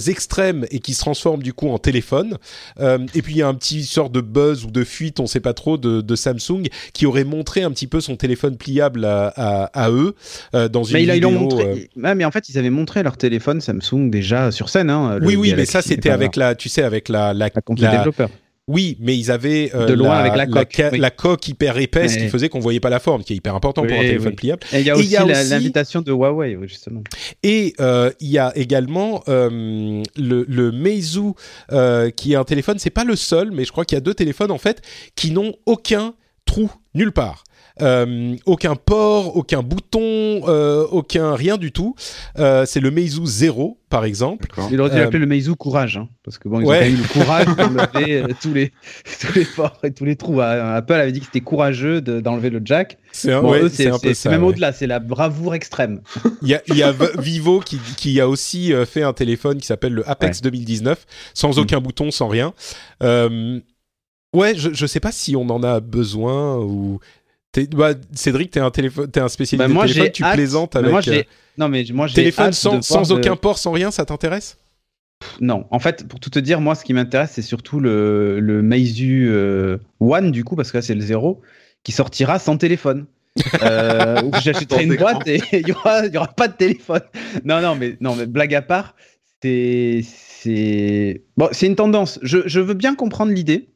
extrêmes et qui se transforme du coup en téléphone. et puis il y a un petit sort de buzz ou de fuite, on sait pas trop, de, de Samsung qui aurait montré un petit peu son téléphone pliable à, à, à eux dans une mais vidéo. Ils montré... mais en fait, ils avaient montré leur téléphone Samsung déjà sur scène. Hein, oui, oui, mais ça c'était avec la, tu sais, avec la, la, la, la oui, mais ils avaient euh, de loin la, avec la coque, la, coque hyper épaisse qui faisait qu'on voyait pas la forme, qui est hyper important pour un téléphone pliable. Et il y a aussi l'invitation de Huawei, justement. Et euh, il y a également euh, le, le Meizu, euh, qui est un téléphone. C'est pas le seul, mais je crois qu'il y a deux téléphones en fait qui n'ont aucun trou nulle part. Euh, aucun port, aucun bouton, euh, aucun rien du tout. Euh, c'est le Meizu 0 par exemple. Il aurait dû l'appeler le Meizu Courage, hein, parce que bon, ils ont eu le courage d'enlever tous les tous les ports et tous les trous. Apple avait dit que c'était courageux d'enlever le jack. C'est un, c'est même au-delà, c'est la bravoure extrême. Il y a, il y a Vivo qui, qui a aussi fait un téléphone qui s'appelle le Apex 2019, sans aucun mm. bouton, sans rien. Ouais, je, je sais pas si on en a besoin ou bah, Cédric, t'es un, téléphone, es un spécialiste bah, moi, téléphone, tu plaisantes avec. Moi, euh, non, mais moi, téléphone sans, sans aucun port, sans rien, ça t'intéresse? Non, en fait, pour tout te dire, moi, ce qui m'intéresse, c'est surtout le, le Meizu euh, One, du coup, parce que là, c'est le zéro, qui sortira sans téléphone. euh, j'achèterai une boîte et il y aura, y aura pas de téléphone. Non, non, mais non, mais blague à part, c'est bon, c'est une tendance. Je, je veux bien comprendre l'idée,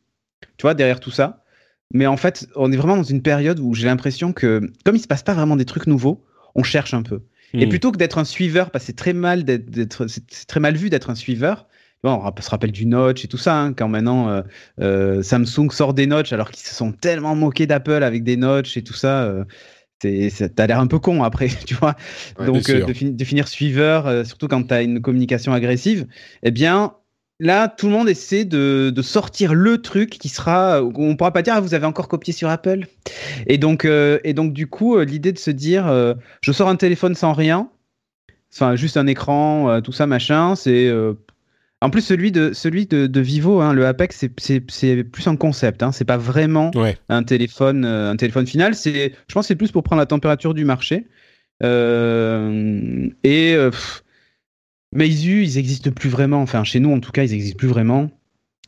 tu vois, derrière tout ça. Mais en fait, on est vraiment dans une période où j'ai l'impression que, comme il se passe pas vraiment des trucs nouveaux, on cherche un peu. Et hmm. plutôt que d'être un suiveur, parce que c'est très mal d'être, c'est très mal vu d'être un suiveur. on se rappelle du notch et tout ça, hein, quand maintenant euh, euh, Samsung sort des notch alors qu'ils se sont tellement moqués d'Apple avec des notch et tout ça. Euh, t'as l'air un peu con après, tu vois. Donc de, de, finir suiveur, surtout quand t'as une communication agressive, eh bien là, tout le monde essaie de, sortir le truc qui sera. On pourra pas dire, ah, vous avez encore copié sur Apple. Et donc, euh, et donc du coup, euh, l'idée de se dire, euh, je sors un téléphone sans rien, enfin, juste un écran, tout ça, machin, c'est. En plus, celui de, celui de, Vivo, hein, le Apex, c'est plus un concept. Hein, c'est pas vraiment un, téléphone, un téléphone final. Je pense que c'est plus pour prendre la température du marché. et. Meizu, ils n'existent plus vraiment. Enfin, chez nous, en tout cas, ils n'existent plus vraiment.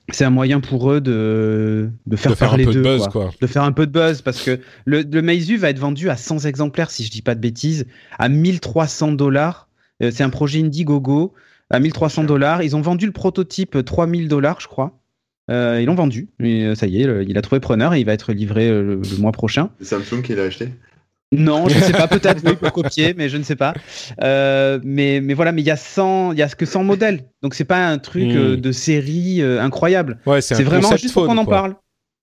C'est un moyen pour eux de, de faire, parler un peu de buzz, quoi. De faire un peu de buzz, parce que le, le Meizu va être vendu à 100 exemplaires, si je dis pas de bêtises, à 1300 dollars. Euh, c'est un projet Indiegogo à 1300 dollars. Ils ont vendu le prototype 3000 dollars, je crois. Euh, ils l'ont vendu. Et euh, ça y est, il a trouvé preneur et il va être livré le, le mois prochain. C'est Samsung qui l'a acheté? Non, je ne sais pas, peut-être oui, pour copier, mais je ne sais pas. Euh, mais, mais voilà, mais il y a 100, il y a que 100 modèles. Donc c'est pas un truc euh, hmm. de série euh, incroyable. Ouais, c'est vraiment juste pour qu'on en parle.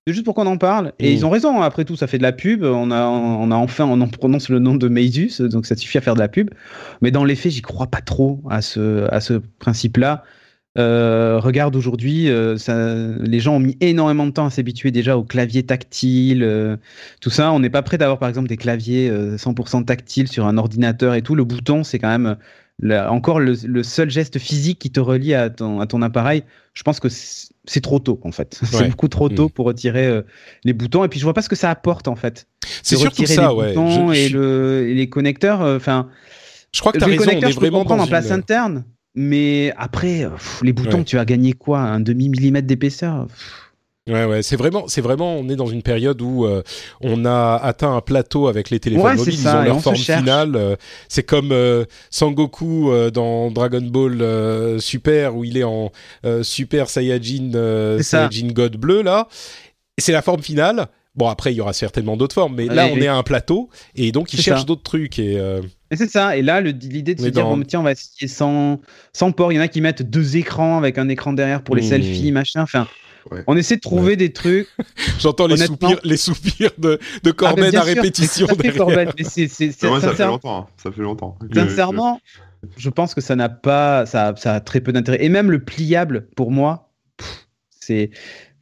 C'est juste pour qu'on en parle. Et ils hmm. ont raison, après tout, ça fait de la pub. On a, on a enfin, on en prononce le nom de Meizus, donc ça suffit à faire de la pub. Mais dans les faits, j'y crois pas trop à ce, à ce principe-là. Euh, regarde aujourd'hui, euh, les gens ont mis énormément de temps à s'habituer déjà au clavier tactile, euh, tout ça. On n'est pas prêt d'avoir par exemple des claviers 100% tactiles sur un ordinateur et tout. Le bouton, c'est quand même encore le, seul geste physique qui te relie à ton, à ton appareil. Je pense que c'est trop tôt en fait. C'est beaucoup trop tôt mm. pour retirer les boutons. Et puis je vois pas ce que ça apporte en fait. C'est surtout ça, les Boutons et, le, les connecteurs. Enfin, je crois que tu as raison. On est vraiment en place interne. Mais après, euh, les boutons, tu as gagné quoi Un demi millimètre d'épaisseur? Ouais, ouais, c'est vraiment, c'est vraiment, on est dans une période où euh, on a atteint un plateau avec les téléphones mobiles, ils ont leur forme finale. Euh, c'est comme Sangoku dans Dragon Ball Super où il est en Super Saiyajin, Saiyajin God bleu là. C'est la forme finale. Bon, après, il y aura certainement d'autres formes, mais là, on est à un plateau et donc ils cherchent d'autres trucs et c'est ça. Et là, l'idée de se dire, bon, tiens, on va essayer sans, sans port. Il y en a qui mettent deux écrans avec un écran derrière pour les mmh. selfies, machin. Enfin, on essaie de trouver des trucs. J'entends les soupirs, les soupirs de, de ah, Corben à répétition. Ça, fait longtemps. Ça fait longtemps. Sincèrement, je pense que ça n'a pas, ça, ça a très peu d'intérêt. Et même le pliable, pour moi, c'est,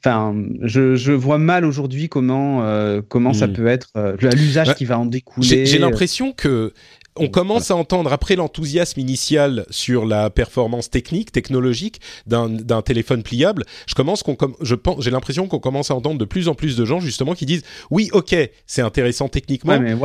Enfin, je, je, vois mal aujourd'hui comment euh, comment ça mmh. peut être euh, l'usage bah, qui va en découler. J'ai l'impression que on commence à entendre, après l'enthousiasme initial sur la performance technique, technologique d'un téléphone pliable, je commence qu'on, je pense, j'ai l'impression qu'on commence à entendre de plus en plus de gens justement qui disent oui, ok, c'est intéressant techniquement, mais,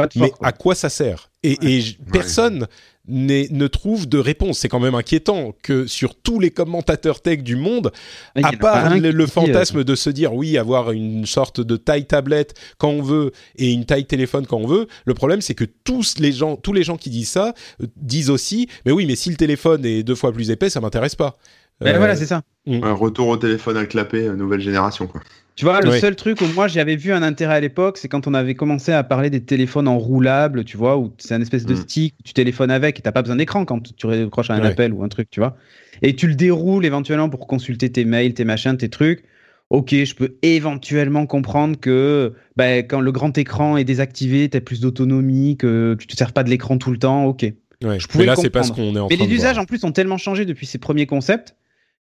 à quoi ça sert? Et, et personne ne trouve de réponse. C'est quand même inquiétant que sur tous les commentateurs tech du monde, à part le, fantasme de se dire oui, avoir une sorte de taille tablette quand on veut et une taille téléphone quand on veut, le problème c'est que tous les gens, tous les gens qui disent ça euh, disent aussi, mais oui, mais si le téléphone est deux fois plus épais, ça m'intéresse pas. Ben voilà, c'est ça. Un retour au téléphone à clapper, euh, nouvelle génération, quoi. Tu vois, le seul truc où moi j'avais vu un intérêt à l'époque, c'est quand on avait commencé à parler des téléphones enroulables, tu vois, où c'est un espèce de mm. stick, tu téléphones avec et t'as pas besoin d'écran quand tu recroches un appel ou un truc, tu vois. Et tu le déroules éventuellement pour consulter tes mails, tes machins, tes trucs. Ok, je peux éventuellement comprendre que bah, quand le grand écran est désactivé, tu as plus d'autonomie, que tu te sers pas de l'écran tout le temps, ok. je pouvais mais là, c'est pas ce qu'on est en Mais les usages en plus ont tellement changé depuis ces premiers concepts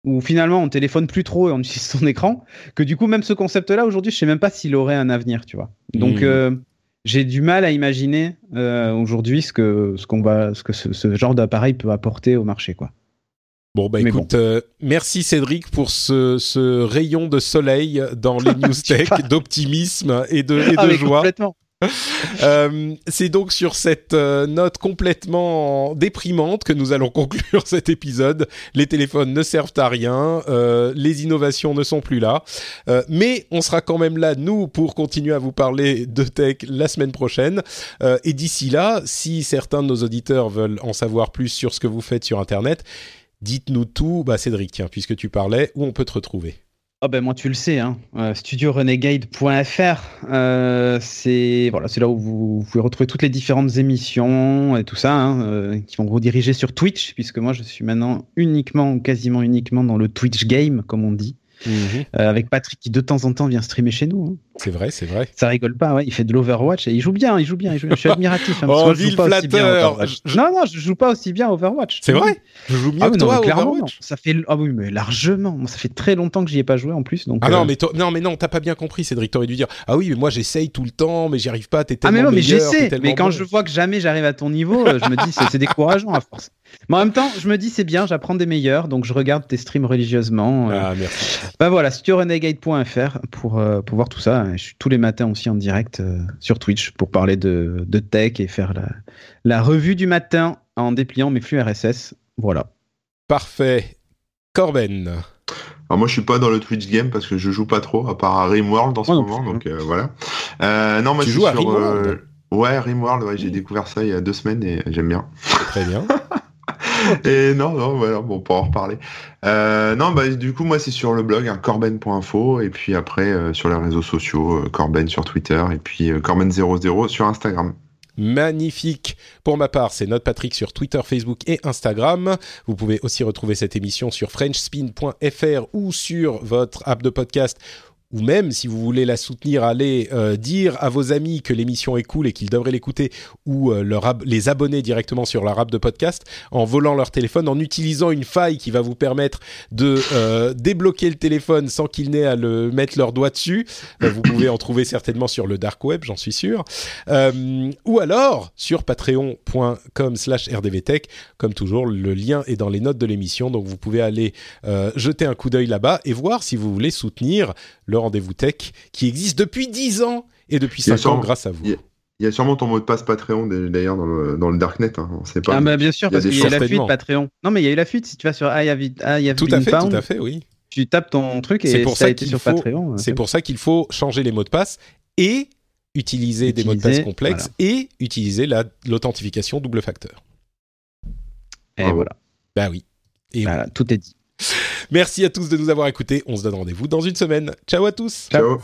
où finalement on téléphone plus trop et on utilise son écran, que du coup même ce concept-là aujourd'hui, je sais même pas s'il aurait un avenir, tu vois. Donc hmm. euh, j'ai du mal à imaginer euh, aujourd'hui ce que ce qu'on va, ce que ce, genre d'appareil peut apporter au marché, quoi. Bon bah écoute, euh, merci Cédric pour ce, ce, rayon de soleil dans les news tech, d'optimisme et de, et ah, de joie. Complètement. Euh, c'est donc sur cette euh, note complètement déprimante que nous allons conclure cet épisode. Les téléphones ne servent à rien, euh, les innovations ne sont plus là, mais on sera quand même là, nous, pour continuer à vous parler de tech la semaine prochaine. et d'ici là, si certains de nos auditeurs veulent en savoir plus sur ce que vous faites sur Internet, dites-nous tout, bah Cédric, puisque tu parlais, où on peut te retrouver? Oh ben moi tu le sais, hein. Euh, studiorenegade.fr, euh, c'est voilà, c'est là où vous, pouvez retrouver toutes les différentes émissions et tout ça, hein, euh, qui vont vous diriger sur Twitch, puisque moi je suis maintenant uniquement ou quasiment uniquement dans le Twitch game, comme on dit, mhm. avec Patrick qui de temps en temps vient streamer chez nous. Hein. C'est vrai, c'est vrai. Ça rigole pas, ouais. Il fait de l'Overwatch et il joue bien, il joue bien, il joue bien. Je suis admiratif. hein, parce Oh, que moi, je joue vil pas aussi bien à flatteur. Je- Non, non, je joue pas aussi bien à Overwatch. C'est vrai Je joue mieux Ah que non, toi clairement, non. Ça fait ah oui, mais largement. Ça fait très longtemps que j'y ai pas joué en plus, donc. Ah non, euh, mais non, mais non, t'as pas bien compris, Cédric. T'aurais dû dire Ah oui, mais moi j'essaye tout le temps, mais j'y arrive pas, t'es Ah tellement mais non, mais j'essaie. Mais quand bon. je vois que jamais j'arrive à ton niveau, euh, je me dis c'est décourageant à force. Mais en même temps, je me dis c'est bien, j'apprends des meilleurs, donc je regarde tes streams religieusement. euh. Ah, merci. Bah voilà, studiorenegade.fr pour, pour voir tout ça. Je suis tous les matins aussi en direct euh, sur Twitch pour parler de, de tech et faire la, la revue du matin en dépliant mes flux RSS. Voilà. Parfait. Corben. Alors moi je suis pas dans le Twitch game parce que je joue pas trop à part à Rimworld en ce moment plus, donc euh, voilà. Euh, non moi Tu je joues suis à sur Rimworld? euh, ouais Rimworld ouais j'ai découvert ça il y a deux semaines et j'aime bien. Très bien. Et non non voilà bon pour en reparler. Euh, non bah du coup moi c'est sur le blog hein, corben.info et puis après euh, sur les réseaux sociaux euh, Corben sur Twitter et puis euh, Corben00 sur Instagram. Magnifique. Pour ma part, c'est Note Patrick sur Twitter, Facebook et Instagram. Vous pouvez aussi retrouver cette émission sur frenchspin.fr ou sur votre app de podcast. Ou même, si vous voulez la soutenir, allez euh, dire à vos amis que l'émission est cool et qu'ils devraient l'écouter ou euh, leur les abonner directement sur leur app de podcast en volant leur téléphone, en utilisant une faille qui va vous permettre de euh, débloquer le téléphone sans qu'ils n'aient à le mettre leur doigt dessus. Vous pouvez en trouver certainement sur le dark web, j'en suis sûr. Ou alors sur patreon.com slash rdvtech. Comme toujours, le lien est dans les notes de l'émission, donc vous pouvez aller jeter un coup d'œil là-bas et voir si vous voulez soutenir le rendez-vous tech qui existe depuis 10 ans et depuis Il y a 5 ans grâce à vous. il y a- Il y a sûrement ton mot de passe Patreon d'ailleurs dans le, dans le Darknet, hein, on sait pas. Ah bah bien sûr, Il y a parce qu'il y a eu la fuite Patreon. Non mais il y a eu la fuite, si tu vas sur I have, it- I have Tout been à fait, found, tout à fait, oui. tu tapes ton truc et pour ça a été sur faut- Patreon. C'est pour ça qu'il faut changer les mots de passe et utiliser des mots de passe complexes et utiliser la- l'authentification double facteur. Et voilà, Bah oui. Et Voilà, tout est dit. Merci à tous de nous avoir écoutés. On se donne rendez-vous dans une semaine. Ciao à tous. Ciao.